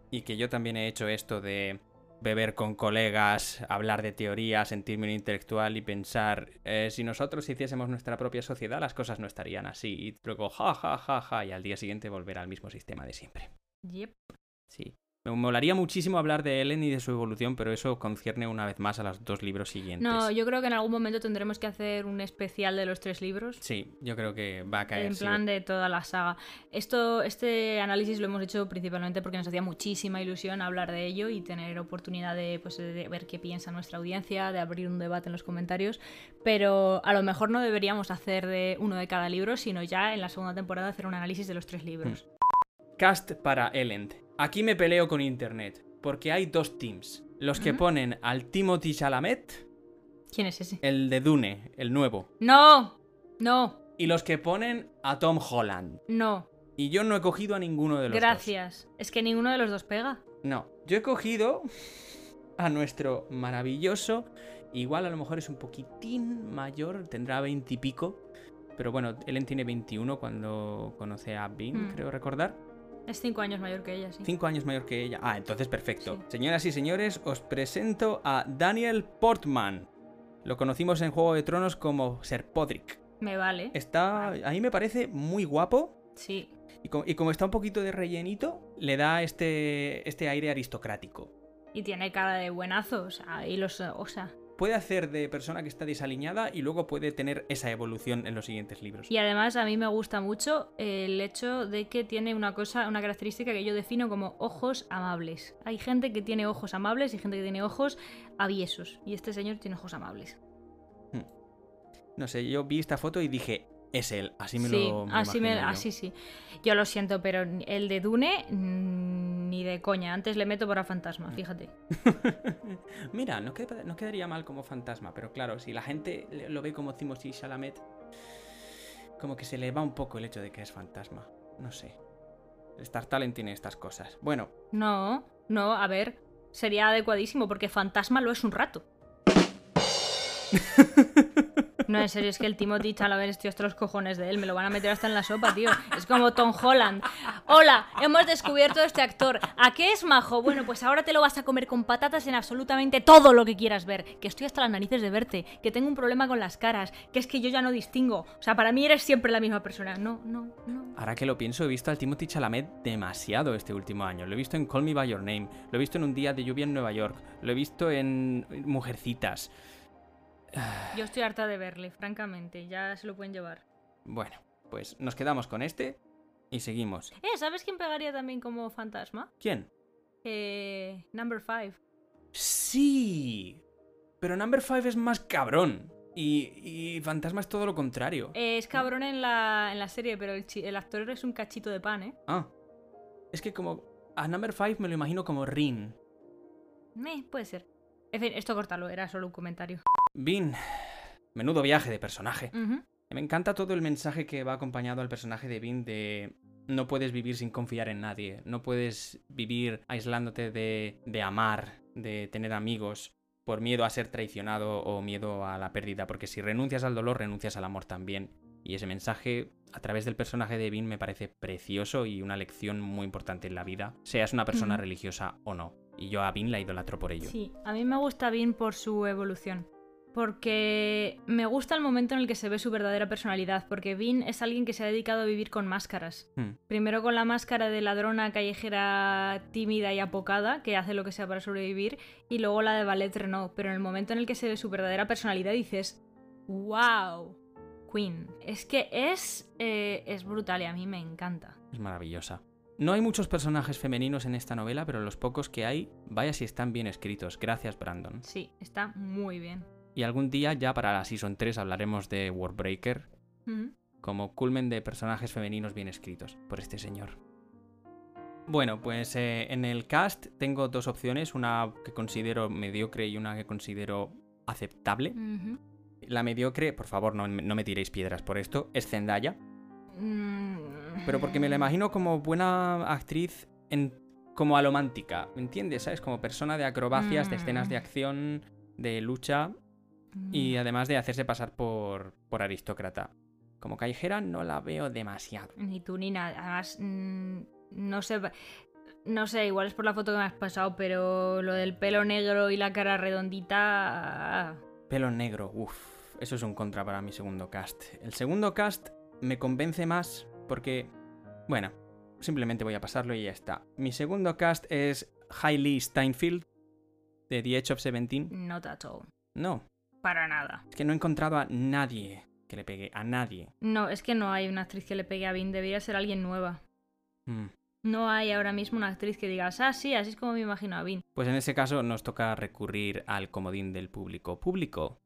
Y que yo también he hecho esto de beber con colegas, hablar de teoría, sentirme un intelectual y pensar, eh, si nosotros hiciésemos nuestra propia sociedad las cosas no estarían así. Y luego, ja, ja, ja, ja, y al día siguiente volver al mismo sistema de siempre. Yep. Sí. Me molaría muchísimo hablar de Ellen y de su evolución, pero eso concierne una vez más a los dos libros siguientes. No, yo creo que en algún momento tendremos que hacer un especial de los tres libros. Sí, yo creo que va a caer. En plan de toda la saga. Esto, este análisis lo hemos hecho principalmente porque nos hacía muchísima ilusión hablar de ello y tener oportunidad de, pues, de ver qué piensa nuestra audiencia, de abrir un debate en los comentarios. Pero a lo mejor no deberíamos hacer de uno de cada libro, sino ya en la segunda temporada hacer un análisis de los tres libros. Hmm. Cast para Ellen. Aquí me peleo con internet, porque hay dos teams. Los que ponen al Timothy Chalamet. ¿Quién es ese? El de Dune, el nuevo. No, no. Y los que ponen a Tom Holland. No. Y yo no he cogido a ninguno de los Gracias. Es que ninguno de los dos pega. No, yo he cogido a nuestro maravilloso. Igual a lo mejor es un poquitín mayor, tendrá veintipico. Pero bueno, Ellen tiene 21 cuando conoce a Bean, Hmm. creo recordar. Es cinco años mayor que ella, sí. Cinco años mayor que ella. Ah, entonces perfecto. Sí. Señoras y señores, os presento a Daniel Portman. Lo conocimos en Juego de Tronos como Ser Podrick. Me vale. Está. A mí me parece muy guapo. Sí. Y, co- y como está un poquito de rellenito, le da este, este aire aristocrático. Y tiene cara de buenazo, o sea, y los, o sea. Puede hacer de persona que está desaliñada y luego puede tener esa evolución en los siguientes libros. Y además a mí me gusta mucho el hecho de que tiene una cosa, una característica que yo defino como ojos amables. Hay gente que tiene ojos amables y gente que tiene ojos aviesos. Y este señor tiene ojos amables. No sé, yo vi esta foto y dije, es él. Así me sí, lo. me así, me, imagino yo. así sí. Yo lo siento, pero el de Dune, mm, ni de coña. Antes le meto por a fantasma, fíjate. Mira, no, no quedaría mal como fantasma, pero claro, si la gente lo ve como Timothy Chalamet, como que se le va un poco el hecho de que es fantasma. No sé. Star Talent tiene estas cosas. Bueno, No, no, a ver. Sería adecuadísimo porque fantasma lo es un rato. No, en serio, es que el Timothy Chalamet estoy hasta los cojones de él. Me lo van a meter hasta en la sopa, tío. Es como Tom Holland. Hola, hemos descubierto a este actor. ¿A qué es majo? Bueno, pues ahora te lo vas a comer con patatas en absolutamente todo lo que quieras ver. Que estoy hasta las narices de verte. Que tengo un problema con las caras. Que es que yo ya no distingo. O sea, para mí eres siempre la misma persona. No, no, no. ahora que lo pienso, he visto al Timothy Chalamet demasiado este último año. Lo he visto en Call Me By Your Name, lo he visto en Un Día de Lluvia en Nueva York, lo he visto en Mujercitas. Yo estoy harta de verle, francamente. Ya se lo pueden llevar. Bueno, pues nos quedamos con este y seguimos. Eh, ¿sabes quién pegaría también como fantasma? ¿Quién? Eh, number 5. Sí. Pero Number 5 es más cabrón. Y, y Fantasma es todo lo contrario. es cabrón en la, en la serie, pero el, actor es un cachito de pan, ¿eh? Ah. Es que como a Number 5 me lo imagino como Rin. Meh, puede ser. En fin, esto cortarlo, era solo un comentario. Bean. Menudo viaje de personaje. Me encanta todo el mensaje que va acompañado al personaje de Bean de no puedes vivir sin confiar en nadie, no puedes vivir aislándote de, de amar, de tener amigos, por miedo a ser traicionado o miedo a la pérdida, porque si renuncias al dolor, renuncias al amor también. Y ese mensaje, a través del personaje de Bean, me parece precioso y una lección muy importante en la vida, seas una persona religiosa o no. Y yo a Bean la idolatro por ello. Sí, a mí me gusta bien por su evolución. Porque me gusta el momento en el que se ve su verdadera personalidad, porque Vin es alguien que se ha dedicado a vivir con máscaras. Hmm. Primero con la máscara de ladrona callejera tímida y apocada, que hace lo que sea para sobrevivir, y luego la de Ballet Renault. Pero en el momento en el que se ve su verdadera personalidad dices, wow, Queen. Es que es, eh, es brutal y a mí me encanta. Es maravillosa. No hay muchos personajes femeninos en esta novela, pero los pocos que hay, vaya si están bien escritos. Gracias, Brandon. Sí, está muy bien. Y algún día, ya para la Season 3, hablaremos de Warbreaker Ujú. como culmen de personajes femeninos bien escritos por este señor. Bueno, pues eh, en el cast tengo dos opciones, una que considero mediocre y una que considero aceptable. La mediocre, por favor, no, no me tiréis piedras por esto, es Zendaya. Mm. Pero porque me la imagino como buena actriz en, como alomántica, ¿me entiendes? ¿Sabes? Como persona de acrobacias, de escenas de Mm. acción, de lucha y además de hacerse pasar por, por aristócrata. Como callejera no la veo demasiado. Ni tú ni nada. Además, mm, no sé. No sé, igual es por la foto que me has pasado, pero lo del pelo negro y la cara redondita. Pelo negro, uff, eso es un contra para mi segundo cast. El segundo cast me convence más porque, bueno, simplemente voy a pasarlo y ya está. Mi segundo cast es Hailey Steinfeld de The Edge of Seventeen? Not at all. No, Para nada. es que no he encontrado a nadie que le pegue, a nadie. No, es que no hay una actriz que le pegue a Vin, debería ser alguien nueva. Hmm. No hay ahora mismo una actriz que digas, ah, sí, así es como me imagino a Vin. Pues en ese caso nos toca recurrir al comodín del público. Público,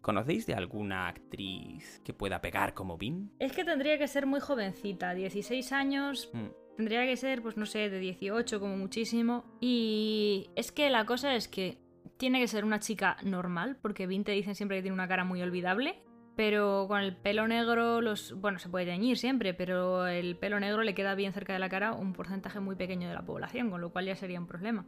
¿conocéis de alguna actriz que pueda pegar como Vin? Es que tendría que ser muy jovencita, 16 años, Hmm. tendría que ser, pues no sé, de 18 como muchísimo. Y es que la cosa es que tiene que ser una chica normal, porque Vin te dicen siempre que tiene una cara muy olvidable. Pero con el pelo negro, los. Bueno, se puede teñir siempre, pero el pelo negro le queda bien cerca de la cara un porcentaje muy pequeño de la población, con lo cual ya sería un problema.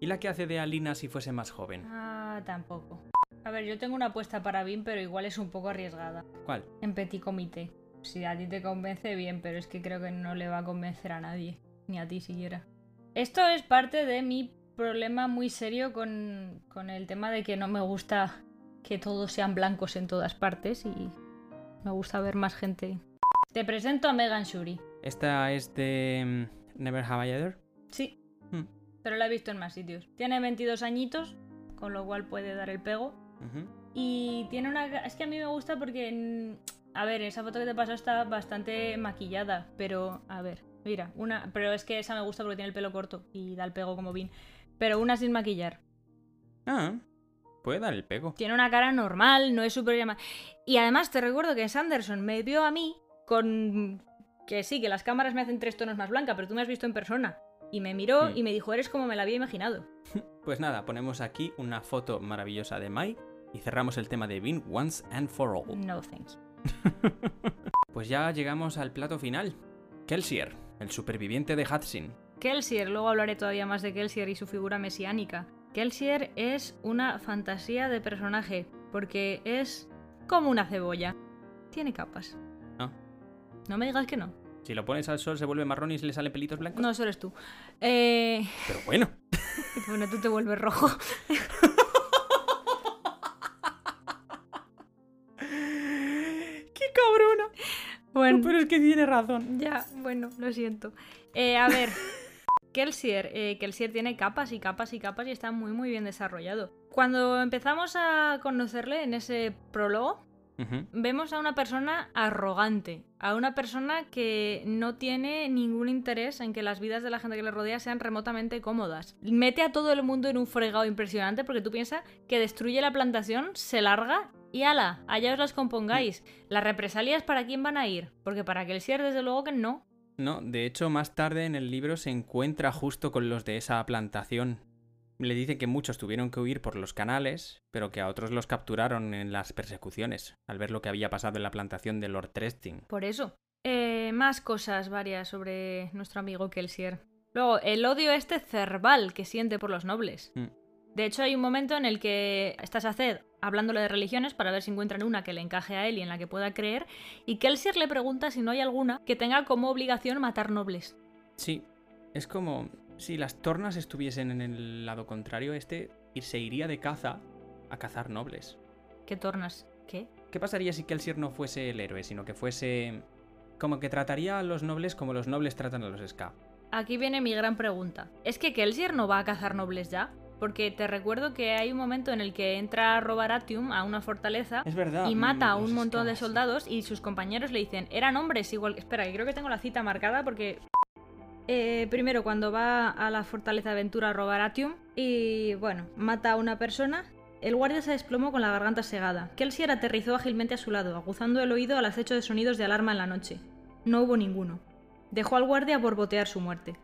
¿Y la que hace de Alina si fuese más joven? Ah, tampoco. A ver, yo tengo una apuesta para Vin, pero igual es un poco arriesgada. ¿Cuál? En Petit Comité. Si a ti te convence, bien, pero es que creo que no le va a convencer a nadie, ni a ti siquiera. Esto es parte de mi problema muy serio con, con el tema de que no me gusta que todos sean blancos en todas partes y me gusta ver más gente. Te presento a Megan Shuri. Esta es de mm, Never Have I Ever. Sí, Hmm. pero la he visto en más sitios. Tiene 22 añitos, con lo cual puede dar el pego. Y tiene una... Es que a mí me gusta porque... mm, A ver, esa foto que te pasó está bastante maquillada, pero... A ver, mira, una... Pero es que esa me gusta porque tiene el pelo corto y da el pego como bien. Pero una sin maquillar. Ah, puede dar el pego. Tiene una cara normal, no es súper llama... Y además te recuerdo que Sanderson me vio a mí con... Que sí, que las cámaras me hacen tres tonos más blanca, pero tú me has visto en persona. Y me miró Mm. y me dijo, eres como me la había imaginado. Pues nada, ponemos aquí una foto maravillosa de Mike y cerramos el tema de Vin once and for all. No, thank you. Pues ya llegamos al plato final. Kelsier, el superviviente de Hudson. Kelsier, luego hablaré todavía más de Kelsier y su figura mesiánica. Kelsier es una fantasía de personaje, porque es como una cebolla. Tiene capas. Ah. No me digas que no. Si lo pones al sol se vuelve marrón y se le salen pelitos blancos. No, eso eres tú. Eh... Pero bueno. Bueno, tú te vuelves rojo. ¡Qué cabrona! Bueno, Pero es que tiene razón. ya, bueno, lo siento. Eh, a ver, Kelsier, eh, Kelsier tiene capas y capas y capas y está muy muy bien desarrollado. Cuando empezamos a conocerle en ese prólogo, vemos a una persona arrogante, a una persona que no tiene ningún interés en que las vidas de la gente que le rodea sean remotamente cómodas. Mete a todo el mundo en un fregado impresionante porque tú piensas que destruye la plantación, se larga y ala, allá os las compongáis. ¿Las represalias para quién van a ir? Porque para que el Sier desde luego que no. No, de hecho, más tarde en el libro se encuentra justo con los de esa plantación. Le dice que muchos tuvieron que huir por los canales, pero que a otros los capturaron en las persecuciones, al ver lo que había pasado en la plantación de Lord Tresting. Por eso. Eh, más cosas varias sobre nuestro amigo Kelsier. Luego, el odio este cerval que siente por los nobles. Mm. De hecho, hay un momento en el que estás a Zed hablándole de religiones para ver si encuentran una que le encaje a él y en la que pueda creer, y Kelsier le pregunta si no hay alguna que tenga como obligación matar nobles. Sí, es como si las tornas estuviesen en el lado contrario, este se iría de caza a cazar nobles. ¿Qué tornas? ¿Qué? ¿Qué pasaría si Kelsier no fuese el héroe, sino que fuese... como que trataría a los nobles como los nobles tratan a los Ska? Aquí viene mi gran pregunta. ¿Es que Kelsier no va a cazar nobles ya? Porque te recuerdo que hay un momento en el que entra a Robaratium a una fortaleza Es verdad. y mata a mm, un montón de soldados y sus compañeros le dicen, eran hombres igual. Espera, que creo que tengo la cita marcada porque... Eh, primero, cuando va a la fortaleza de aventura a Robaratium y, bueno, mata a una persona, el guardia se desplomó con la garganta segada. Kelsier aterrizó ágilmente a su lado, aguzando el oído al acecho de sonidos de alarma en la noche. No hubo ninguno. Dejó al guardia borbotear su muerte.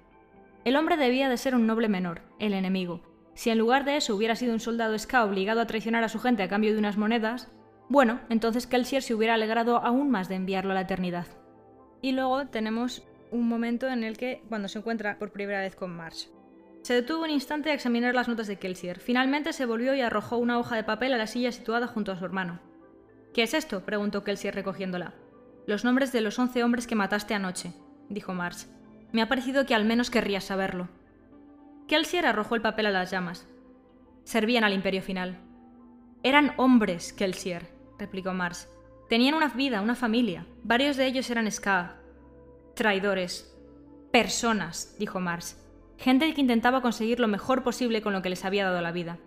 El hombre debía de ser un noble menor, el enemigo. Si en lugar de eso hubiera sido un soldado ska obligado a traicionar a su gente a cambio de unas monedas, bueno, entonces Kelsier se hubiera alegrado aún más de enviarlo a la eternidad. Y luego tenemos un momento en el que, cuando se encuentra por primera vez con Marsh. Se detuvo un instante a examinar las notas de Kelsier. Finalmente se volvió y arrojó una hoja de papel a la silla situada junto a su hermano. ¿Qué es esto? preguntó Kelsier recogiéndola. Los nombres de los once hombres que mataste anoche, dijo Marsh. Me ha parecido que al menos querrías saberlo. Kelsier arrojó el papel a las llamas. Servían al imperio final. Eran hombres, Kelsier, replicó Mars. Tenían una vida, una familia. Varios de ellos eran Ska. Traidores. Personas, dijo Mars. Gente que intentaba conseguir lo mejor posible con lo que les había dado la vida.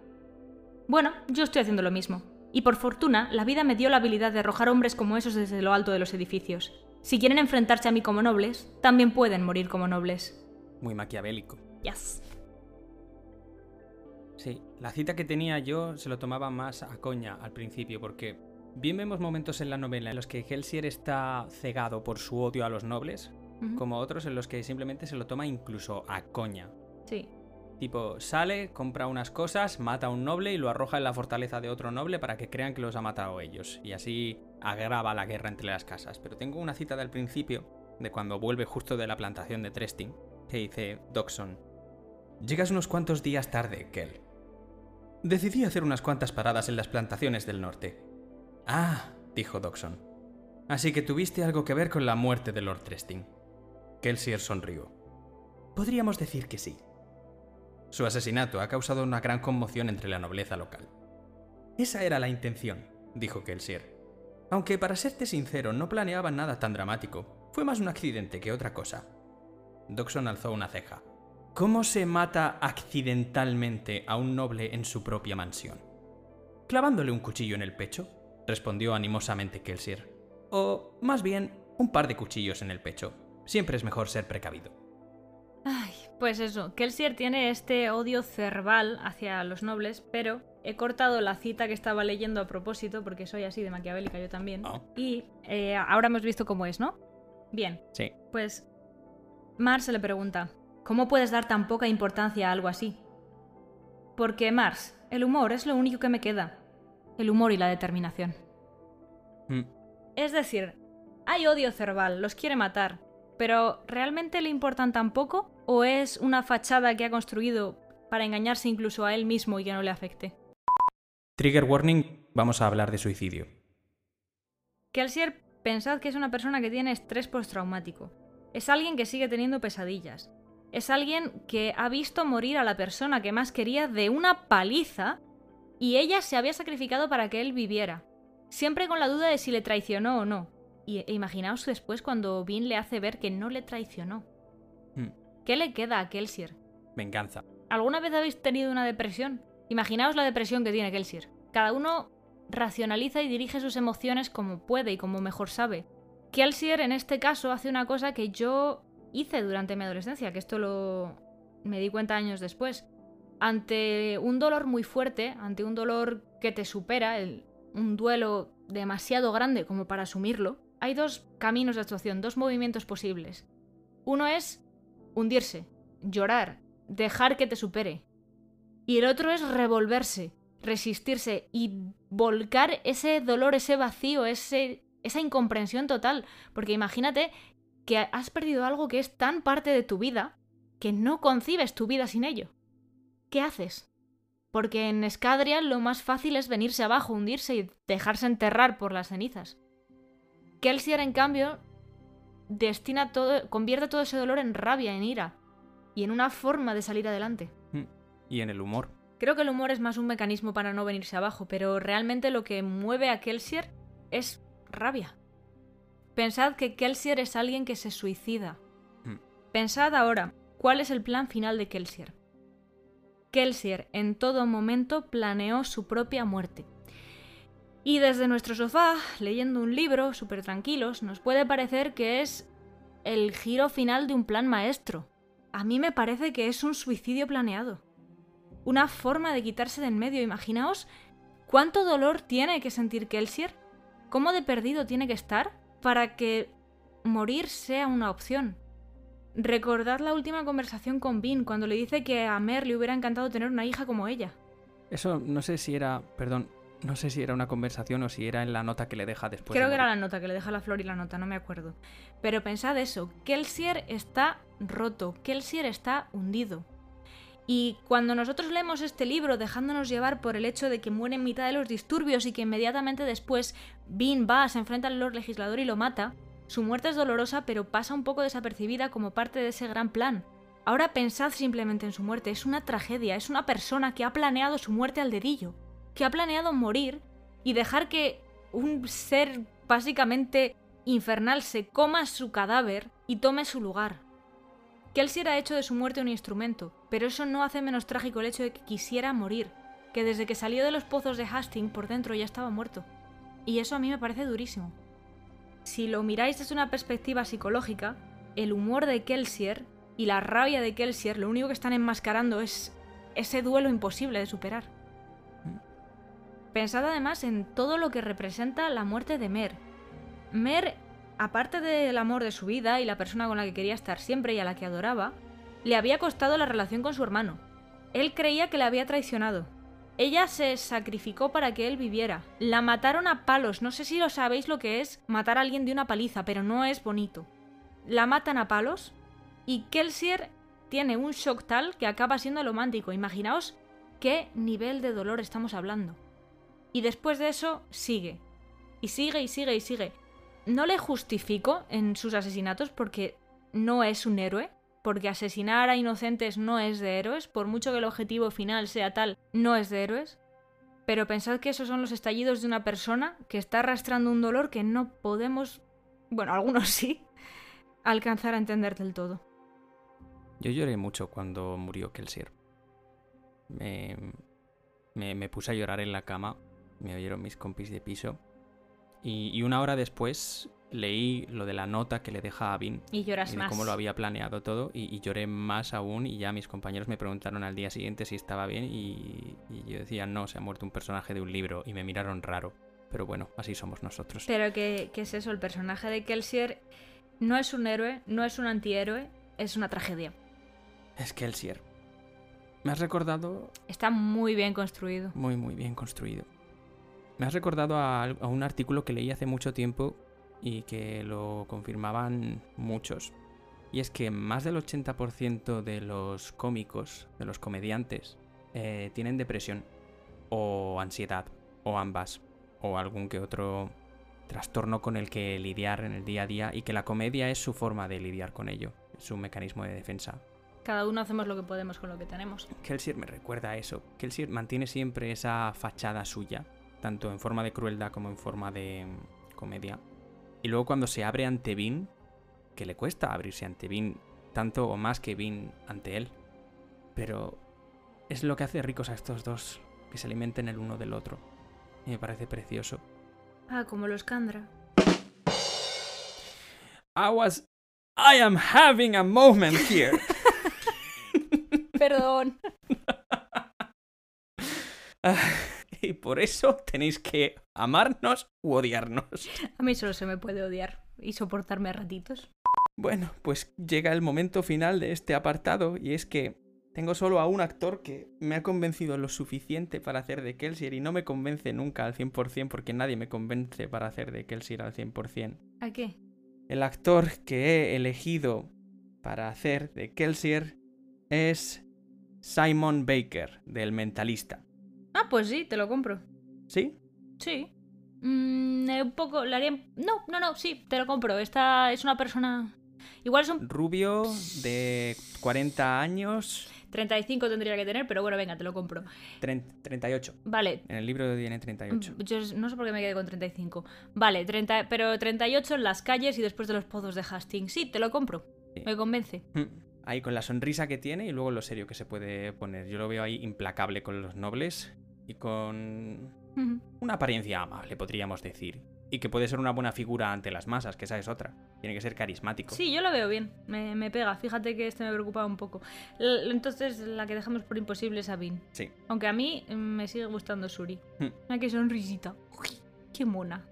Bueno, yo estoy haciendo lo mismo. Y por fortuna, la vida me dio la habilidad de arrojar hombres como esos desde lo alto de los edificios. Si quieren enfrentarse a mí como nobles, también pueden morir como nobles. Muy maquiavélico. Yes. Sí, la cita que tenía yo se lo tomaba más a coña al principio, porque bien vemos momentos en la novela en los que Helsier está cegado por su odio a los nobles, como otros en los que simplemente se lo toma incluso a coña. Sí. Tipo, sale, compra unas cosas, mata a un noble y lo arroja en la fortaleza de otro noble para que crean que los ha matado ellos. Y así agrava la guerra entre las casas. Pero tengo una cita del principio, de cuando vuelve justo de la plantación de Tresting, que dice Doxon. Llegas unos cuantos días tarde, Kel. Decidí hacer unas cuantas paradas en las plantaciones del norte. Ah, dijo Doxon. Así que tuviste algo que ver con la muerte de Lord Tresting. Kelsier sonrió. Podríamos decir que sí. Su asesinato ha causado una gran conmoción entre la nobleza local. Esa era la intención, dijo Kelsier. Aunque para serte sincero, no planeaba nada tan dramático. Fue más un accidente que otra cosa. Doxon alzó una ceja. ¿Cómo se mata accidentalmente a un noble en su propia mansión? Clavándole un cuchillo en el pecho, respondió animosamente Kelsier. O, más bien, un par de cuchillos en el pecho. Siempre es mejor ser precavido. Ay, pues eso, Kelsier tiene este odio cerval hacia los nobles, pero he cortado la cita que estaba leyendo a propósito, porque soy así de maquiavélica yo también. Ah. Y eh, ahora hemos visto cómo es, ¿no? Bien. Sí. Pues Mars se le pregunta, ¿cómo puedes dar tan poca importancia a algo así? Porque Mars, el humor es lo único que me queda. El humor y la determinación. Mm. Es decir, hay odio cerval, los quiere matar, pero ¿realmente le importan tan poco? ¿O es una fachada que ha construido para engañarse incluso a él mismo y que no le afecte? Trigger warning, vamos a hablar de suicidio. Kelsier, pensad que es una persona que tiene estrés postraumático. Es alguien que sigue teniendo pesadillas. Es alguien que ha visto morir a la persona que más quería de una paliza y ella se había sacrificado para que él viviera. Siempre con la duda de si le traicionó o no. Y e imaginaos después cuando Vin le hace ver que no le traicionó. Mm. ¿Qué le queda a Kelsier? Venganza. ¿Alguna vez habéis tenido una depresión? Imaginaos la depresión que tiene Kelsier. Cada uno racionaliza y dirige sus emociones como puede y como mejor sabe. Kelsier en este caso hace una cosa que yo hice durante mi adolescencia, que esto lo me di cuenta años después. Ante un dolor muy fuerte, ante un dolor que te supera, el- un duelo demasiado grande como para asumirlo, hay dos caminos de actuación, dos movimientos posibles. Uno es hundirse, llorar, dejar que te supere. Y el otro es revolverse, resistirse y volcar ese dolor, ese vacío, ese, esa incomprensión total. Porque imagínate que has perdido algo que es tan parte de tu vida que no concibes tu vida sin ello. ¿Qué haces? Porque en Escadrial lo más fácil es venirse abajo, hundirse y dejarse enterrar por las cenizas. Kelsier, en cambio, destina todo, convierte todo ese dolor en rabia, en ira y en una forma de salir adelante. Mm. Y en el humor. Creo que el humor es más un mecanismo para no venirse abajo, pero realmente lo que mueve a Kelsier es rabia. Pensad que Kelsier es alguien que se suicida. Mm. Pensad ahora, ¿cuál es el plan final de Kelsier? Kelsier en todo momento planeó su propia muerte. Y desde nuestro sofá, leyendo un libro, súper tranquilos, nos puede parecer que es el giro final de un plan maestro. A mí me parece que es un suicidio planeado. Una forma de quitarse de en medio. Imaginaos cuánto dolor tiene que sentir Kelsier, cómo de perdido tiene que estar para que morir sea una opción. Recordad la última conversación con Vin cuando le dice que a Mer le hubiera encantado tener una hija como ella. Eso no sé si era, perdón, no sé si era una conversación o si era en la nota que le deja después. Creo de que era la nota, que le deja la flor y la nota, no me acuerdo. Pero pensad eso, Kelsier está roto, Kelsier está hundido. Y cuando nosotros leemos este libro dejándonos llevar por el hecho de que muere en mitad de los disturbios y que inmediatamente después Bean va, se enfrenta al Lord Legislador y lo mata, su muerte es dolorosa pero pasa un poco desapercibida como parte de ese gran plan. Ahora pensad simplemente en su muerte, es una tragedia, es una persona que ha planeado su muerte al dedillo, que ha planeado morir y dejar que un ser básicamente infernal se coma su cadáver y tome su lugar. Kelsier ha hecho de su muerte un instrumento, pero eso no hace menos trágico el hecho de que quisiera morir, que desde que salió de los pozos de Hastings por dentro ya estaba muerto. Y eso a mí me parece durísimo. Si lo miráis desde una perspectiva psicológica, el humor de Kelsier y la rabia de Kelsier lo único que están enmascarando es ese duelo imposible de superar. Pensad además en todo lo que representa la muerte de Mer. Mer, aparte del amor de su vida y la persona con la que quería estar siempre y a la que adoraba, le había costado la relación con su hermano. Él creía que le había traicionado. Ella se sacrificó para que él viviera. La mataron a palos. No sé si lo sabéis lo que es matar a alguien de una paliza, pero no es bonito. La matan a palos y Kelsier tiene un shock tal que acaba siendo romántico. Imaginaos qué nivel de dolor estamos hablando. Y después de eso sigue. Y sigue y sigue y sigue. No le justifico en sus asesinatos porque no es un héroe. Porque asesinar a inocentes no es de héroes. Por mucho que el objetivo final sea tal, no es de héroes. Pero pensad que esos son los estallidos de una persona que está arrastrando un dolor que no podemos, bueno, algunos sí, alcanzar a entender del todo. Yo lloré mucho cuando murió Kelsier. Me, me, me, puse a llorar en la cama, me oyeron mis compis de piso. Y, y, una hora después leí lo de la nota que le deja a Vin. Y lloras y de más. cómo lo había planeado todo. Y, y, lloré más aún. Y ya mis compañeros me preguntaron al día siguiente si estaba bien. Y, y yo decía, no, se ha muerto un personaje de un libro. Y me miraron raro. Pero bueno, así somos nosotros. Pero ¿qué, qué es eso? El personaje de Kelsier no es un héroe, no es un antihéroe, es una tragedia. Es Kelsier. Me has recordado... Está muy bien construido. Muy, muy bien construido. Me has recordado a, a, un artículo que leí hace mucho tiempo y que lo confirmaban muchos. Y es que más del 80% de los cómicos, de los comediantes, eh, tienen depresión o ansiedad o ambas o algún que otro trastorno con el que lidiar en el día a día y que la comedia es su forma de lidiar con ello, es su mecanismo de defensa. Cada uno hacemos lo que podemos con lo que tenemos. Kelsier me recuerda a eso. Kelsier mantiene siempre esa fachada suya, tanto en forma de crueldad como en forma de comedia. Y luego cuando se abre ante Vin, que le cuesta abrirse ante Vin, tanto o más que Vin ante él. Pero es lo que hace ricos a estos dos, que se alimenten el uno del otro. Y me parece precioso. Ah, como los Kandra. I was. I am having a moment here. Perdón. y por eso tenéis que amarnos u odiarnos. A mí solo se me puede odiar y soportarme a ratitos. Bueno, pues llega el momento final de este apartado y es que tengo solo a un actor que me ha convencido lo suficiente para hacer de Kelsier y no me convence nunca al 100% porque nadie me convence para hacer de Kelsier al 100%. ¿A qué? El actor que he elegido para hacer de Kelsier es Simon Baker, del Mentalista. Ah, pues sí, te lo compro. ¿Sí? Sí. Mm, un poco, le haría... No, no, no, sí, te lo compro. Esta es una persona... Igual es un... Rubio, de 40 años... 35 tendría que tener, pero bueno, venga, te lo compro. 38. Vale. En el libro tiene 38. Yo no sé por qué me quedé con 35. Vale, 30, pero 38 en las calles y después de los pozos de Hastings. Sí, te lo compro. Sí. Me convence. Ahí con la sonrisa que tiene y luego lo serio que se puede poner. Yo lo veo ahí implacable con los nobles y con una apariencia amable, podríamos decir. Y que puede ser una buena figura ante las masas, que esa es otra. Tiene que ser carismático. Sí, yo lo veo bien. Me, me pega. Fíjate que este me preocupa un poco. L entonces, la que dejamos por imposible es a Vin. Sí. Aunque a mí me sigue gustando Suri. Mira qué sonrisita. Uy, qué mona.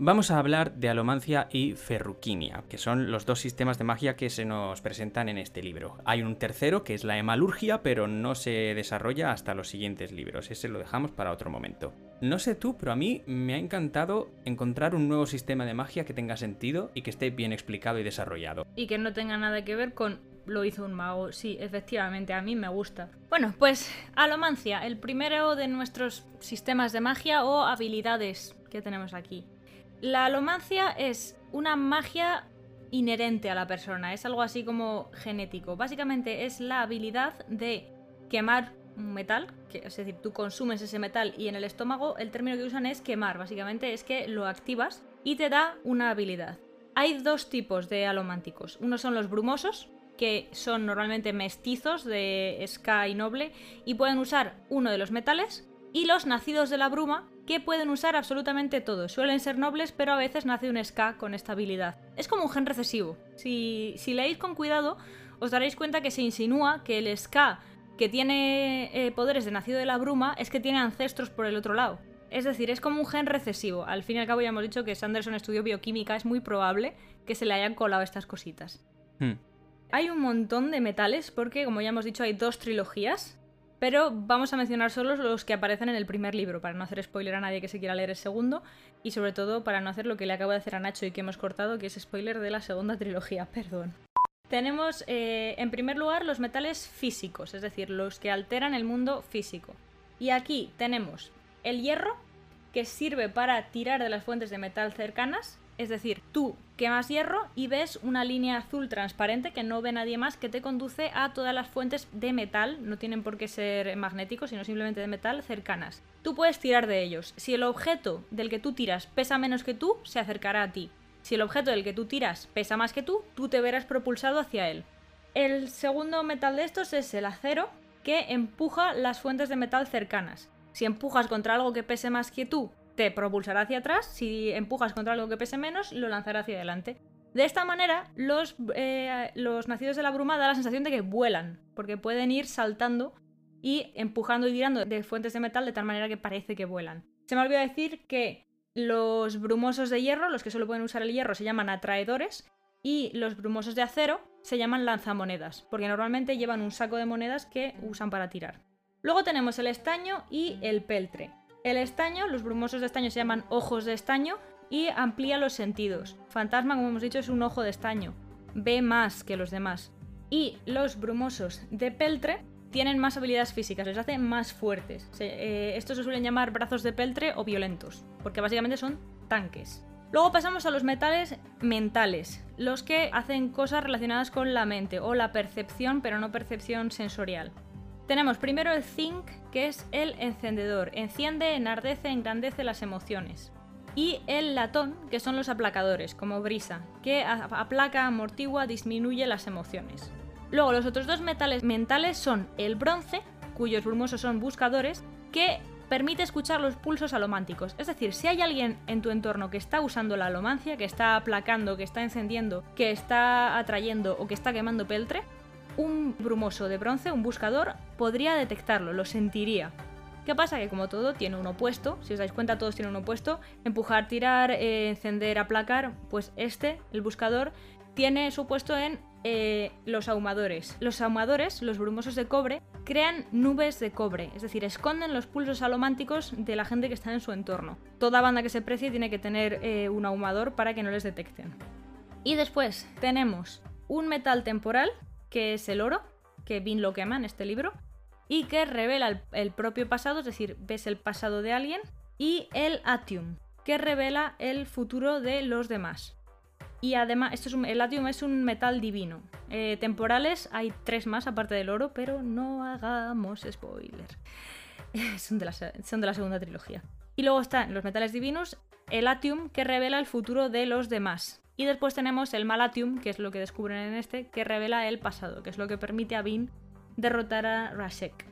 Vamos a hablar de alomancia y ferruquinia, que son los dos sistemas de magia que se nos presentan en este libro. Hay un tercero que es la hemalurgia, pero no se desarrolla hasta los siguientes libros. Ese lo dejamos para otro momento. No sé tú, pero a mí me ha encantado encontrar un nuevo sistema de magia que tenga sentido y que esté bien explicado y desarrollado. Y que no tenga nada que ver con lo hizo un mago. Sí, efectivamente, a mí me gusta. Bueno, pues alomancia, el primero de nuestros sistemas de magia o habilidades que tenemos aquí. La alomancia es una magia inherente a la persona, es algo así como genético. Básicamente es la habilidad de quemar un metal, que, es decir, tú consumes ese metal y en el estómago el término que usan es quemar, básicamente es que lo activas y te da una habilidad. Hay dos tipos de alománticos, unos son los brumosos, que son normalmente mestizos de Ska y Noble y pueden usar uno de los metales, y los nacidos de la bruma, que pueden usar absolutamente todo. Suelen ser nobles, pero a veces nace un Ska con esta habilidad. Es como un gen recesivo. Si, si leéis con cuidado, os daréis cuenta que se insinúa que el Ska que tiene eh, poderes de nacido de la bruma es que tiene ancestros por el otro lado. Es decir, es como un gen recesivo. Al fin y al cabo ya hemos dicho que Sanderson estudió bioquímica, es muy probable que se le hayan colado estas cositas. Hmm. Hay un montón de metales porque, como ya hemos dicho, hay dos trilogías, pero vamos a mencionar solo los que aparecen en el primer libro, para no hacer spoiler a nadie que se quiera leer el segundo, y sobre todo para no hacer lo que le acabo de hacer a Nacho y que hemos cortado, que es spoiler de la segunda trilogía, perdón. Tenemos, eh, en primer lugar, los metales físicos, es decir, los que alteran el mundo físico. Y aquí tenemos el hierro, que sirve para tirar de las fuentes de metal cercanas, es decir, tú quemas hierro y ves una línea azul transparente que no ve nadie más que te conduce a todas las fuentes de metal, no tienen por qué ser magnéticos, sino simplemente de metal cercanas. Tú puedes tirar de ellos. Si el objeto del que tú tiras pesa menos que tú, se acercará a ti. Si el objeto del que tú tiras pesa más que tú, tú te verás propulsado hacia él. El segundo metal de estos es el acero, que empuja las fuentes de metal cercanas. Si empujas contra algo que pese más que tú, te propulsará hacia atrás. Si empujas contra algo que pese menos, lo lanzará hacia adelante. De esta manera, los, eh, los nacidos de la bruma da la sensación de que vuelan, porque pueden ir saltando y empujando y tirando de fuentes de metal de tal manera que parece que vuelan. Se me olvidó decir que los brumosos de hierro, los que solo pueden usar el hierro, se llaman atraedores y los brumosos de acero se llaman lanzamonedas, porque normalmente llevan un saco de monedas que usan para tirar. Luego tenemos el estaño y el peltre. El estaño, los brumosos de estaño se llaman ojos de estaño y amplía los sentidos. Fantasma, como hemos dicho, es un ojo de estaño. Ve más que los demás. Y los brumosos de peltre tienen más habilidades físicas, les hace más fuertes. Eh, estos se suelen llamar brazos de peltre o violentos, porque básicamente son tanques. Luego pasamos a los metales mentales, los que hacen cosas relacionadas con la mente o la percepción, pero no percepción sensorial. Tenemos primero el Think, que es el encendedor. Enciende, enardece, engrandece las emociones. Y el latón, que son los aplacadores, como brisa, que aplaca, amortigua, disminuye las emociones. Luego los otros dos metales mentales son el bronce, cuyos brumosos son buscadores, que permite escuchar los pulsos alománticos. Es decir, si hay alguien en tu entorno que está usando la alomancia, que está aplacando, que está encendiendo, que está atrayendo o que está quemando peltre, un brumoso de bronce, un buscador, podría detectarlo, lo sentiría. ¿Qué pasa? Que como todo tiene un opuesto, si os dais cuenta todos tienen un opuesto, empujar, tirar, eh, encender, aplacar, pues este, el buscador, tiene su opuesto en eh, los ahumadores. Los ahumadores, los brumosos de cobre, crean nubes de cobre, es decir, esconden los pulsos alománticos de la gente que está en su entorno. Toda banda que se precie tiene que tener eh, un ahumador para que no les detecten. Y después tenemos un metal temporal, que es el oro, que Vin lo quema en este libro, y que revela el, propio pasado, es decir, ves el pasado de alguien, y el atium, que revela el futuro de los demás. Y además, esto es el atium es un metal divino. Eh, temporales hay tres más aparte del oro, pero no hagamos spoiler. son, de la, son de la segunda trilogía. Y luego están los metales divinos, el atium, que revela el futuro de los demás. Y después tenemos el Malatium, que es lo que descubren en este, que revela el pasado, que es lo que permite a Vin derrotar a Rashek.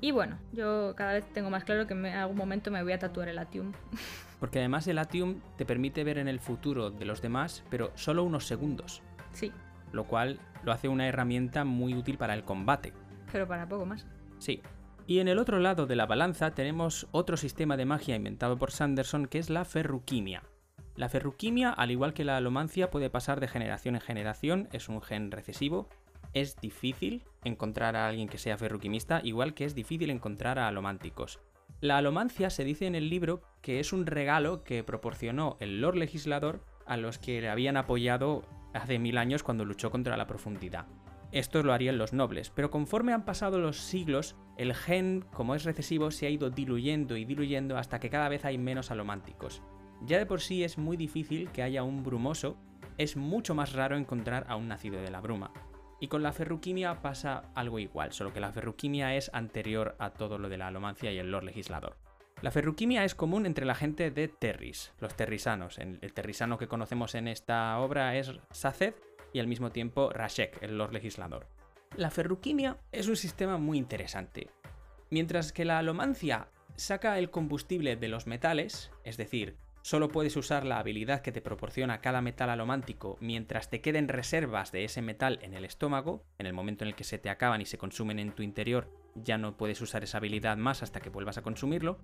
Y bueno, yo cada vez tengo más claro que en algún momento me voy a tatuar el Atium. Porque además el Atium te permite ver en el futuro de los demás, pero solo unos segundos. Sí. Lo cual lo hace una herramienta muy útil para el combate. Pero para poco más. Sí. Y en el otro lado de la balanza tenemos otro sistema de magia inventado por Sanderson que es la ferruquimia. La ferruquimia, al igual que la alomancia, puede pasar de generación en generación, es un gen recesivo. Es difícil encontrar a alguien que sea ferruquimista, igual que es difícil encontrar a alománticos. La alomancia se dice en el libro que es un regalo que proporcionó el Lord Legislador a los que le habían apoyado hace mil años cuando luchó contra la profundidad. Esto lo harían los nobles, pero conforme han pasado los siglos, el gen, como es recesivo, se ha ido diluyendo y diluyendo hasta que cada vez hay menos alománticos. Ya de por sí es muy difícil que haya un brumoso, es mucho más raro encontrar a un nacido de la bruma. Y con la ferruquimia pasa algo igual, solo que la ferruquimia es anterior a todo lo de la alomancia y el lord legislador. La ferruquimia es común entre la gente de Terris, los terrisanos. El terrisano que conocemos en esta obra es Saced, y al mismo tiempo Rashek, el Lord Legislador. La ferruquimia es un sistema muy interesante. Mientras que la alomancia saca el combustible de los metales, es decir, solo puedes usar la habilidad que te proporciona cada metal alomántico mientras te queden reservas de ese metal en el estómago, en el momento en el que se te acaban y se consumen en tu interior, ya no puedes usar esa habilidad más hasta que vuelvas a consumirlo.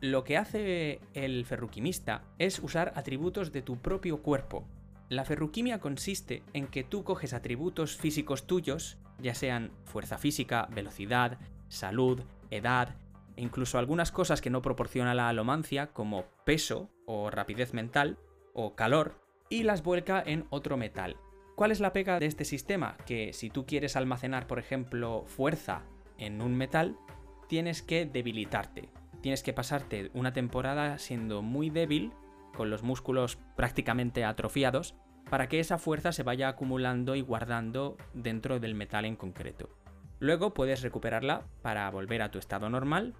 Lo que hace el ferruquimista es usar atributos de tu propio cuerpo. La ferruquimia consiste en que tú coges atributos físicos tuyos, ya sean fuerza física, velocidad, salud, edad, incluso algunas cosas que no proporciona la alomancia, como peso o rapidez mental o calor, y las vuelca en otro metal. ¿Cuál es la pega de este sistema? Que si tú quieres almacenar, por ejemplo, fuerza en un metal, tienes que debilitarte. Tienes que pasarte una temporada siendo muy débil, con los músculos prácticamente atrofiados, para que esa fuerza se vaya acumulando y guardando dentro del metal en concreto. Luego puedes recuperarla para volver a tu estado normal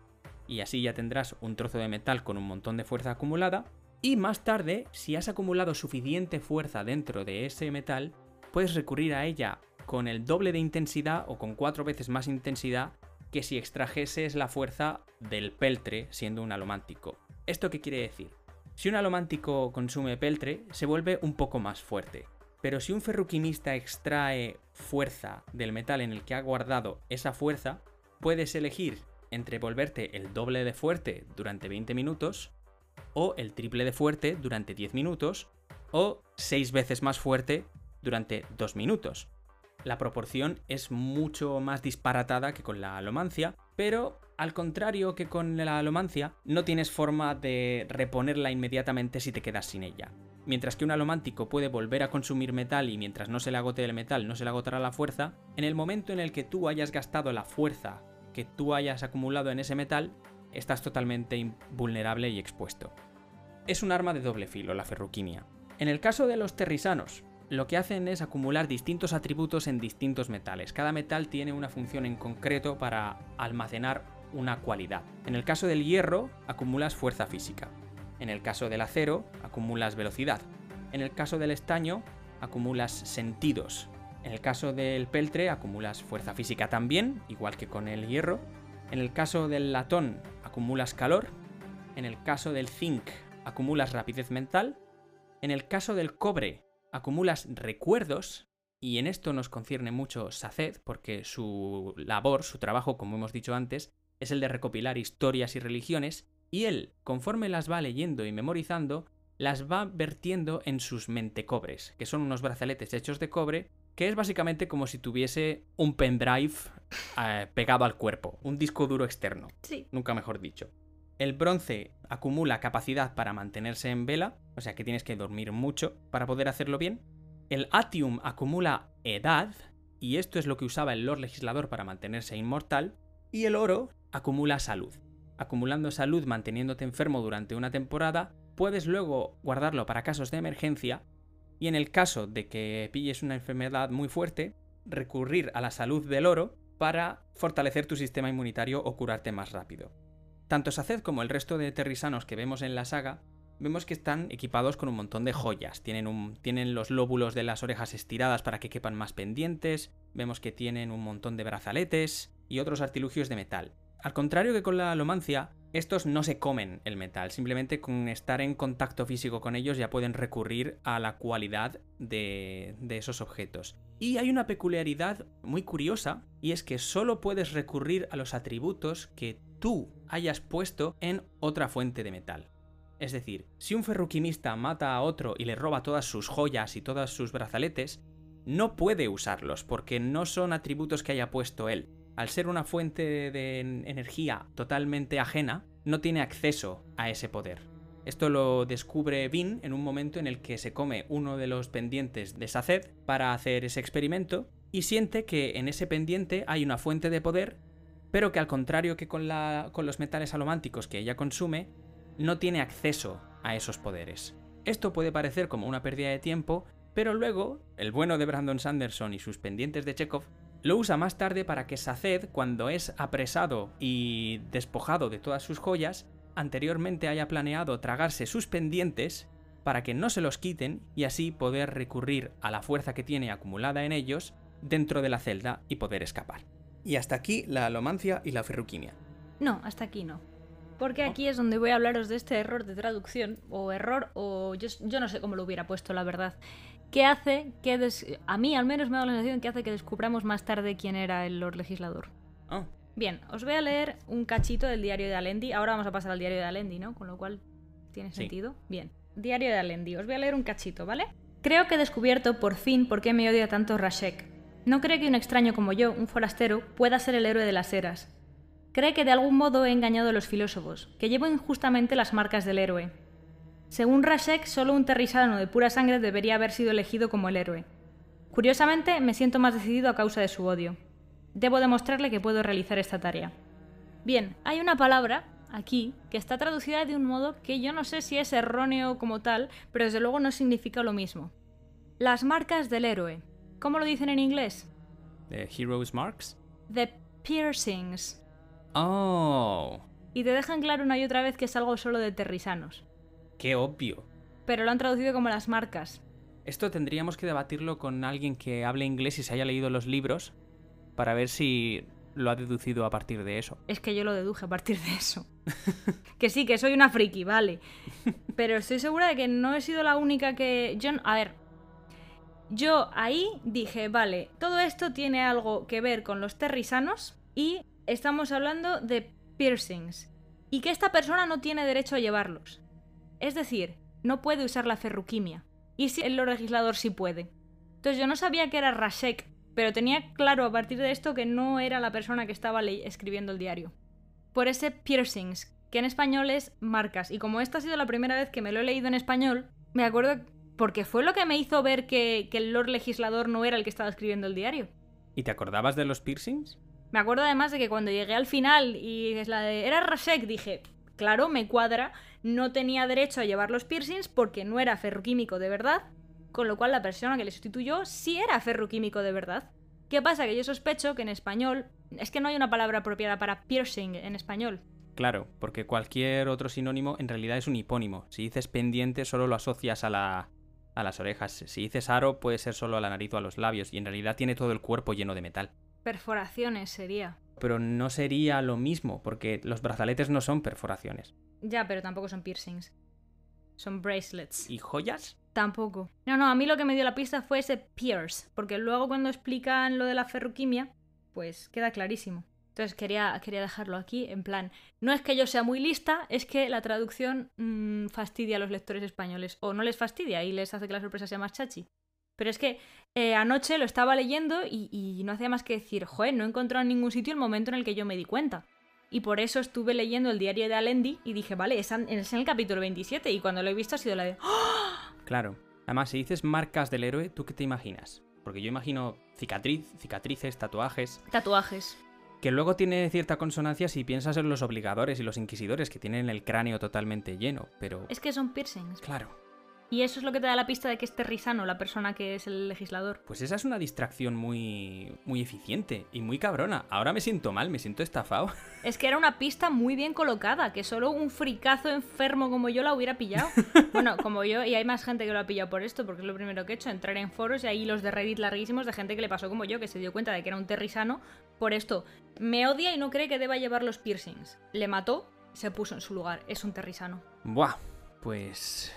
y así ya tendrás un trozo de metal con un montón de fuerza acumulada y más tarde, si has acumulado suficiente fuerza dentro de ese metal, puedes recurrir a ella con el doble de intensidad o con cuatro veces más intensidad que si extrajeses la fuerza del peltre siendo un alomántico. ¿Esto qué quiere decir? Si un alomántico consume peltre, se vuelve un poco más fuerte. Pero si un ferruquimista extrae fuerza del metal en el que ha guardado esa fuerza, puedes elegir entre volverte el doble de fuerte durante 20 minutos o el triple de fuerte durante 10 minutos o 6 veces más fuerte durante 2 minutos. La proporción es mucho más disparatada que con la alomancia, pero al contrario que con la alomancia, no tienes forma de reponerla inmediatamente si te quedas sin ella. Mientras que un alomántico puede volver a consumir metal y mientras no se le agote el metal no se le agotará la fuerza, en el momento en el que tú hayas gastado la fuerza que tú hayas acumulado en ese metal, estás totalmente invulnerable y expuesto. Es un arma de doble filo la ferruquimia. En el caso de los terrisanos, lo que hacen es acumular distintos atributos en distintos metales. Cada metal tiene una función en concreto para almacenar una cualidad. En el caso del hierro, acumulas fuerza física. En el caso del acero, acumulas velocidad. En el caso del estaño, acumulas sentidos. En el caso del peltre, acumulas fuerza física también, igual que con el hierro. En el caso del latón, acumulas calor. En el caso del zinc, acumulas rapidez mental. En el caso del cobre, acumulas recuerdos, y en esto nos concierne mucho Saced, porque su labor, su trabajo, como hemos dicho antes, es el de recopilar historias y religiones, y él, conforme las va leyendo y memorizando, las va vertiendo en sus mentecobres, que son unos brazaletes hechos de cobre, que es básicamente como si tuviese un pendrive eh, pegado al cuerpo, un disco duro externo. Sí. Nunca mejor dicho. El bronce acumula capacidad para mantenerse en vela, o sea que tienes que dormir mucho para poder hacerlo bien. El atium acumula edad, y esto es lo que usaba el Lord Legislador para mantenerse inmortal. Y el oro acumula salud. Acumulando salud manteniéndote enfermo durante una temporada, puedes luego guardarlo para casos de emergencia y en el caso de que pilles una enfermedad muy fuerte, recurrir a la salud del oro para fortalecer tu sistema inmunitario o curarte más rápido. Tanto Saced como el resto de terrisanos que vemos en la saga, vemos que están equipados con un montón de joyas. Tienen, tienen los lóbulos de las orejas estiradas para que quepan más pendientes, vemos que tienen un montón de brazaletes y otros artilugios de metal. Al contrario que con la alomancia, estos no se comen el metal, simplemente con estar en contacto físico con ellos ya pueden recurrir a la cualidad de, de, esos objetos. Y hay una peculiaridad muy curiosa, y es que solo puedes recurrir a los atributos que tú hayas puesto en otra fuente de metal. Es decir, si un ferruquimista mata a otro y le roba todas sus joyas y todos sus brazaletes, no puede usarlos porque no son atributos que haya puesto él al ser una fuente de energía totalmente ajena, no tiene acceso a ese poder. Esto lo descubre Vin en un momento en el que se come uno de los pendientes de Saced para hacer ese experimento y siente que en ese pendiente hay una fuente de poder, pero que al contrario que con, con los metales alománticos que ella consume, no tiene acceso a esos poderes. Esto puede parecer como una pérdida de tiempo, pero luego el bueno de Brandon Sanderson y sus pendientes de Chekhov lo usa más tarde para que Saced, cuando es apresado y despojado de todas sus joyas, anteriormente haya planeado tragarse sus pendientes para que no se los quiten y así poder recurrir a la fuerza que tiene acumulada en ellos dentro de la celda y poder escapar. Y hasta aquí la alomancia y la ferruquimia. No, hasta aquí no. Porque aquí es donde voy a hablaros de este error de traducción, o error, o yo, yo no sé cómo lo hubiera puesto, la verdad, que hace que, a mí al menos me da la sensación que hace que descubramos más tarde quién era el Lord Legislador. Oh. Bien, os voy a leer un cachito del diario de Alendi. Ahora vamos a pasar al diario de Alendi, ¿no? Con lo cual tiene sentido. Bien, diario de Alendi. Os voy a leer un cachito, ¿vale? Creo que he descubierto por fin por qué me odia tanto Rashek. No cree que un extraño como yo, un forastero, pueda ser el héroe de las eras. Cree que de algún modo he engañado a los filósofos, que llevo injustamente las marcas del héroe. Según Rashek, solo un terrisano de pura sangre debería haber sido elegido como el héroe. Curiosamente, me siento más decidido a causa de su odio. Debo demostrarle que puedo realizar esta tarea. Bien, hay una palabra, aquí, que está traducida de un modo que yo no sé si es erróneo como tal, pero desde luego no significa lo mismo. Las marcas del héroe. ¿Cómo lo dicen en inglés? The Hero's Marks. The piercings. Oh. Y te dejan claro una y otra vez que es algo solo de terrisanos. Qué obvio. Pero lo han traducido como las marcas. Esto tendríamos que debatirlo con alguien que hable inglés y se haya leído los libros para ver si lo ha deducido a partir de eso. Es que yo lo deduje a partir de eso. que sí, que soy una friki, vale. Pero estoy segura de que no he sido la única que... Yo, a ver, yo ahí dije, vale, todo esto tiene algo que ver con los terrisanos y estamos hablando de piercings. Y que esta persona no tiene derecho a llevarlos. Es decir, no puede usar la ferruquimia. Y si el legislador sí puede. Entonces yo no sabía que era Rashek, pero tenía claro a partir de esto que no era la persona que estaba escribiendo el diario. Por ese piercings, que en español es marcas. Y como esta ha sido la primera vez que me lo he leído en español, me acuerdo porque fue lo que me hizo ver que, que el Lord Legislador no era el que estaba escribiendo el diario. ¿Y te acordabas de los piercings? Me acuerdo además de que cuando llegué al final y es la de era Rashek, dije, claro, me cuadra, no tenía derecho a llevar los piercings porque no era ferroquímico de verdad, con lo cual la persona que le sustituyó sí era ferroquímico de verdad. ¿Qué pasa? Que yo sospecho que en español es que no hay una palabra apropiada para piercing en español. Claro, porque cualquier otro sinónimo en realidad es un hipónimo. Si dices pendiente solo lo asocias a la a las orejas. Si dices aro puede ser solo a la nariz o a los labios y en realidad tiene todo el cuerpo lleno de metal. Perforaciones sería. Pero no sería lo mismo, porque los brazaletes no son perforaciones. Ya, pero tampoco son piercings. Son bracelets. ¿Y joyas? Tampoco. No, no, a mí lo que me dio la pista fue ese pierce, porque luego cuando explican lo de la ferroquimia, pues queda clarísimo. Entonces quería, quería dejarlo aquí, en plan, no es que yo sea muy lista, es que la traducción mm, fastidia a los lectores españoles, o no les fastidia y les hace que la sorpresa sea más chachi. Pero es que eh, anoche lo estaba leyendo y, no hacía más que decir, joder, no he encontrado en ningún sitio el momento en el que yo me di cuenta. Y por eso estuve leyendo el diario de Alendi y dije, vale, es en, el capítulo 27 y cuando lo he visto ha sido la de... ¡Ah! Claro. Además, si dices marcas del héroe, ¿tú qué te imaginas? Porque yo imagino cicatriz, cicatrices, tatuajes. Tatuajes. Que luego tiene cierta consonancia si piensas en los obligadores y los inquisidores que tienen el cráneo totalmente lleno, pero... Es que son piercings. Claro. Y eso es lo que te da la pista de que es Terrisano la persona que es el legislador. Pues esa es una distracción muy, muy eficiente y muy cabrona. Ahora me siento mal, me siento estafado. Es que era una pista muy bien colocada, que solo un fricazo enfermo como yo la hubiera pillado. bueno, como yo, y hay más gente que lo ha pillado por esto, porque es lo primero que he hecho, entrar en foros y ahí los de Reddit larguísimos de gente que le pasó como yo, que se dio cuenta de que era un terrisano por esto. Me odia y no cree que deba llevar los piercings. Le mató, se puso en su lugar. Es un terrisano. Buah, pues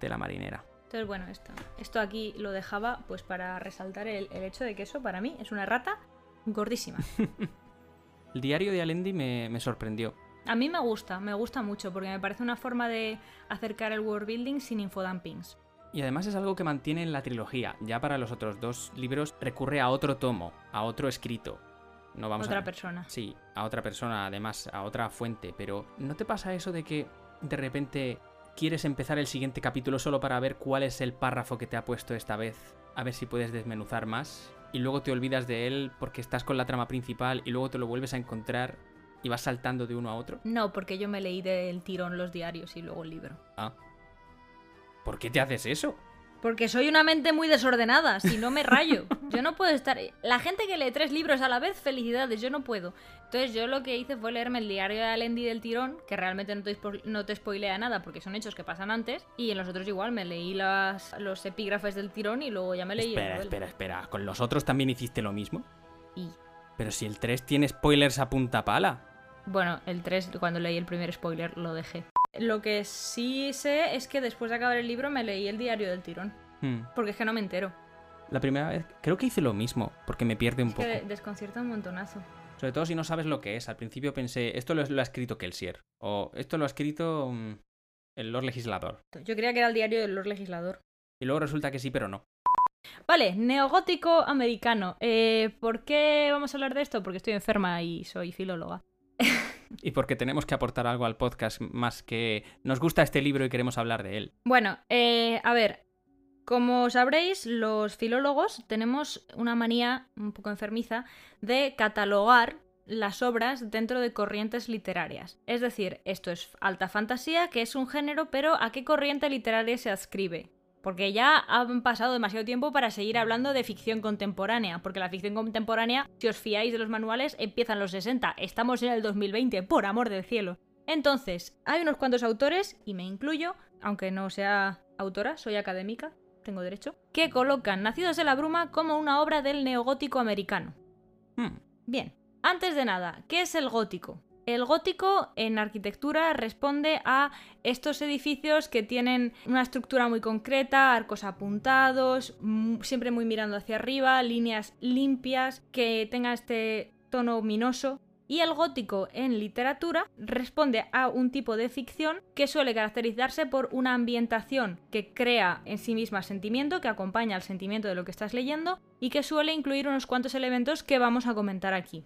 de la marinera. Entonces, bueno, esto, esto aquí lo dejaba pues para resaltar el, hecho de que eso para mí es una rata gordísima. el diario de Alendi me, me, sorprendió. A mí me gusta, me gusta mucho, porque me parece una forma de acercar el world building sin infodumpings. Y además es algo que mantiene en la trilogía. Ya para los otros dos libros recurre a otro tomo, a otro escrito. No vamos otra persona. Sí, a otra persona, además, a otra fuente. Pero ¿no te pasa eso de que de repente quieres empezar el siguiente capítulo solo para ver cuál es el párrafo que te ha puesto esta vez, a ver si puedes desmenuzar más, y luego te olvidas de él porque estás con la trama principal y luego te lo vuelves a encontrar y vas saltando de uno a otro? No, porque yo me leí del tirón los diarios y luego el libro. Ah. ¿Por qué te haces eso? Porque soy una mente muy desordenada, si no me rayo. Yo no puedo estar... La gente que lee tres libros a la vez, felicidades, yo no puedo. Entonces yo lo que hice fue leerme el diario de Alendi del tirón, que realmente no te, no te spoilea nada porque son hechos que pasan antes, y en los otros igual me leí las, los epígrafes del tirón y luego ya me leí... Espera, espera, espera, ¿con los otros también hiciste lo mismo? Y... Pero si el 3 tiene spoilers a punta pala. Bueno, el 3, cuando leí el primer spoiler, lo dejé. Lo que sí sé es que después de acabar el libro me leí el diario del tirón. Hmm. Porque es que no me entero. La primera vez, creo que hice lo mismo, porque me pierde un poco. desconcierta un montonazo. Sobre todo si no sabes lo que es. Al principio pensé, esto lo, ha escrito Kelsier. O esto lo ha escrito mm, el Lord Legislador. Yo creía que era el diario del Lord Legislador. Y luego resulta que sí, pero no. Vale, neogótico americano. Eh, ¿Por qué vamos a hablar de esto? Porque estoy enferma y soy filóloga. y porque tenemos que aportar algo al podcast más que nos gusta este libro y queremos hablar de él. Bueno, eh, a ver, como sabréis, los filólogos tenemos una manía un poco enfermiza de catalogar las obras dentro de corrientes literarias. Es decir, esto es alta fantasía, que es un género, pero ¿a qué corriente literaria se adscribe? Porque ya han pasado demasiado tiempo para seguir hablando de ficción contemporánea, porque la ficción contemporánea, si os fiáis de los manuales, empieza en los 60, estamos en el 2020, por amor del cielo. Entonces, hay unos cuantos autores, y me incluyo, aunque no sea autora, soy académica, tengo derecho, que colocan Nacidos de la Bruma como una obra del neogótico americano. Hmm. Bien, antes de nada, ¿qué es el gótico? El gótico en arquitectura responde a estos edificios que tienen una estructura muy concreta, arcos apuntados, siempre muy mirando hacia arriba, líneas limpias, que tenga este tono ominoso. Y el gótico en literatura responde a un tipo de ficción que suele caracterizarse por una ambientación que crea en sí misma sentimiento, que acompaña al sentimiento de lo que estás leyendo y que suele incluir unos cuantos elementos que vamos a comentar aquí.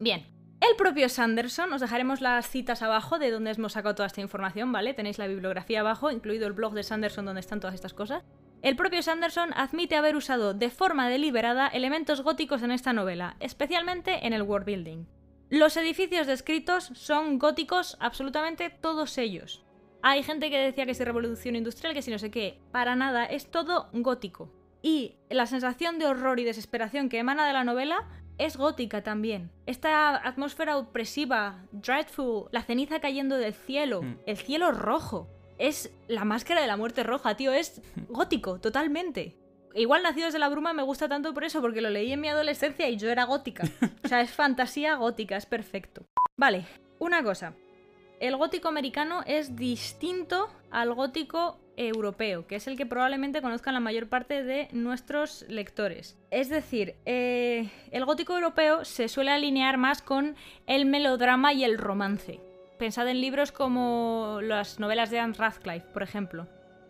Bien, el propio Sanderson, os dejaremos las citas abajo de donde hemos sacado toda esta información, ¿vale? Tenéis la bibliografía abajo, incluido el blog de Sanderson donde están todas estas cosas. El propio Sanderson admite haber usado de forma deliberada elementos góticos en esta novela, especialmente en el world building. Los edificios descritos son góticos absolutamente todos ellos. Hay gente que decía que es revolución industrial, que si no sé qué. Para nada, es todo gótico. Y la sensación de horror y desesperación que emana de la novela es gótica también. Esta atmósfera opresiva, dreadful, la ceniza cayendo del cielo, mm. el cielo rojo. Es la máscara de la muerte roja, tío, es gótico, totalmente. Igual Nacidos de la Bruma me gusta tanto por eso, porque lo leí en mi adolescencia y yo era gótica. O sea, es fantasía gótica, es perfecto. Vale, una cosa. El gótico americano es distinto al gótico europeo, que es el que probablemente conozcan la mayor parte de nuestros lectores. Es decir, eh, el gótico europeo se suele alinear más con el melodrama y el romance. Pensad en libros como las novelas de Anne Radcliffe, por ejemplo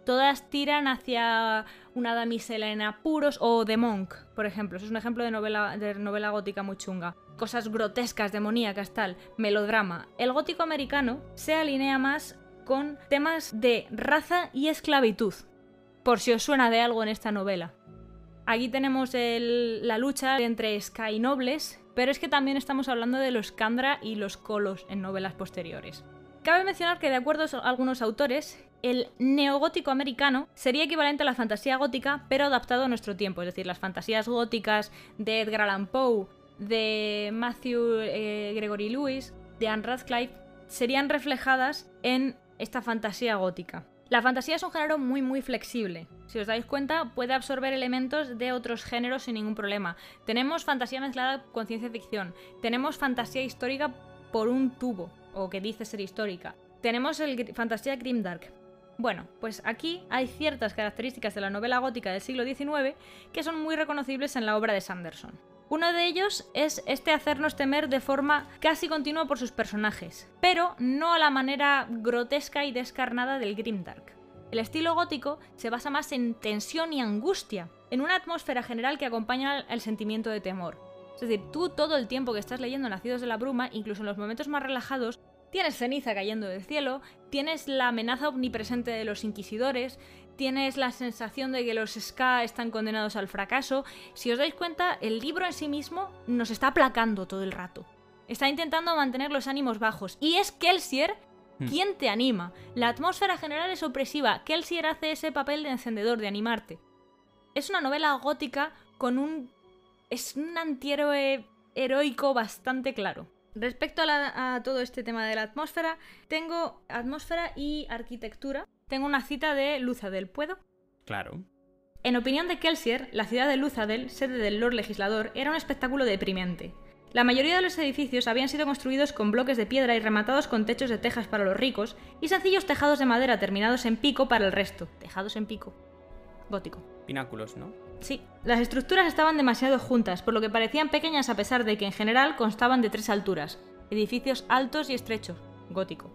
todas tiran hacia una damisela en apuros o The Monk, por ejemplo. Eso es un ejemplo de novela, de novela gótica muy chunga. Cosas grotescas, demoníacas, tal, melodrama. El gótico americano se alinea más con temas de raza y esclavitud, por si os suena de algo en esta novela. Aquí tenemos la lucha entre Sky nobles, pero es que también estamos hablando de los Kandra y los Kolos en novelas posteriores. Cabe mencionar que de acuerdo a algunos autores, el neogótico americano sería equivalente a la fantasía gótica, pero adaptado a nuestro tiempo. Es decir, las fantasías góticas de Edgar Allan Poe, de Matthew eh, Gregory Lewis, de Anne Radcliffe, serían reflejadas en esta fantasía gótica. La fantasía es un género muy muy flexible. Si os dais cuenta, puede absorber elementos de otros géneros sin ningún problema. Tenemos fantasía mezclada con ciencia ficción. Tenemos fantasía histórica por un tubo, o que dice ser histórica. Tenemos el fantasía grimdark, bueno, pues aquí hay ciertas características de la novela gótica del siglo XIX que son muy reconocibles en la obra de Sanderson. Uno de ellos es este hacernos temer de forma casi continua por sus personajes, pero no a la manera grotesca y descarnada del Grimdark. El estilo gótico se basa más en tensión y angustia, en una atmósfera general que acompaña el sentimiento de temor. Es decir, tú todo el tiempo que estás leyendo Nacidos de la Bruma, incluso en los momentos más relajados, Tienes ceniza cayendo del cielo, tienes la amenaza omnipresente de los inquisidores, tienes la sensación de que los Ska están condenados al fracaso. Si os dais cuenta, el libro en sí mismo nos está aplacando todo el rato. Está intentando mantener los ánimos bajos. Y es Kelsier Hmm. ¿Quién te anima? La atmósfera general es opresiva. Kelsier hace ese papel de encendedor, de animarte. Es una novela gótica con un... Es un antihéroe heroico bastante claro. Respecto a, todo este tema de la atmósfera, tengo atmósfera y arquitectura. Tengo una cita de Luzadel, ¿puedo? Claro. En opinión de Kelsier, la ciudad de Luzadel, sede del Lord Legislador, era un espectáculo deprimente. La mayoría de los edificios habían sido construidos con bloques de piedra y rematados con techos de tejas para los ricos y sencillos tejados de madera terminados en pico para el resto. Tejados en pico. Gótico. Pináculos, ¿no? Sí. Las estructuras estaban demasiado juntas, por lo que parecían pequeñas a pesar de que en general constaban de tres alturas. Edificios altos y estrechos. Gótico.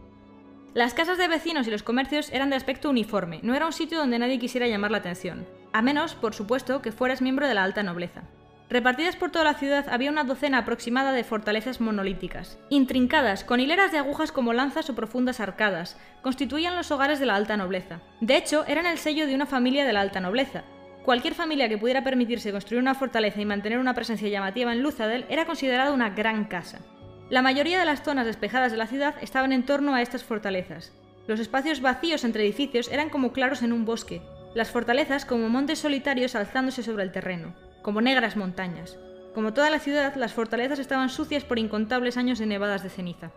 Las casas de vecinos y los comercios eran de aspecto uniforme, no era un sitio donde nadie quisiera llamar la atención. A menos, por supuesto, que fueras miembro de la alta nobleza. Repartidas por toda la ciudad había una docena aproximada de fortalezas monolíticas. Intrincadas, con hileras de agujas como lanzas o profundas arcadas, constituían los hogares de la alta nobleza. De hecho, eran el sello de una familia de la alta nobleza. Cualquier familia que pudiera permitirse construir una fortaleza y mantener una presencia llamativa en Luzadel era considerada una gran casa. La mayoría de las zonas despejadas de la ciudad estaban en torno a estas fortalezas. Los espacios vacíos entre edificios eran como claros en un bosque, las fortalezas como montes solitarios alzándose sobre el terreno como negras montañas. Como toda la ciudad, las fortalezas estaban sucias por incontables años de nevadas de ceniza.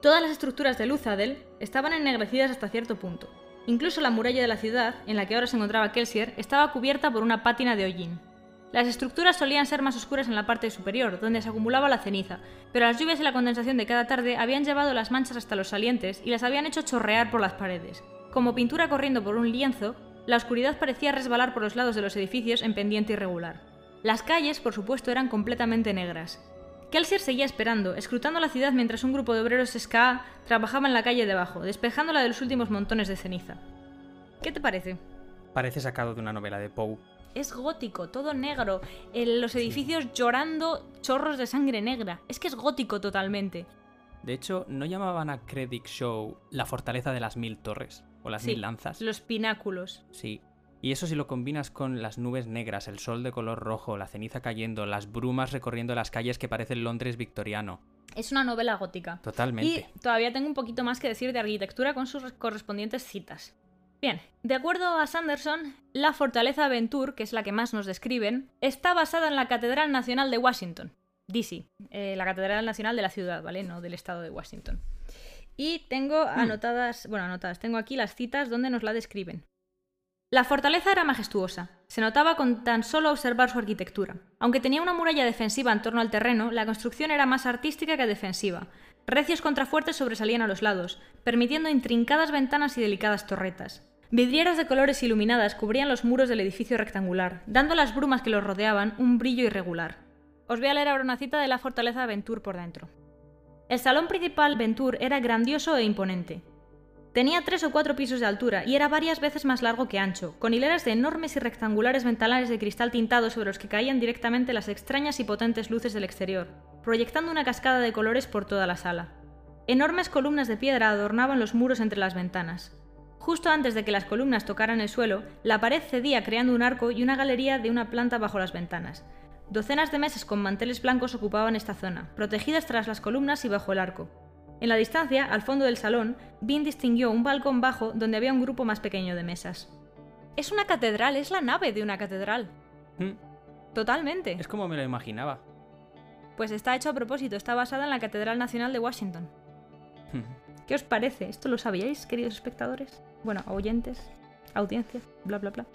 Todas las estructuras de Luzadel estaban ennegrecidas hasta cierto punto. Incluso la muralla de la ciudad, en la que ahora se encontraba Kelsier, estaba cubierta por una pátina de hollín. Las estructuras solían ser más oscuras en la parte superior, donde se acumulaba la ceniza, pero las lluvias y la condensación de cada tarde habían llevado las manchas hasta los salientes y las habían hecho chorrear por las paredes. Como pintura corriendo por un lienzo, la oscuridad parecía resbalar por los lados de los edificios en pendiente irregular. Las calles, por supuesto, eran completamente negras. Kelsier seguía esperando, escrutando la ciudad mientras un grupo de obreros ska trabajaba en la calle debajo, despejándola de los últimos montones de ceniza. ¿Qué te parece? Parece sacado de una novela de Poe. Es gótico, todo negro, los edificios llorando chorros de sangre negra. Es que es gótico totalmente. De hecho, ¿no llamaban a Credit Show la fortaleza de las mil torres? O las mil lanzas. Los pináculos. Sí, y eso si lo combinas con las nubes negras, el sol de color rojo, la ceniza cayendo, las brumas recorriendo las calles que parecen Londres victoriano. Es una novela gótica. Totalmente. Y todavía tengo un poquito más que decir de arquitectura con sus correspondientes citas. Bien, de acuerdo a Sanderson, la fortaleza Ventur, que es la que más nos describen, está basada en la Catedral Nacional de Washington, D.C., eh, la Catedral Nacional de la ciudad, ¿vale? No del estado de Washington. Y tengo hmm. anotadas, bueno, anotadas, tengo aquí las citas donde nos la describen. La fortaleza era majestuosa, se notaba con tan solo observar su arquitectura. Aunque tenía una muralla defensiva en torno al terreno, la construcción era más artística que defensiva. Recios contrafuertes sobresalían a los lados, permitiendo intrincadas ventanas y delicadas torretas. Vidrieras de colores iluminadas cubrían los muros del edificio rectangular, dando a las brumas que los rodeaban un brillo irregular. Os voy a leer ahora una cita de la fortaleza Ventur por dentro. El salón principal Ventur era grandioso e imponente. Tenía tres o cuatro pisos de altura y era varias veces más largo que ancho, con hileras de enormes y rectangulares ventanales de cristal tintado sobre los que caían directamente las extrañas y potentes luces del exterior, proyectando una cascada de colores por toda la sala. Enormes columnas de piedra adornaban los muros entre las ventanas. Justo antes de que las columnas tocaran el suelo, la pared cedía creando un arco y una galería de una planta bajo las ventanas. Docenas de mesas con manteles blancos ocupaban esta zona, protegidas tras las columnas y bajo el arco. En la distancia, al fondo del salón, Bean distinguió un balcón bajo donde había un grupo más pequeño de mesas. Es una catedral, es la nave de una catedral. Hmm. Totalmente. Es como me lo imaginaba. Pues está hecho a propósito, está basada en la Catedral Nacional de Washington. Hmm. ¿Qué os parece? ¿Esto lo sabíais, queridos espectadores? Bueno, oyentes, audiencia, bla, bla, bla.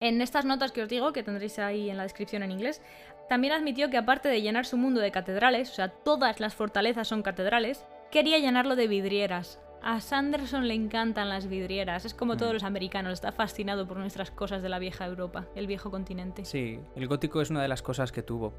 En estas notas que os digo, que tendréis ahí en la descripción en inglés, también admitió que aparte de llenar su mundo de catedrales, o sea, todas las fortalezas son catedrales, quería llenarlo de vidrieras. A Sanderson le encantan las vidrieras, es como todos mm. los americanos, está fascinado por nuestras cosas de la vieja Europa, el viejo continente. Sí, el gótico es una de las cosas que tuvo.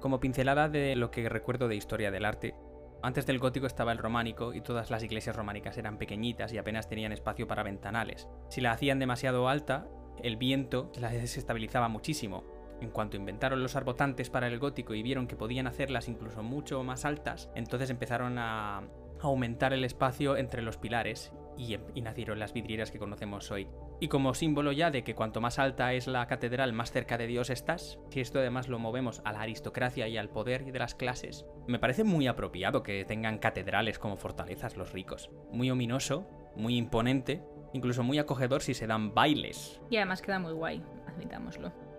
Como pincelada de lo que recuerdo de historia del arte, antes del gótico estaba el románico y todas las iglesias románicas eran pequeñitas y apenas tenían espacio para ventanales. Si la hacían demasiado alta, el viento la desestabilizaba muchísimo. En cuanto inventaron los arbotantes para el gótico y vieron que podían hacerlas incluso mucho más altas, entonces empezaron a aumentar el espacio entre los pilares y, em, nacieron las vidrieras que conocemos hoy. Y como símbolo ya de que cuanto más alta es la catedral, más cerca de Dios estás, si esto además lo movemos a la aristocracia y al poder de las clases, me parece muy apropiado que tengan catedrales como fortalezas los ricos. Muy ominoso, muy imponente, incluso muy acogedor si se dan bailes. Y además queda muy guay, admitámoslo.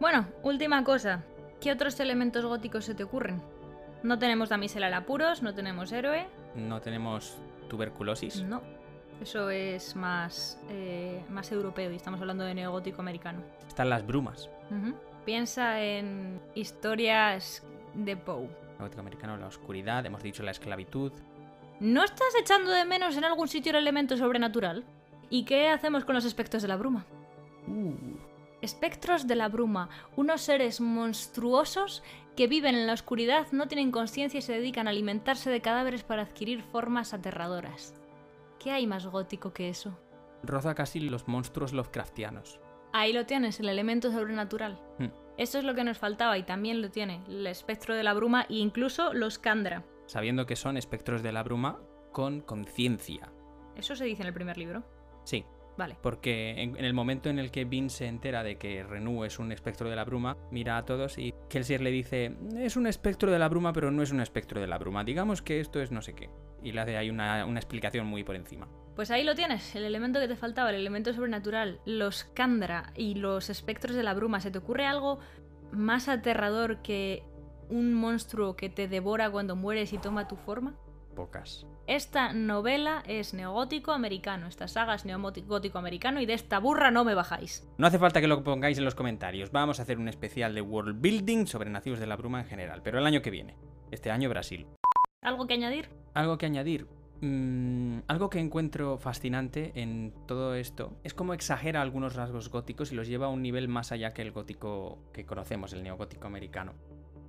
Bueno, última cosa. ¿Qué otros elementos góticos se te ocurren? No tenemos damisela en apuros, no tenemos héroe. No tenemos tuberculosis. No. Eso es más, eh, más europeo y estamos hablando de neogótico americano. Están las brumas. Piensa en historias de Poe. Gótico americano, la oscuridad, hemos dicho la esclavitud. ¿No estás echando de menos en algún sitio el elemento sobrenatural? ¿Y qué hacemos con los espectros de la bruma? Uh, Espectros de la bruma, unos seres monstruosos que viven en la oscuridad, no tienen conciencia y se dedican a alimentarse de cadáveres para adquirir formas aterradoras. ¿Qué hay más gótico que eso? roza casi los monstruos Lovecraftianos. Ahí lo tienes, el elemento sobrenatural. Hmm. Eso es lo que nos faltaba y también lo tiene, el espectro de la bruma e incluso los Kandra. Sabiendo que son espectros de la bruma con conciencia. Eso se dice en el primer libro. Sí, Vale. porque en, en el momento en el que Vin se entera de que Renú es un espectro de la bruma, mira a todos y Kelsier le dice, es un espectro de la bruma, pero no es un espectro de la bruma. Digamos que esto es no sé qué. Y le hace ahí una, una explicación muy por encima. Pues ahí lo tienes, el elemento que te faltaba, el elemento sobrenatural, los Kandra y los espectros de la bruma. ¿Se te ocurre algo más aterrador que un monstruo que te devora cuando mueres y toma tu forma? Pocas. Esta novela es neogótico americano, esta saga es neogótico americano y de esta burra no me bajáis. No hace falta que lo pongáis en los comentarios. Vamos a hacer un especial de world building sobre nativos de la bruma en general, pero el año que viene. Este año Brasil. ¿Algo que añadir? Algo que añadir. Mm, algo que encuentro fascinante en todo esto es cómo exagera algunos rasgos góticos y los lleva a un nivel más allá que el gótico que conocemos, el neogótico americano.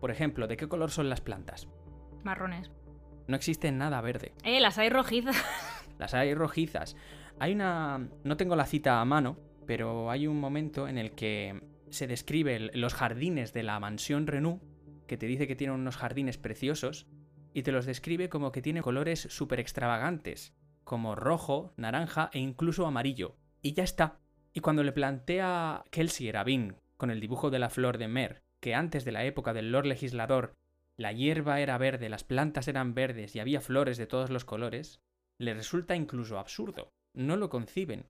Por ejemplo, ¿de qué color son las plantas? Marrones. No existe nada verde. Eh, las hay rojizas. Las hay rojizas. Hay una... No tengo la cita a mano, pero hay un momento en el que se describe los jardines de la mansión Renault, que te dice que tiene unos jardines preciosos, y te los describe como que tiene colores súper extravagantes, como rojo, naranja e incluso amarillo. Y ya está. Y cuando le plantea Kelsier a Vin, con el dibujo de la flor de Mer, que antes de la época del Lord Legislador la hierba era verde, las plantas eran verdes y había flores de todos los colores, le resulta incluso absurdo. No lo conciben.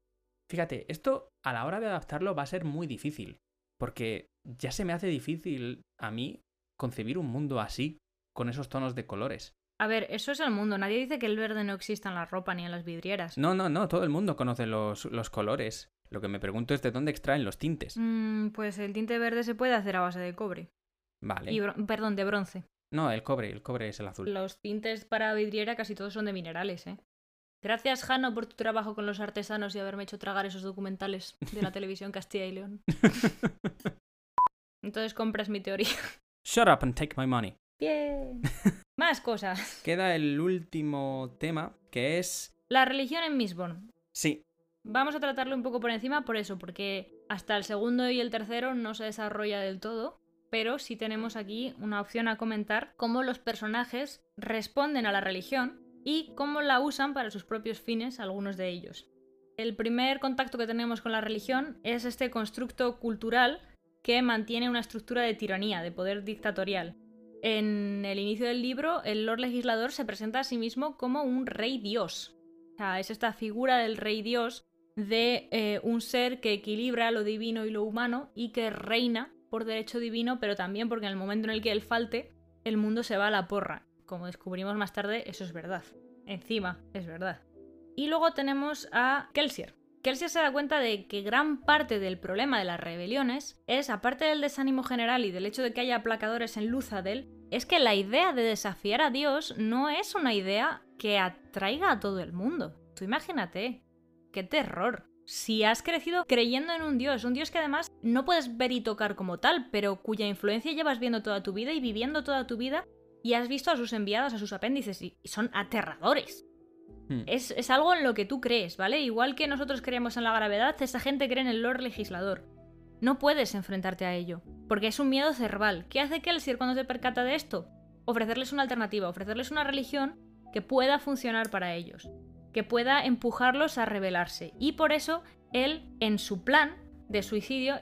Fíjate, esto a la hora de adaptarlo va a ser muy difícil, porque ya se me hace difícil a mí concebir un mundo así, con esos tonos de colores. A ver, eso es el mundo. Nadie dice que el verde no exista en la ropa ni en las vidrieras. No, no, no, todo el mundo conoce los, los colores. Lo que me pregunto es de dónde extraen los tintes. Mm, pues el tinte verde se puede hacer a base de cobre. Vale. Y perdón, de bronce. No, el cobre, el cobre es el azul. Los tintes para vidriera casi todos son de minerales, ¿eh? Gracias, Jano, por tu trabajo con los artesanos y haberme hecho tragar esos documentales de la televisión Castilla y León. Entonces compras mi teoría. Shut up and take my money. Bien. Más cosas. Queda el último tema, que es... La religión en Mistborn. Sí, Vamos a tratarlo un poco por encima por eso, porque hasta el segundo y el tercero no se desarrolla del todo, pero sí tenemos aquí una opción a comentar cómo los personajes responden a la religión y cómo la usan para sus propios fines algunos de ellos. El primer contacto que tenemos con la religión es este constructo cultural que mantiene una estructura de tiranía, de poder dictatorial. En el inicio del libro, el Lord Legislador se presenta a sí mismo como un rey dios. O sea, es esta figura del rey dios de eh, un ser que equilibra lo divino y lo humano y que reina por derecho divino, pero también porque en el momento en el que él falte, el mundo se va a la porra. Como descubrimos más tarde, eso es verdad. Encima, es verdad. Y luego tenemos a Kelsier. Kelsier se da cuenta de que gran parte del problema de las rebeliones es, aparte del desánimo general y del hecho de que haya aplacadores en Luzadel, es que la idea de desafiar a Dios no es una idea que atraiga a todo el mundo. Tú imagínate, ¡Qué terror! Si has crecido creyendo en un dios, un dios que además no puedes ver y tocar como tal, pero cuya influencia llevas viendo toda tu vida y viviendo toda tu vida, y has visto a sus enviados, a sus apéndices, y son aterradores. Hmm. Es, es algo en lo que tú crees, ¿vale? Igual que nosotros creemos en la gravedad, esa gente cree en el Lord Legislador. No puedes enfrentarte a ello, porque es un miedo cerval. ¿Qué hace Kelsier cuando se percata de esto? Ofrecerles una alternativa, ofrecerles una religión que pueda funcionar para ellos, que pueda empujarlos a rebelarse. Y por eso él, en su plan de suicidio,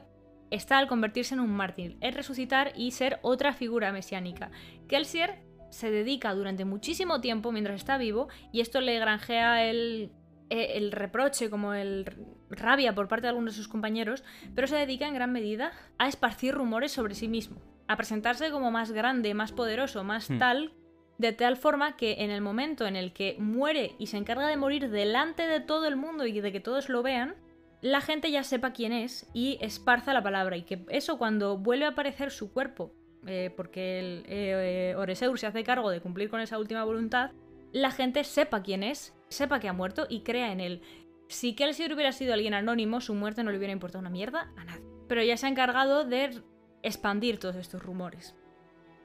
está al convertirse en un mártir, es resucitar y ser otra figura mesiánica. Kelsier se dedica durante muchísimo tiempo mientras está vivo y esto le granjea el, e, el reproche, como el rabia por parte de algunos de sus compañeros, pero se dedica en gran medida a esparcir rumores sobre sí mismo, a presentarse como más grande, más poderoso, más Hmm. tal, de tal forma que en el momento en el que muere y se encarga de morir delante de todo el mundo y de que todos lo vean, la gente ya sepa quién es y esparza la palabra. Y que eso cuando vuelve a aparecer su cuerpo, eh, porque el, eh, se hace cargo de cumplir con esa última voluntad, la gente sepa quién es, sepa que ha muerto y crea en él. Si Kelsier hubiera sido alguien anónimo, su muerte no le hubiera importado una mierda a nadie. Pero ya se ha encargado de expandir todos estos rumores.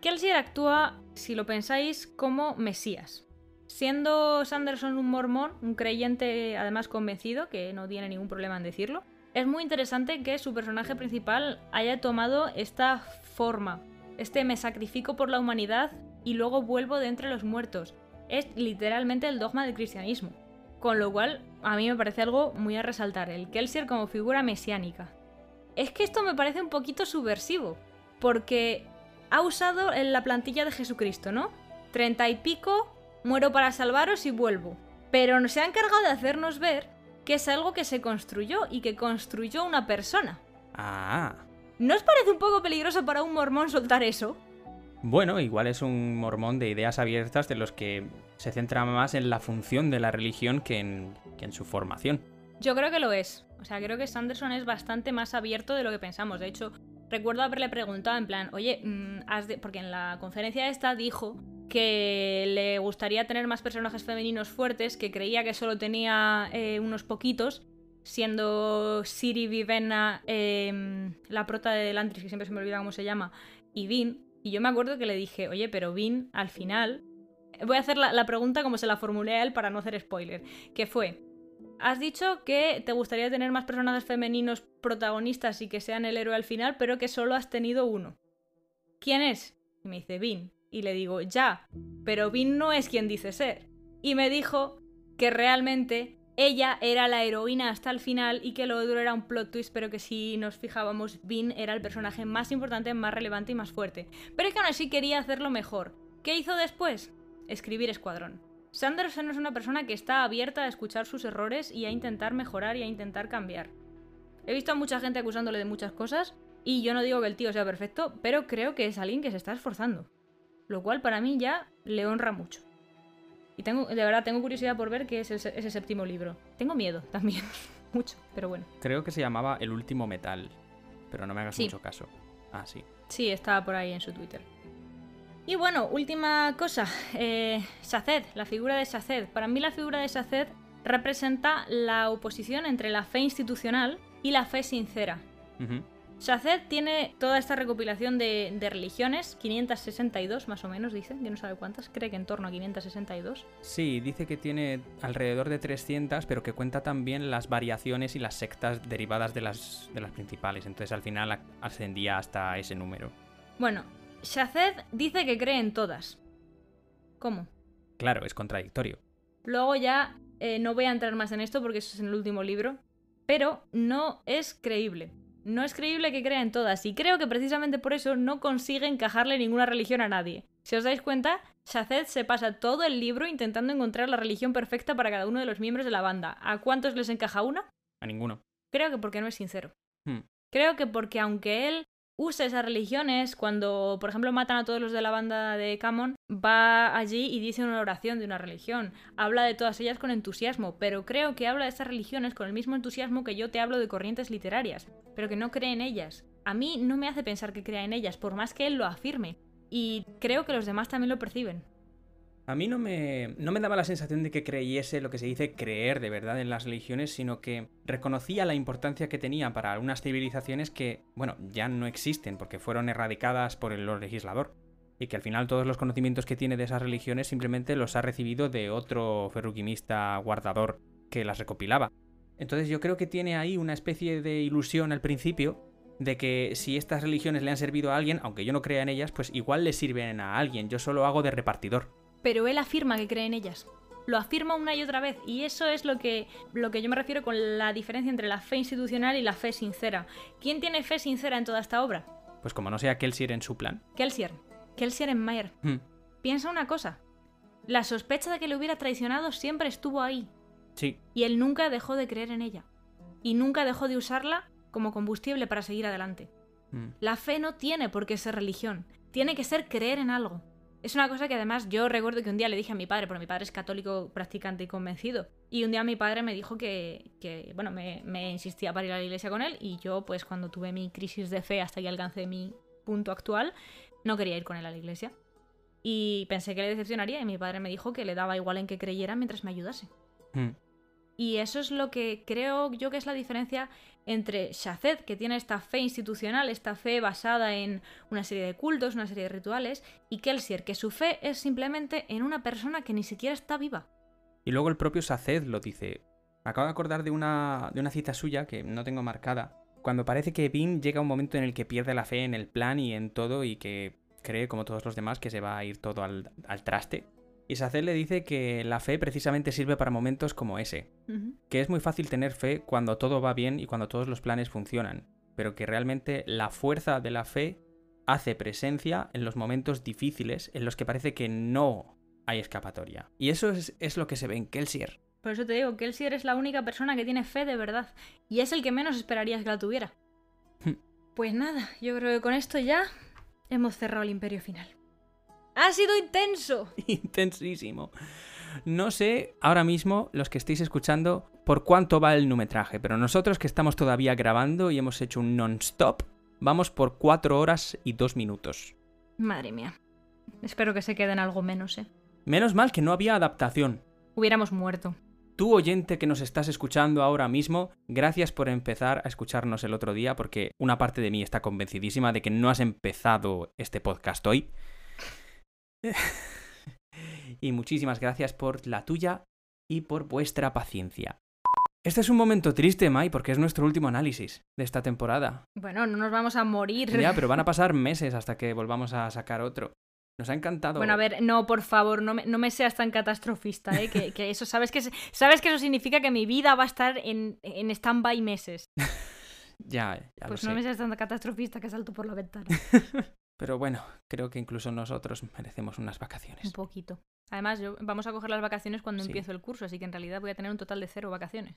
Kelsier actúa, si lo pensáis, como Mesías. Siendo Sanderson un mormón, un creyente además convencido, que no tiene ningún problema en decirlo, es muy interesante que su personaje principal haya tomado esta forma. Este me sacrifico por la humanidad y luego vuelvo de entre los muertos. Es literalmente el dogma del cristianismo. Con lo cual, a mí me parece algo muy a resaltar, el Kelsier como figura mesiánica. Es que esto me parece un poquito subversivo, porque ha usado en la plantilla de Jesucristo, ¿no? Treinta y pico, muero para salvaros y vuelvo. Pero se ha encargado de hacernos ver que es algo que se construyó y que construyó una persona. Ah. ¿No os parece un poco peligroso para un mormón soltar eso? Bueno, igual es un mormón de ideas abiertas de los que se centra más en la función de la religión que en, que en su formación. Yo creo que lo es. O sea, creo que Sanderson es bastante más abierto de lo que pensamos. De hecho, recuerdo haberle preguntado en plan, oye, mm, has de-", porque en la conferencia esta dijo que le gustaría tener más personajes femeninos fuertes, que creía que solo tenía eh, unos poquitos, siendo Siri, Vivenna, em, la prota de Elantris, que siempre se me olvida cómo se llama, y Vin. Y yo me acuerdo que le dije, oye, pero Vin, al final... Voy a hacer la, la pregunta como se la formulé a él para no hacer spoiler, que fue, Has dicho que te gustaría tener más personajes femeninos protagonistas y que sean el héroe al final, pero que solo has tenido uno. ¿Quién es? Y me dice Vin. Y le digo, ya, pero Vin no es quien dice ser. Y me dijo que realmente ella era la heroína hasta el final y que lo otro era un plot twist, pero que si nos fijábamos, Vin era el personaje más importante, más relevante y más fuerte. Pero es que aún así quería hacerlo mejor. ¿Qué hizo después? Escribir Escuadrón. Sanderson es una persona que está abierta a escuchar sus errores y a intentar mejorar y a intentar cambiar. He visto a mucha gente acusándole de muchas cosas y yo no digo que el tío sea perfecto, pero creo que es alguien que se está esforzando. Lo cual para mí ya le honra mucho. Y tengo, de verdad, tengo curiosidad por ver qué es ese, ese séptimo libro. Tengo miedo también, mucho, pero bueno. Creo que se llamaba El último metal, pero no me hagas Sí. mucho caso. Ah, sí. Sí, estaba por ahí en su Twitter. Y bueno, última cosa. Eh, Saced, la figura de Saced. Para mí la figura de Saced representa la oposición entre la fe institucional y la fe sincera. Ujú. Saced tiene toda esta recopilación de, de religiones, 562 más o menos, dice, que no sabe cuántas, cree que en torno a 562. Sí, dice que tiene alrededor de 300, pero que cuenta también las variaciones y las sectas derivadas de las, de las principales. Entonces al final ascendía hasta ese número. Bueno, Saced dice que cree en todas. ¿Cómo? Claro, es contradictorio. Luego ya eh, no voy a entrar más en esto porque eso es en el último libro, pero no es creíble. No es creíble que crea en todas y creo que precisamente por eso no consigue encajarle ninguna religión a nadie. Si os dais cuenta, Shazed se pasa todo el libro intentando encontrar la religión perfecta para cada uno de los miembros de la banda. ¿A cuántos les encaja una? A ninguno. Creo que porque no es sincero. Hmm. Creo que porque aunque él use esas religiones, cuando por ejemplo matan a todos los de la banda de Camon, va allí y dice una oración de una religión. Habla de todas ellas con entusiasmo, pero creo que habla de esas religiones con el mismo entusiasmo que yo te hablo de corrientes literarias, pero que no cree en ellas. A mí no me hace pensar que crea en ellas, por más que él lo afirme. Y creo que los demás también lo perciben. A mí no me, daba la sensación de que creyese lo que se dice creer de verdad en las religiones, sino que reconocía la importancia que tenía para algunas civilizaciones que, bueno, ya no existen porque fueron erradicadas por el legislador. Y que al final todos los conocimientos que tiene de esas religiones simplemente los ha recibido de otro ferruquimista guardador que las recopilaba. Entonces yo creo que tiene ahí una especie de ilusión al principio de que si estas religiones le han servido a alguien, aunque yo no crea en ellas, pues igual le sirven a alguien, yo solo hago de repartidor. Pero él afirma que cree en ellas. lo afirma una y otra vez. Y eso es lo que, lo que yo me refiero con la diferencia entre la fe institucional y la fe sincera. ¿Quién tiene fe sincera en toda esta obra? Pues como no sea Kelsier en su plan. Kelsier. Kelsier en Mayer. Hmm. Piensa una cosa. La sospecha de que le hubiera traicionado siempre estuvo ahí. Sí. Y él nunca dejó de creer en ella. Y nunca dejó de usarla como combustible para seguir adelante. Hmm. La fe no tiene por qué ser religión. Tiene que ser creer en algo. Es una cosa que además yo recuerdo que un día le dije a mi padre, porque mi padre es católico practicante y convencido. Y un día mi padre me dijo que, que, bueno, me, insistía para ir a la iglesia con él. Y yo, pues cuando tuve mi crisis de fe hasta que alcancé mi punto actual, no quería ir con él a la iglesia. Y pensé que le decepcionaría y mi padre me dijo que le daba igual en que creyera mientras me ayudase. Hmm. Y eso es lo que creo yo que es la diferencia entre Shazed, que tiene esta fe institucional, esta fe basada en una serie de cultos, una serie de rituales, y Kelsier, que su fe es simplemente en una persona que ni siquiera está viva. Y luego el propio Saced lo dice. Me acabo de acordar de una, de una cita suya que no tengo marcada. Cuando parece que Bean llega un momento en el que pierde la fe en el plan y en todo y que cree, como todos los demás, que se va a ir todo al, al traste. Y Saced le dice que la fe precisamente sirve para momentos como ese. Que es muy fácil tener fe cuando todo va bien y cuando todos los planes funcionan. Pero que realmente la fuerza de la fe hace presencia en los momentos difíciles en los que parece que no hay escapatoria. Y eso es, es lo que se ve en Kelsier. Por eso te digo, Kelsier es la única persona que tiene fe de verdad. Y es el que menos esperarías que la tuviera. pues nada, yo creo que con esto ya hemos cerrado el imperio final. ¡Ha sido intenso! Intensísimo. No sé ahora mismo, los que estéis escuchando, por cuánto va el numetraje, pero nosotros que estamos todavía grabando y hemos hecho un non-stop, vamos por 4 horas y 2 minutos. Madre mía. Espero que se queden algo menos, ¿eh? Menos mal que no había adaptación. Hubiéramos muerto. Tú oyente que nos estás escuchando ahora mismo, gracias por empezar a escucharnos el otro día, porque una parte de mí está convencidísima de que no has empezado este podcast hoy. y muchísimas gracias por la tuya y por vuestra paciencia. Este es un momento triste, Mai, porque es nuestro último análisis de esta temporada. Bueno, no nos vamos a morir. Ya, pero van a pasar meses hasta que volvamos a sacar otro. Nos ha encantado. Bueno, a ver, no, por favor, no me, no me seas tan catastrofista, ¿eh? Que, que eso, ¿sabes que, sabes que eso significa que mi vida va a estar en, en stand-by meses. ya, ya Pues lo no sé. me seas tan catastrofista que salto por la ventana. Pero bueno, creo que incluso nosotros merecemos unas Un vacaciones. poquito. Además, yo, vamos a coger las vacaciones cuando Sí. empiezo el curso, así que en realidad voy a tener un total de cero vacaciones.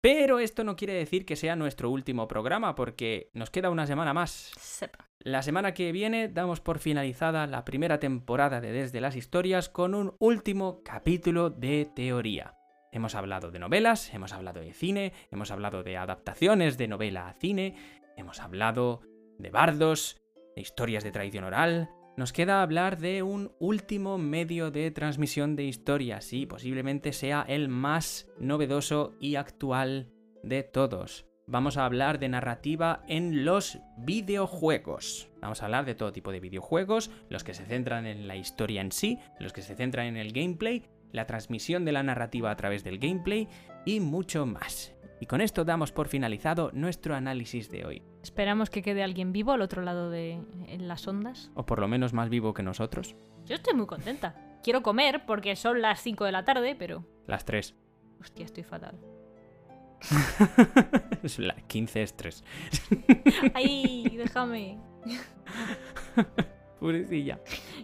Pero esto no quiere decir que sea nuestro último programa, porque nos queda una semana más. Sepa. La semana que viene damos por finalizada la primera temporada de Desde las Historias con un último capítulo de teoría. Hemos hablado de novelas, hemos hablado de cine, hemos hablado de adaptaciones de novela a cine, hemos hablado de bardos, historias de tradición oral. Nos queda hablar de un último medio de transmisión de historias y posiblemente sea el más novedoso y actual de todos. Vamos a hablar de narrativa en los videojuegos. Vamos a hablar de todo tipo de videojuegos, los que se centran en la historia en sí, los que se centran en el gameplay, la transmisión de la narrativa a través del gameplay y mucho más. Y con esto damos por finalizado nuestro análisis de hoy. Esperamos que quede alguien vivo al otro lado de en las ondas. O por lo menos más vivo que nosotros. Yo estoy muy contenta. Quiero comer porque son las 5 de la tarde, pero... Las tres. Hostia, estoy fatal. Es la 15 es 3. ¡Ay, déjame! Pobrecilla.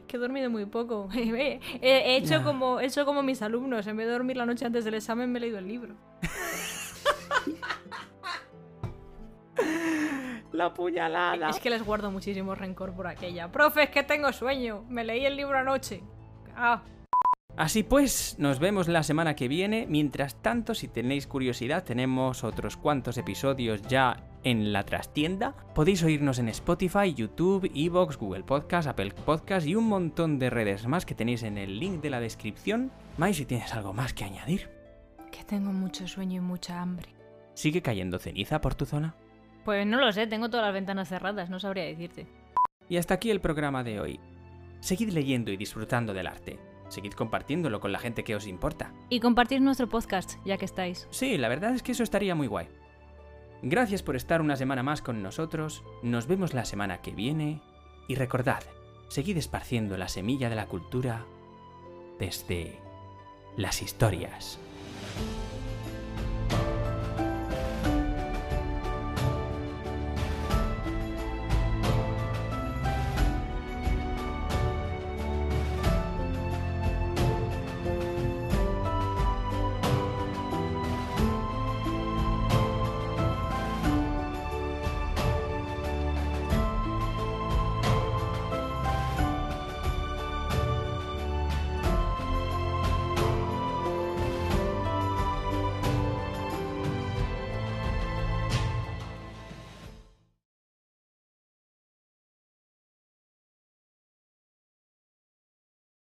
Que he dormido muy poco. he, he hecho como, he hecho como mis alumnos. En vez de dormir la noche antes del examen, me he leído el libro. La puñalada. Es que les guardo muchísimo rencor por aquella. Profe, es que tengo sueño. Me leí el libro anoche. Ah, Así pues, nos vemos la semana que viene. Mientras tanto, si tenéis curiosidad, tenemos otros cuantos episodios ya en la trastienda. Podéis oírnos en Spotify, YouTube, Evox, Google Podcast, Apple Podcast y un montón de redes más que tenéis en el link de la descripción. Mai, si tienes algo más que añadir. que tengo mucho sueño y mucha hambre. ¿Sigue cayendo ceniza por tu zona? Pues no lo sé, tengo todas las ventanas cerradas, no sabría decirte. Y hasta aquí el programa de hoy. Seguid leyendo y disfrutando del arte. Seguid compartiéndolo con la gente que os importa. Y compartir nuestro podcast, ya que estáis. Sí, la verdad es que eso estaría muy guay. Gracias por estar una semana más con nosotros, nos vemos la semana que viene y recordad, seguid esparciendo la semilla de la cultura desde las historias.